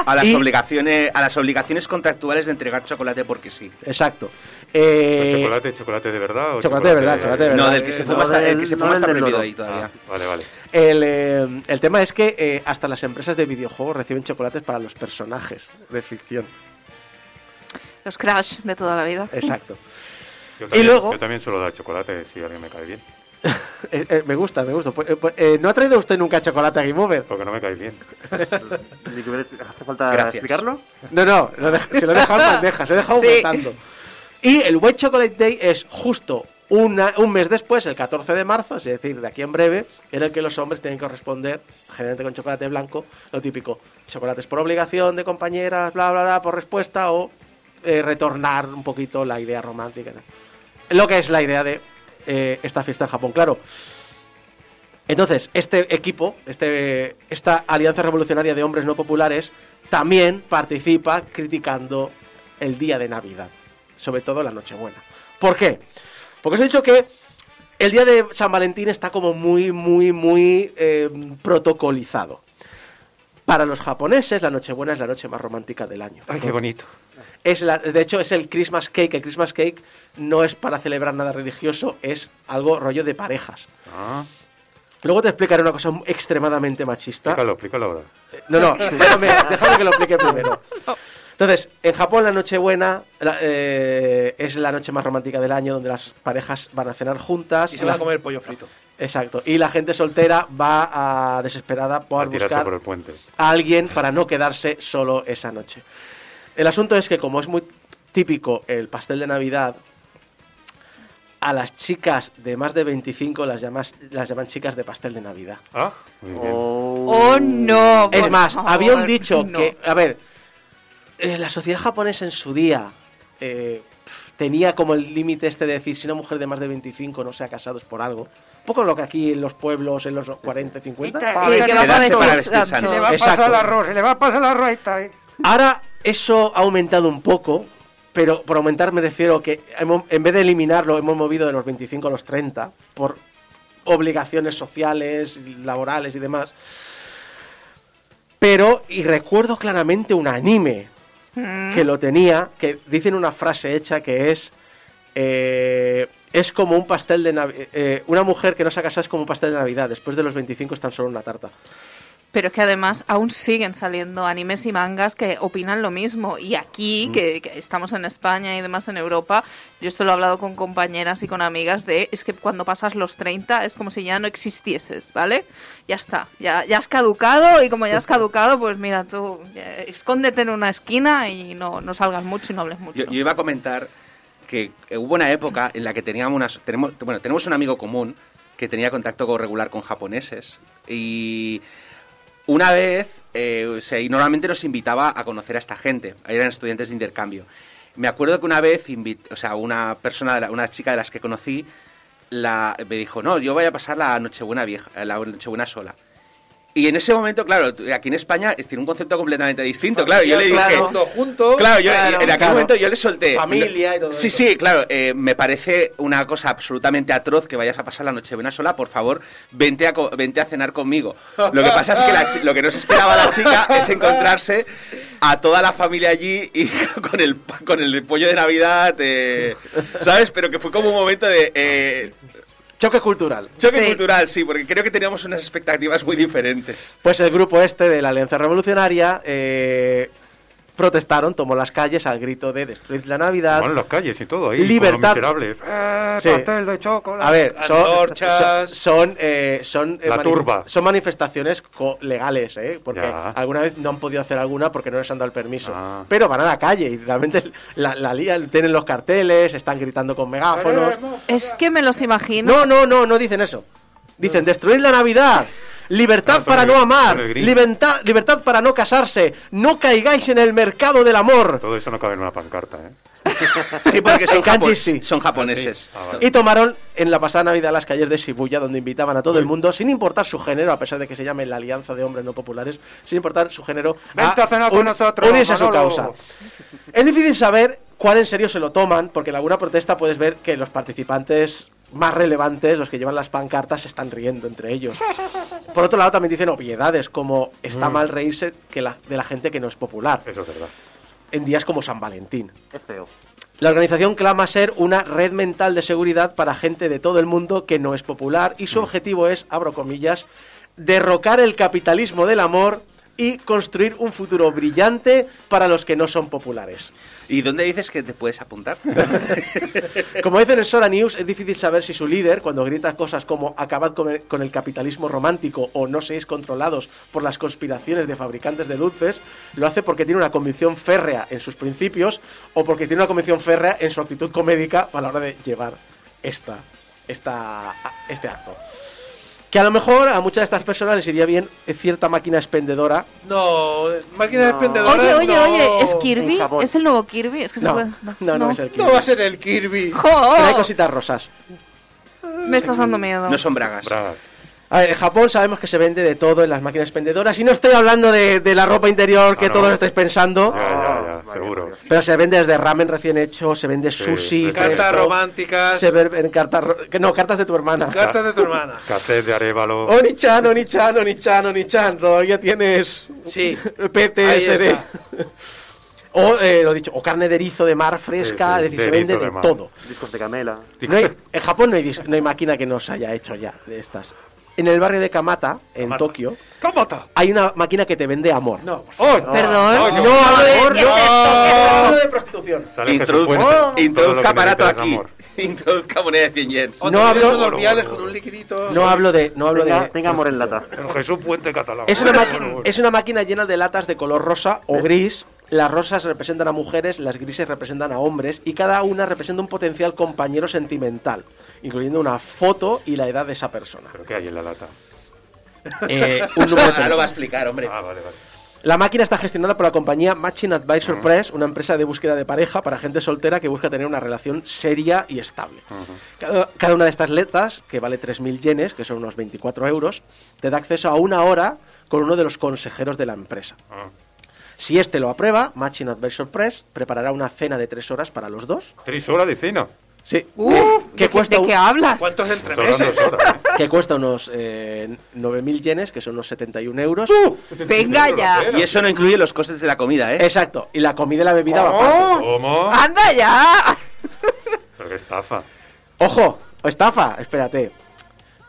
A las, Y- obligaciones, a las obligaciones contractuales de entregar chocolate porque sí. Exacto. Eh, ¿Chocolate, chocolate de verdad? o chocolate de verdad, chocolate de verdad. No, del que se fuma no está, el del- que se no fuma está prohibido loro. ahí todavía. Ah, vale, vale. El, eh, el tema es que eh, hasta las empresas de videojuegos reciben chocolates para los personajes de ficción. Los Crash de toda la vida. Exacto. Yo Y también, luego- Yo también suelo dar chocolate si alguien me cae bien. *laughs* Eh, eh, me gusta, me gusta. Pues, eh, pues, eh, ¿No ha traído usted nunca chocolate a Game Over? Porque no me cae bien. *laughs* ¿Hace falta Gracias. explicarlo? No, no, lo deja- se lo he dejado en bandeja, se lo he dejado Sí. Y el White Chocolate Day es justo una- un mes después, el 14 de marzo, es decir, de aquí en breve, en el que los hombres tienen que responder, generalmente con chocolate blanco, lo típico, chocolates por obligación de compañeras, bla, bla, bla, por respuesta, o eh, retornar un poquito la idea romántica. Lo que es la idea de eh, esta fiesta en Japón, claro. Entonces, este equipo, este, esta alianza revolucionaria de hombres no populares, también participa criticando el día de Navidad, sobre todo la Nochebuena. ¿Por qué? Porque os he dicho que el día de San Valentín está como muy, muy, muy eh, protocolizado. Para los japoneses, la Nochebuena es la noche más romántica del año. Ay, qué bonito. Es la- de hecho, es el Christmas cake. El Christmas cake no es para celebrar nada religioso, es algo rollo de parejas. Ah, Luego te explicaré una cosa extremadamente machista. explícalo, explícalo ahora. No, no, *laughs* déjame, déjame que lo explique primero. Entonces, en Japón la Nochebuena la- eh, es la noche más romántica del año donde las parejas van a cenar juntas. Y se va la- a comer pollo frito. Exacto. Y la gente soltera va a, desesperada por A buscar por el puente. a alguien para no quedarse solo esa noche. El asunto es que como es muy típico el pastel de Navidad, a las chicas de más de 25 las, llamas, las llaman chicas de pastel de Navidad. Ah, muy bien. Oh, no. Es más, favor, había un dicho no. que, a ver, eh, la sociedad japonesa en su día eh, pf, tenía como el límite este de decir si una mujer de más de 25 no se ha casado es por algo. Un poco lo que aquí en los pueblos, en los 40, 50. Sí, que vas a para vestir. Le va a pasar el arroz, se le va a pasar el arroz. ahí está, eh. Ahora eso ha aumentado un poco, pero por aumentar me refiero que hemos- en vez de eliminarlo hemos movido de los 25 a los 30 por obligaciones sociales, laborales y demás. Pero, y recuerdo claramente un anime Mm. que lo tenía, que dicen una frase hecha que es... eh, es como un pastel de Navidad. una mujer que no se ha casado es como un pastel de Navidad. Después de los 25 es tan solo una tarta. Pero es que además aún siguen saliendo animes y mangas que opinan lo mismo. Y aquí, Mm. que, que estamos en España y demás en Europa, yo esto lo he hablado con compañeras y con amigas de, es que cuando pasas los 30 es como si ya no existieses, ¿vale? Ya está, ya, ya has caducado y como ya has caducado, pues mira tú, ya, escóndete en una esquina y no, no salgas mucho y no hables mucho. Yo, yo iba a comentar que eh, hubo una época en la que teníamos unas, tenemos, bueno, tenemos un amigo común que tenía contacto con- regular con japoneses y una vez eh, se- y normalmente nos invitaba a conocer a esta gente, eran estudiantes de intercambio. Me acuerdo que una vez, invi- o sea, una persona, de la- una chica de las que conocí, la, me dijo, no, yo voy a pasar la Nochebuena vieja, la Nochebuena sola. Y en ese momento, claro, aquí en España tiene un concepto completamente distinto. Claro, yo le dije, Claro. Juntos, juntos. Claro, yo, Claro, en aquel claro. momento yo le solté. Familia y todo Sí, eso. sí, claro. eh, me parece una cosa absolutamente atroz que vayas a pasar la Nochebuena sola. Por favor, vente a, vente a cenar conmigo. Lo que pasa es que la lo que no se esperaba la chica es encontrarse a toda la familia allí y *laughs* con el, con el pollo de Navidad, eh, ¿sabes? Pero que fue como un momento de. eh, Choque cultural. choque Sí. cultural, sí, porque creo que teníamos unas expectativas muy diferentes. Pues el grupo este de la Alianza Revolucionaria eh, protestaron, tomó las calles al grito de destruir la Navidad. Van en las calles y todo ahí. Libertad. Con los miserables. Eh, Sí. pastel de chocolate. A ver, son, Antorchas. son, son, eh, son, eh, La manif- turba. son manifestaciones co- legales, ¿eh? porque Ya. alguna vez no han podido hacer alguna porque no les han dado el permiso. Ah. Pero van a la calle y realmente la, la lían, tienen los carteles, están gritando con megáfonos. Es que me los imagino. No, no, no, no dicen eso. Dicen destruir la Navidad. Libertad Ah, para no amar, libertad, libertad para no casarse, no caigáis en el mercado del amor. Todo eso no cabe en una pancarta, ¿eh? *laughs* Sí, porque son, kanji japo- sí. son japoneses. Y tomaron en la pasada Navidad las calles de Shibuya, donde invitaban a todo el mundo, sin importar su género, a pesar de que se llame la Alianza de Hombres No Populares, sin importar su género, Vente a cenar con un- nosotros, unirse a su causa. Es difícil saber cuál en serio se lo toman, porque en alguna protesta puedes ver que los participantes más relevantes, los que llevan las pancartas, se están riendo entre ellos. Por otro lado, también dicen obviedades, como está Mm. mal reírse que la- de la gente que no es popular. Eso es verdad. En días como San Valentín. Es feo. La organización clama ser una red mental de seguridad para gente de todo el mundo que no es popular y su objetivo es, abro comillas, derrocar el capitalismo del amor y construir un futuro brillante para los que no son populares. ¿Y dónde dices que te puedes apuntar? *laughs* Como dicen en Sora News, es difícil saber si su líder, cuando grita cosas como acabad con el, con el capitalismo romántico o no seáis controlados por las conspiraciones de fabricantes de dulces, lo hace porque tiene una convicción férrea en sus principios o porque tiene una convicción férrea en su actitud comédica a la hora de llevar esta, esta, este acto. Que a lo mejor a muchas de estas personas les iría bien cierta máquina expendedora. No, máquina expendedora. Oye, oye, no. oye, ¿es Kirby? ¿Es el nuevo Kirby? Es que se No, puede... no, no es el Kirby. No va a ser el Kirby. ¡Jo! Pero hay cositas rosas. Me estás dando miedo. No son bragas. A ver, en Japón sabemos que se vende de todo en las máquinas expendedoras y no estoy hablando de, de la ropa interior que Ah, no. todos estáis pensando, Ya, ya, ya, seguro. pero se vende desde ramen recién hecho, se vende sushi, Cartas románticas. se venden cartas, no, cartas de tu hermana. Cartas de tu hermana. Cassette de Arevalo. Oni-chan, Oni-chan, Oni-chan, Oni-chan, todavía tienes Sí. *laughs* PTSD. O, eh, lo dicho, o carne de erizo de mar fresca, Sí, sí, es decir, de se vende de, todo. Discos de camela. No hay- en Japón no hay, no hay máquina que no se haya hecho ya de estas. En el barrio de Kamata, en Kamata. Tokio, Kamata. hay una máquina que te vende amor. No, Perdón. No, No, no, amor, ¿qué es no. esto? ¿Qué es de prostitución. Introduzca, aparato aquí. Introduzca moneda de 100 yens. No hablo- viales con un liquidito. No hablo de, no hablo Tenga, de. tenga amor en lata. El Jesús Puente catalán. Es una, es una máquina llena de latas de color rosa o gris. Las rosas representan a mujeres, las grises representan a hombres y cada una representa un potencial compañero sentimental, incluyendo una foto y la edad de esa persona. ¿Pero qué hay en la lata? Eh, un número de *laughs* Ahora lo va a explicar, hombre. Ah, vale, vale. La máquina está gestionada por la compañía Matching Advisor Press, una empresa de búsqueda de pareja para gente soltera que busca tener una relación seria y estable. Cada, cada una de estas letras, que vale 3.000 yenes, que son unos 24 euros, te da acceso a una hora con uno de los consejeros de la empresa. Ah. Si este lo aprueba, Matching Advisor Press preparará una cena de tres horas para los dos. Tres horas de cena. Sí. Que ¿de, cuesta de un- qué hablas? ¿Cuántos entremeses? horas, ¿eh? que cuesta unos eh, 9.000 yenes, que son unos 71 euros. Venga ya. Y eso no incluye los costes de la comida, ¿eh? Exacto. Y la comida y la bebida va Oh. aparte. ¿Cómo? ¡Anda ya! Pero qué estafa. Ojo, estafa, espérate.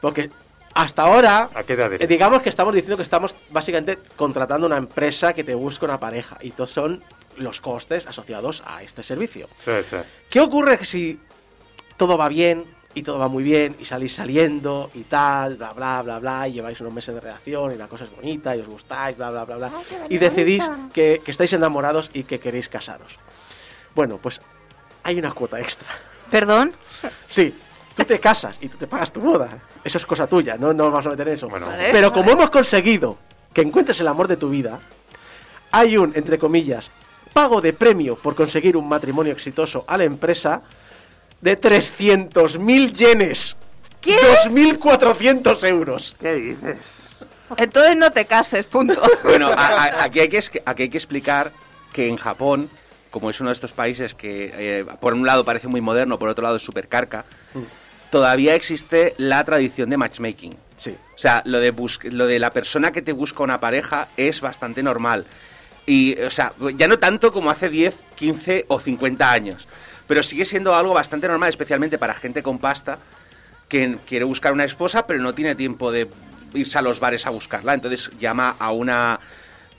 Porque hasta ahora, ¿A qué edad eh, eres? digamos que estamos diciendo que estamos básicamente contratando una empresa que te busca una pareja. Y todos son los costes asociados a este servicio. Sí, sí. ¿Qué ocurre si todo va bien y todo va muy bien y salís saliendo y tal, bla, bla, bla, bla, y lleváis unos meses de relación y la cosa es bonita y os gustáis, bla, bla, bla, bla, y decidís que, que estáis enamorados y que queréis casaros? Bueno, pues hay una cuota extra. ¿Perdón? *laughs* Sí, tú te casas y tú te pagas tu boda. Eso es cosa tuya, no no nos vamos a meter en eso. Bueno, Vale. Pero como hemos conseguido que encuentres el amor de tu vida, hay un, entre comillas, pago de premio por conseguir un matrimonio exitoso a la empresa de 300.000 yenes. ¿Qué? 2.400 euros. ¿Qué dices? Entonces no te cases, punto. *laughs* Bueno, a- a- aquí, hay que, aquí hay que explicar que en Japón, como es uno de estos países que eh, por un lado parece muy moderno, por otro lado es súper carca, todavía existe la tradición de matchmaking. Sí. O sea, lo de, bus- lo de la persona que te busca una pareja es bastante normal. Y, o sea, ya no tanto como hace 10, 15 o 50 años. Pero sigue siendo algo bastante normal, especialmente para gente con pasta que quiere buscar una esposa, pero no tiene tiempo de irse a los bares a buscarla. Entonces llama a una.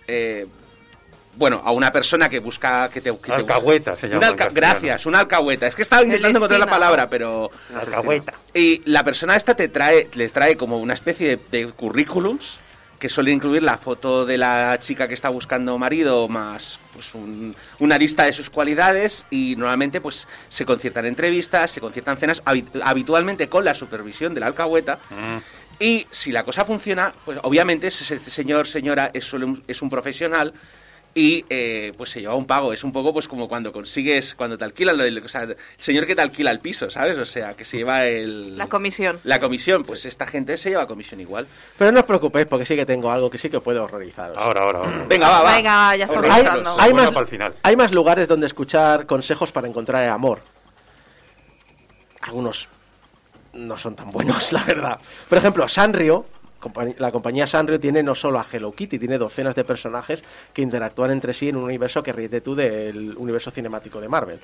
eh, bueno, a una persona que busca. Que te, que te Alcahueta se llama Una alca- gracias, una alcahueta. Es que estaba intentando encontrar la palabra, pero. Alcahueta. Y la persona esta te trae, les trae como una especie de, de currículums que suele incluir la foto de la chica que está buscando marido más pues un- una lista de sus cualidades y normalmente pues se conciertan entrevistas, se conciertan cenas habi- habitualmente con la supervisión de la alcahueta. Y si la cosa funciona, pues obviamente ese- este señor, señora es, es un profesional y eh, pues se lleva un pago. Es un poco pues como cuando consigues, cuando te alquilan, lo del- o sea, el señor que te alquila el piso, ¿sabes? O sea, que se lleva el, La comisión. la comisión. Pues esta gente se lleva comisión igual. Pero no os preocupéis, porque sí que tengo algo que sí que puedo horrorizaros. Ahora, ahora, ahora. *clears throat* Venga, va, va. Venga, ya estamos Hay, hay más, para el final. hay más lugares donde escuchar consejos para encontrar el amor. Algunos no son tan buenos, *laughs* la verdad. Por ejemplo, Sanrio, la compañía Sanrio tiene no solo a Hello Kitty, tiene docenas de personajes que interactúan entre sí en un universo que ríete tú del universo cinemático de Marvel.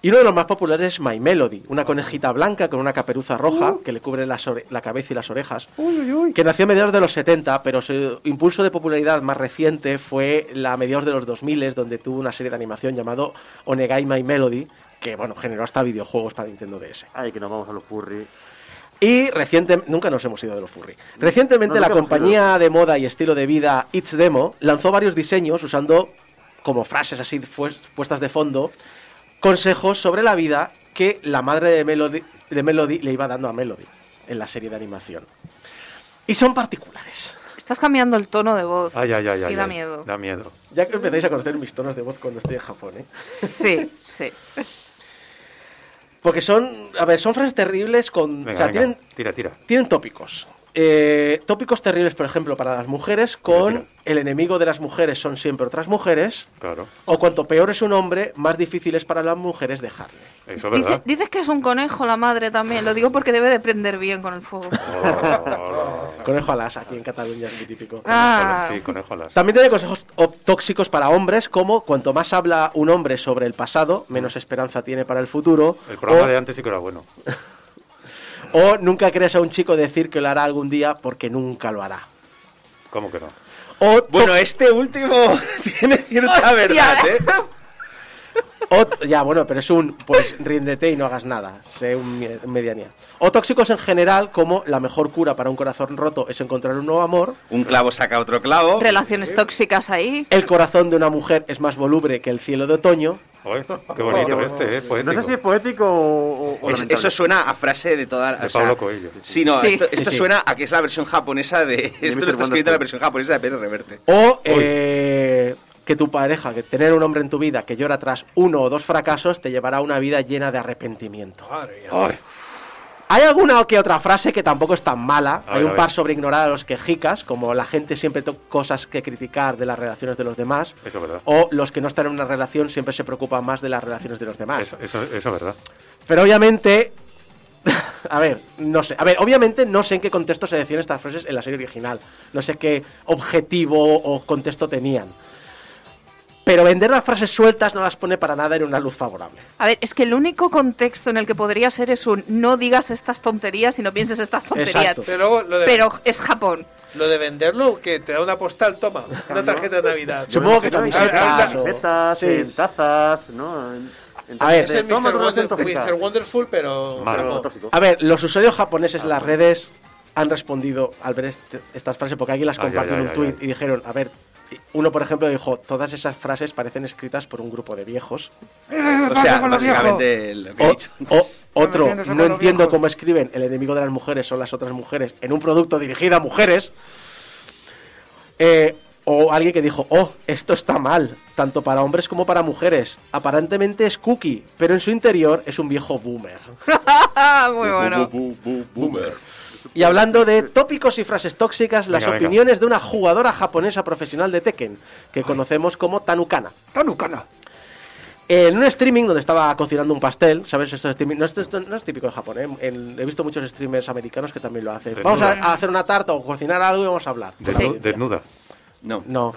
Y uno de los más populares es My Melody, una conejita blanca con una caperuza roja que le cubre la cabeza y las orejas, que nació a mediados de los 70, pero su impulso de popularidad más reciente fue la a mediados de los 2000, donde tuvo una serie de animación llamado Onegai My Melody, que bueno, generó hasta videojuegos para Nintendo DS. Ay, que nos vamos a los furry. Y recientemente, nunca nos hemos ido de los furry. Recientemente No, la compañía de moda y estilo de vida It's Demo lanzó varios diseños usando como frases así pues- puestas de fondo consejos sobre la vida que la madre de Melody, de Melody le iba dando a Melody en la serie de animación. Y son particulares. Estás cambiando el tono de voz. Ay, ay, ay, ay. Y da ay. miedo. Da miedo. Ya que empezáis a conocer mis tonos de voz cuando estoy en Japón, ¿eh? Sí, sí. Porque son, a ver, son frases terribles con... Venga, o sea, venga. tienen Tira, tira. Tienen tópicos. Eh, tópicos terribles, por ejemplo, para las mujeres, con el enemigo de las mujeres son siempre otras mujeres, Claro. o cuanto peor es un hombre, más difícil es para las mujeres dejarle. Eso es Dice- verdad. dices que es un conejo la madre también. Lo digo porque debe de prender bien con el fuego. Conejo alas, aquí en Cataluña es muy típico. Ah. Sí, conejo alas. También tiene consejos tóxicos para hombres, como cuanto más habla un hombre sobre el pasado, menos esperanza tiene para el futuro. El programa o, de antes sí que era bueno. *laughs* o nunca creas a un chico decir que lo hará algún día porque nunca lo hará. ¿Cómo que no? O Bueno, este último *laughs* tiene cierta verdad, ¿eh? O- ya, bueno, pero es un, pues ríndete y no hagas nada, sé un medianía. O tóxicos en general, como la mejor cura para un corazón roto es encontrar un nuevo amor, Un clavo saca otro clavo. Relaciones tóxicas ahí. el corazón de una mujer es más voluble que el cielo de otoño, Oye, qué bonito este, ¿eh? Poético. No sé si es poético o, o Es- lamentable. eso suena a frase de toda la. De o sea, Pablo Coelho. Sí, no, Sí. esto, Sí, esto sí. suena a que es la versión japonesa de. Esto lo está escribiendo la versión japonesa de Pérez Reverte. o eh, que tu pareja, que tener un hombre en tu vida que llora tras uno o dos fracasos te llevará a una vida llena de arrepentimiento. Madre mía. Hay alguna que otra frase que tampoco es tan mala. A Hay ver, un par sobre ignorar a los quejicas, como la gente siempre toca cosas que criticar de las relaciones de los demás. Eso es verdad. O los que no están en una relación siempre se preocupan más de las relaciones de los demás. Eso, eso, eso es verdad. Pero obviamente. *laughs* A ver, no sé. A ver, obviamente no sé en qué contexto se decían estas frases en la serie original. No sé qué objetivo o contexto tenían. Pero vender las frases sueltas no las pone para nada en una luz favorable. A ver, es que el único contexto en el que podría ser es un no digas estas tonterías y no pienses estas tonterías. Pero luego lo de, Pero es Japón. lo de venderlo, que te da una postal, toma, una tarjeta de Navidad. Supongo que camisetas camisetas, sí. en tazas, ¿no? En- en A ver, Es el "Toma Mr. Wonder- tóxica". Mr. Wonderful, pero... Malo. pero no. tóxico. A ver, los usuarios japoneses en las redes han respondido al ver este- estas frases porque alguien las compartió en un tuit y dijeron, a ver, uno por ejemplo dijo, todas esas frases parecen escritas por un grupo de viejos. *laughs* O sea, básicamente lo que he O, dicho o- antes. otro, no entiendo cómo escriben el enemigo de las mujeres son las otras mujeres en un producto dirigido a mujeres. Eh, o alguien que dijo, oh, esto está mal, tanto para hombres como para mujeres. Aparentemente es cookie, pero en su interior es un viejo boomer. *laughs* Muy bueno. Y hablando de tópicos y frases tóxicas, las Venga, opiniones de una jugadora japonesa profesional de Tekken, que conocemos como Tanukana. Tanucana. En un streaming donde estaba cocinando un pastel, ¿sabes? Esto, es no, esto- esto no es típico de Japón, ¿eh? He visto muchos streamers americanos que también lo hacen. Desnuda. Vamos a, a hacer una tarta o cocinar algo y vamos a hablar. Desnu- Desnuda. No. No.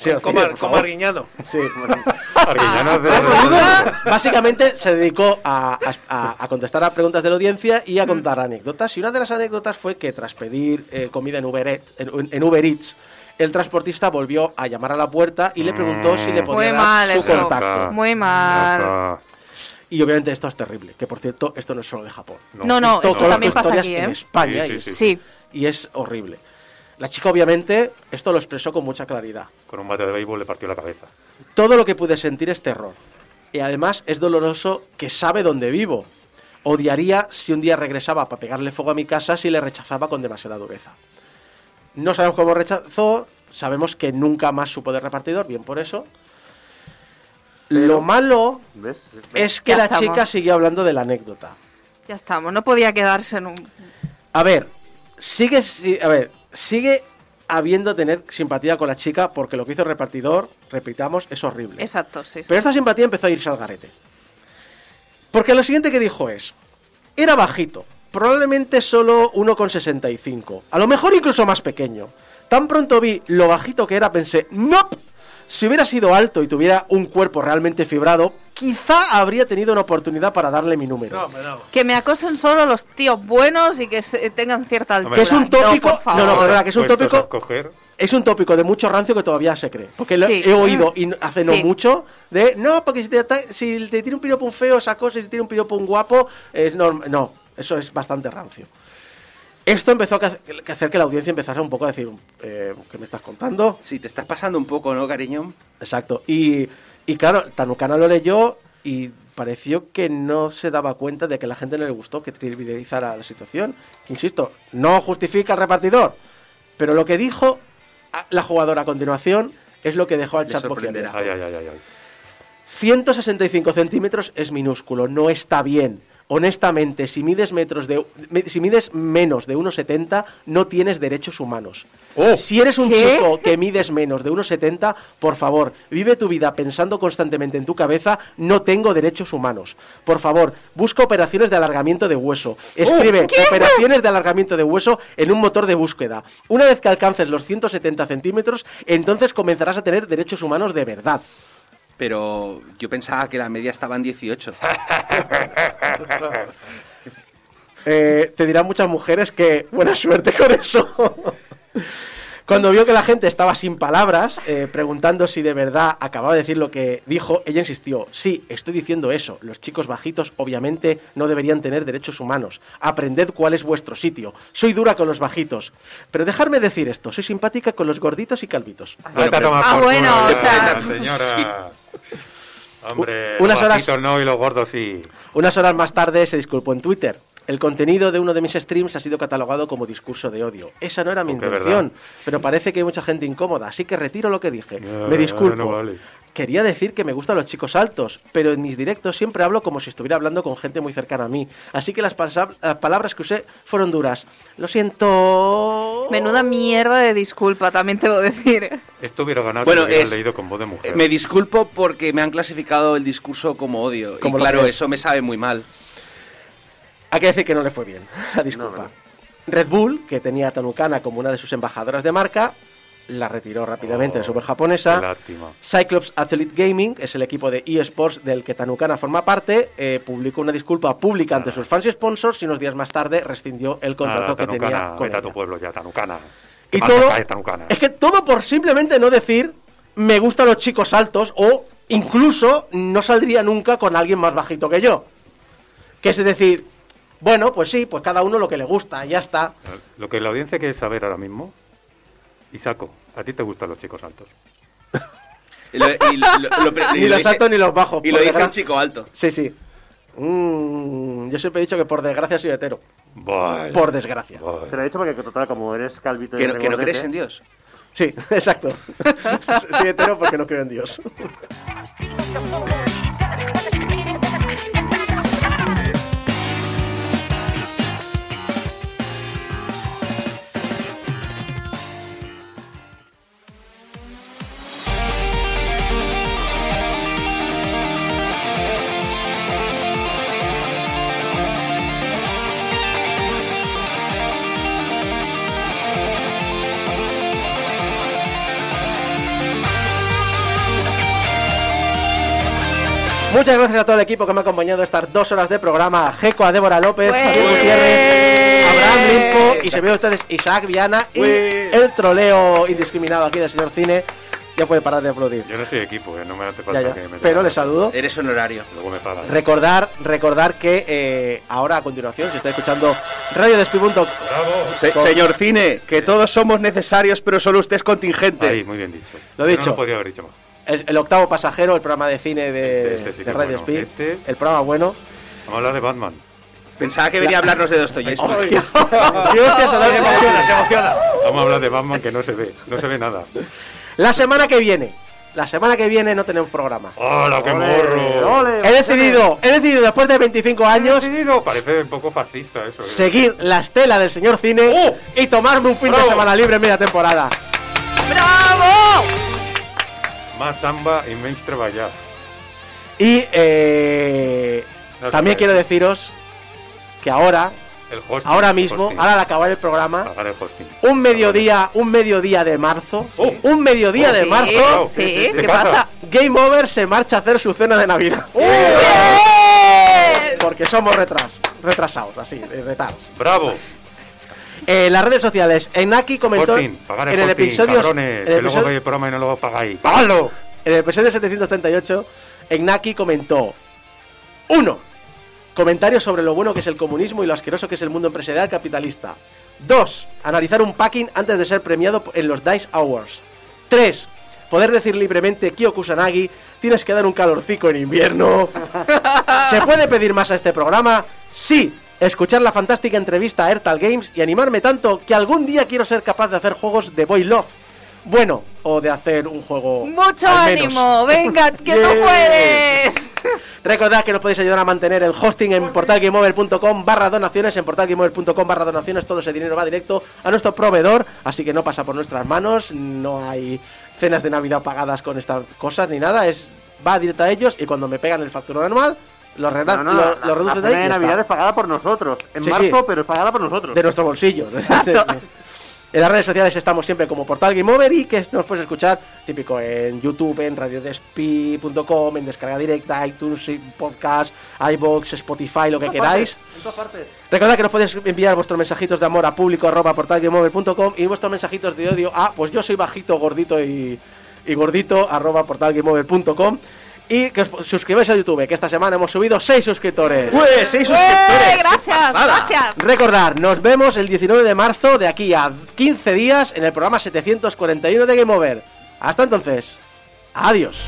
Sí. Arguiñano. Sí, bueno. *laughs* Arguiñano es de- Básicamente se dedicó a, a- a contestar a preguntas de la audiencia y a contar anécdotas. Y una de las anécdotas fue que tras pedir eh, comida en Uber, Eats- en, en Uber Eats, el transportista volvió a llamar a la puerta y le preguntó si le podía Muy dar mal su eso. contacto. Muy mal. Ah, Y obviamente esto es terrible, que por cierto, esto no es solo de Japón. No, no, Esto también pasa aquí, en ¿eh? España Sí, y, Sí. y es horrible. La chica obviamente esto lo expresó con mucha claridad. Con un bate de béisbol le partió la cabeza. Todo lo que pude sentir es terror. Y además es doloroso que sabe dónde vivo. Odiaría si un día regresaba para pegarle fuego a mi casa si le rechazaba con demasiada dureza. No sabemos cómo rechazó, sabemos que nunca más supo de repartidor, bien por eso. Lo malo ¿Ves? es que Ya la estamos. chica siguió hablando de la anécdota. Ya estamos, no podía quedarse en un... A ver, sigue, si- a ver, sigue habiendo tener simpatía con la chica porque lo que hizo el repartidor, repitamos, es horrible. Exacto, sí. sí. Pero esta simpatía empezó a irse al garete. Porque lo siguiente que dijo es, era bajito, probablemente solo 1,65, a lo mejor incluso más pequeño. Tan pronto vi lo bajito que era, pensé, nope, si hubiera sido alto y tuviera un cuerpo realmente fibrado, quizá habría tenido una oportunidad para darle mi número. No, hombre, no. Que me acosen solo los tíos buenos y que se- tengan cierta altura. Que es un tópico, No, no, perdona, que es un tópico es un tópico de mucho rancio que todavía se cree. Porque lo he oído y hace no Sí. mucho de no, porque si te, si te tira un piropo un feo, esa cosa, si te tira un piropo un guapo, es norm- No, eso es bastante rancio. Esto empezó a hacer que la audiencia empezase un poco a decir, eh, ¿qué me estás contando? Sí, te estás pasando un poco, ¿no, cariño? Exacto. Y, y claro, Tanukana lo leyó y pareció que no se daba cuenta de que a la gente no le gustó que trivializara la situación. Que, insisto, no justifica al repartidor. Pero lo que dijo la jugadora a continuación es lo que dejó al chat boquiabierto. Ay, ay, ay, ay, ay. 165 centímetros es minúsculo, no está bien. Honestamente, si mides, metros de, me- si mides menos de 1,70, no tienes derechos humanos. Si eres un ¿Qué? chico que mides menos de 1,70, por favor, vive tu vida pensando constantemente en tu cabeza, no tengo derechos humanos. Por favor, busca operaciones de alargamiento de hueso. Escribe operaciones de alargamiento de hueso en un motor de búsqueda. Una vez que alcances los 170 centímetros, entonces comenzarás a tener derechos humanos de verdad. Pero yo pensaba que la media estaba en 18. *laughs* Eh, te dirán muchas mujeres que buena suerte con eso. Cuando vio que la gente estaba sin palabras, eh, preguntando si de verdad acababa de decir lo que dijo, ella insistió, sí, estoy diciendo eso, los chicos bajitos obviamente no deberían tener derechos humanos, aprended cuál es vuestro sitio, soy dura con los bajitos, pero dejarme decir esto, soy simpática con los gorditos y calvitos. Vete a tomar Ah, por bueno, o sea, *laughs* señora. Hombre, unas los horas- no y los gordos sí. Unas horas más tarde se disculpó en Twitter. El contenido de uno de mis streams ha sido catalogado como discurso de odio. Esa no era mi intención, pero parece que hay mucha gente incómoda, así que retiro lo que dije. Me disculpo. no vale. Quería decir que me gustan los chicos altos, pero en mis directos siempre hablo como si estuviera hablando con gente muy cercana a mí. Así que las, palabras que usé fueron duras. Lo siento. Menuda mierda de disculpa, también te voy a decir. Esto hubiera ganado Bueno, si es- leído con voz de mujer. Me disculpo porque me han clasificado el discurso como odio. Como y claro, es. eso me sabe muy mal. Hay que decir que no le fue bien. *laughs* La disculpa. Red Bull, que tenía a Tanukana como una de sus embajadoras de marca, la retiró rápidamente de su web Qué japonesa. lástima. Cyclops Athlete Gaming es el equipo de eSports del que Tanukana forma parte. eh, publicó una disculpa pública ante sus fans y sponsors y unos días más tarde rescindió el contrato que tenía con vete a tu pueblo ya, Tanucana. Y todo-. Es que todo por simplemente no decir me gustan los chicos altos o incluso no saldría nunca con alguien más bajito que yo. Que es decir, bueno, pues sí, pues cada uno lo que le gusta, ya está. Lo que la audiencia quiere saber ahora mismo, Isaco, ¿a ti te gustan los chicos altos? *laughs* Y lo- y lo- lo- lo- y Ni lo los altos ni los bajos. Y lo dice desgra- un chico alto. Sí, sí. Mm, yo siempre he dicho que por desgracia soy hetero. Vale. Por desgracia. Vale. Te lo he dicho porque, total, como eres calvito y Que no, que no crees en Dios. Sí, *laughs* exacto. *laughs* soy hetero porque no creo en Dios. Muchas gracias a todo el equipo que me ha acompañado estas dos horas de programa. A Jeco, a Débora López, a Diego Gutiérrez, a Abraham Limpo y se ve ustedes Isaac Viana y el troleo indiscriminado aquí del señor Cine. Ya puede parar de aplaudir. Yo no soy equipo, eh, no me hace falta ya. que me Pero le saludo. Eres honorario. Luego me pagan. Recordar, recordar que eh, ahora a continuación, si está escuchando Radio Despipunto, Se- Con- señor Cine, que todos somos necesarios, pero solo usted es contingente. Ahí, muy bien dicho. Lo Yo dicho. No lo podría haber dicho más. El, el octavo pasajero, el programa de cine de, Este, este de Radio bueno. Speed, Este- el programa bueno. Vamos a hablar de Batman. Pensaba que venía a hablarnos de Dostoyevsky. *laughs* Se emociona, se emociona. Vamos a hablar de Batman que no se ve, no se ve nada. La semana que viene. La semana que viene no tenemos programa. ¡Hola, qué morro! He decidido, he decidido después de 25 años Parece un poco fascista eso. ¿eh? seguir la estela del señor cine y tomarme un fin de ¡Bravo! semana libre en media temporada. ¡Bravo! Más samba y menys treballar. Y eh, No también quiero deciros que ahora, El hosting. ahora mismo, hosting. ahora al acabar el programa, el un mediodía, un mediodía de marzo, un mediodía de Sí, marzo, sí, ¿qué pasa? Game Over se marcha a hacer su cena de Navidad. Porque somos retras, retrasados, así, de retards. ¡Bravo! En las redes sociales, Enaki comentó pagar en el episodio, cabrones, en el que luego episodio- veis el programa y no lo pagáis. ¡Págalo! En el episodio 738, Ignaki comentó: 1. Comentarios sobre lo bueno que es el comunismo y lo asqueroso que es el mundo empresarial capitalista. 2. Analizar un packing antes de ser premiado en los DICE Awards. 3. Poder decir libremente Kyo Kusanagi, tienes que dar un calorcico en invierno. *laughs* ¿Se puede pedir más a este programa? Sí. Escuchar la fantástica entrevista a Ertal Games y animarme tanto que algún día quiero ser capaz de hacer juegos de Boy Love. Bueno, o de hacer un juego. ¡Mucho al menos. ánimo! ¡Venga, *laughs* que tú Yeah. puedes! *laughs* Recordad que nos podéis ayudar a mantener el hosting en portalgameover.com barra donaciones, en portalgameover.com barra donaciones, todo ese dinero va directo a nuestro proveedor, así que no pasa por nuestras manos, no hay cenas de Navidad pagadas con estas cosas ni nada, es va directo a ellos y cuando me pegan el facturón anual, lo, No, no, lo, la- lo la de ahí. Navidad está. es pagada por nosotros. En Sí, marzo, sí. pero es pagada por nosotros. de nuestro bolsillo. *laughs* En las redes sociales estamos siempre como Portal Game Over y que nos puedes escuchar típico en YouTube, en radiodespi.com, en descarga directa, iTunes, podcast, iBox, Spotify, lo que queráis. Recordad que nos podéis enviar vuestros mensajitos de amor a público arroba portalgameover.com y vuestros mensajitos de odio a pues yo soy bajito, gordito y, y gordito arroba portalgameover.com y que os suscribáis a YouTube, que esta semana hemos subido 6 suscriptores. ¡Pues, seis ¡Eh! suscriptores! ¡Gracias, gracias! Recordad, nos vemos el 19 de marzo de aquí a 15 días en el programa 741 de Game Over. Hasta entonces, adiós.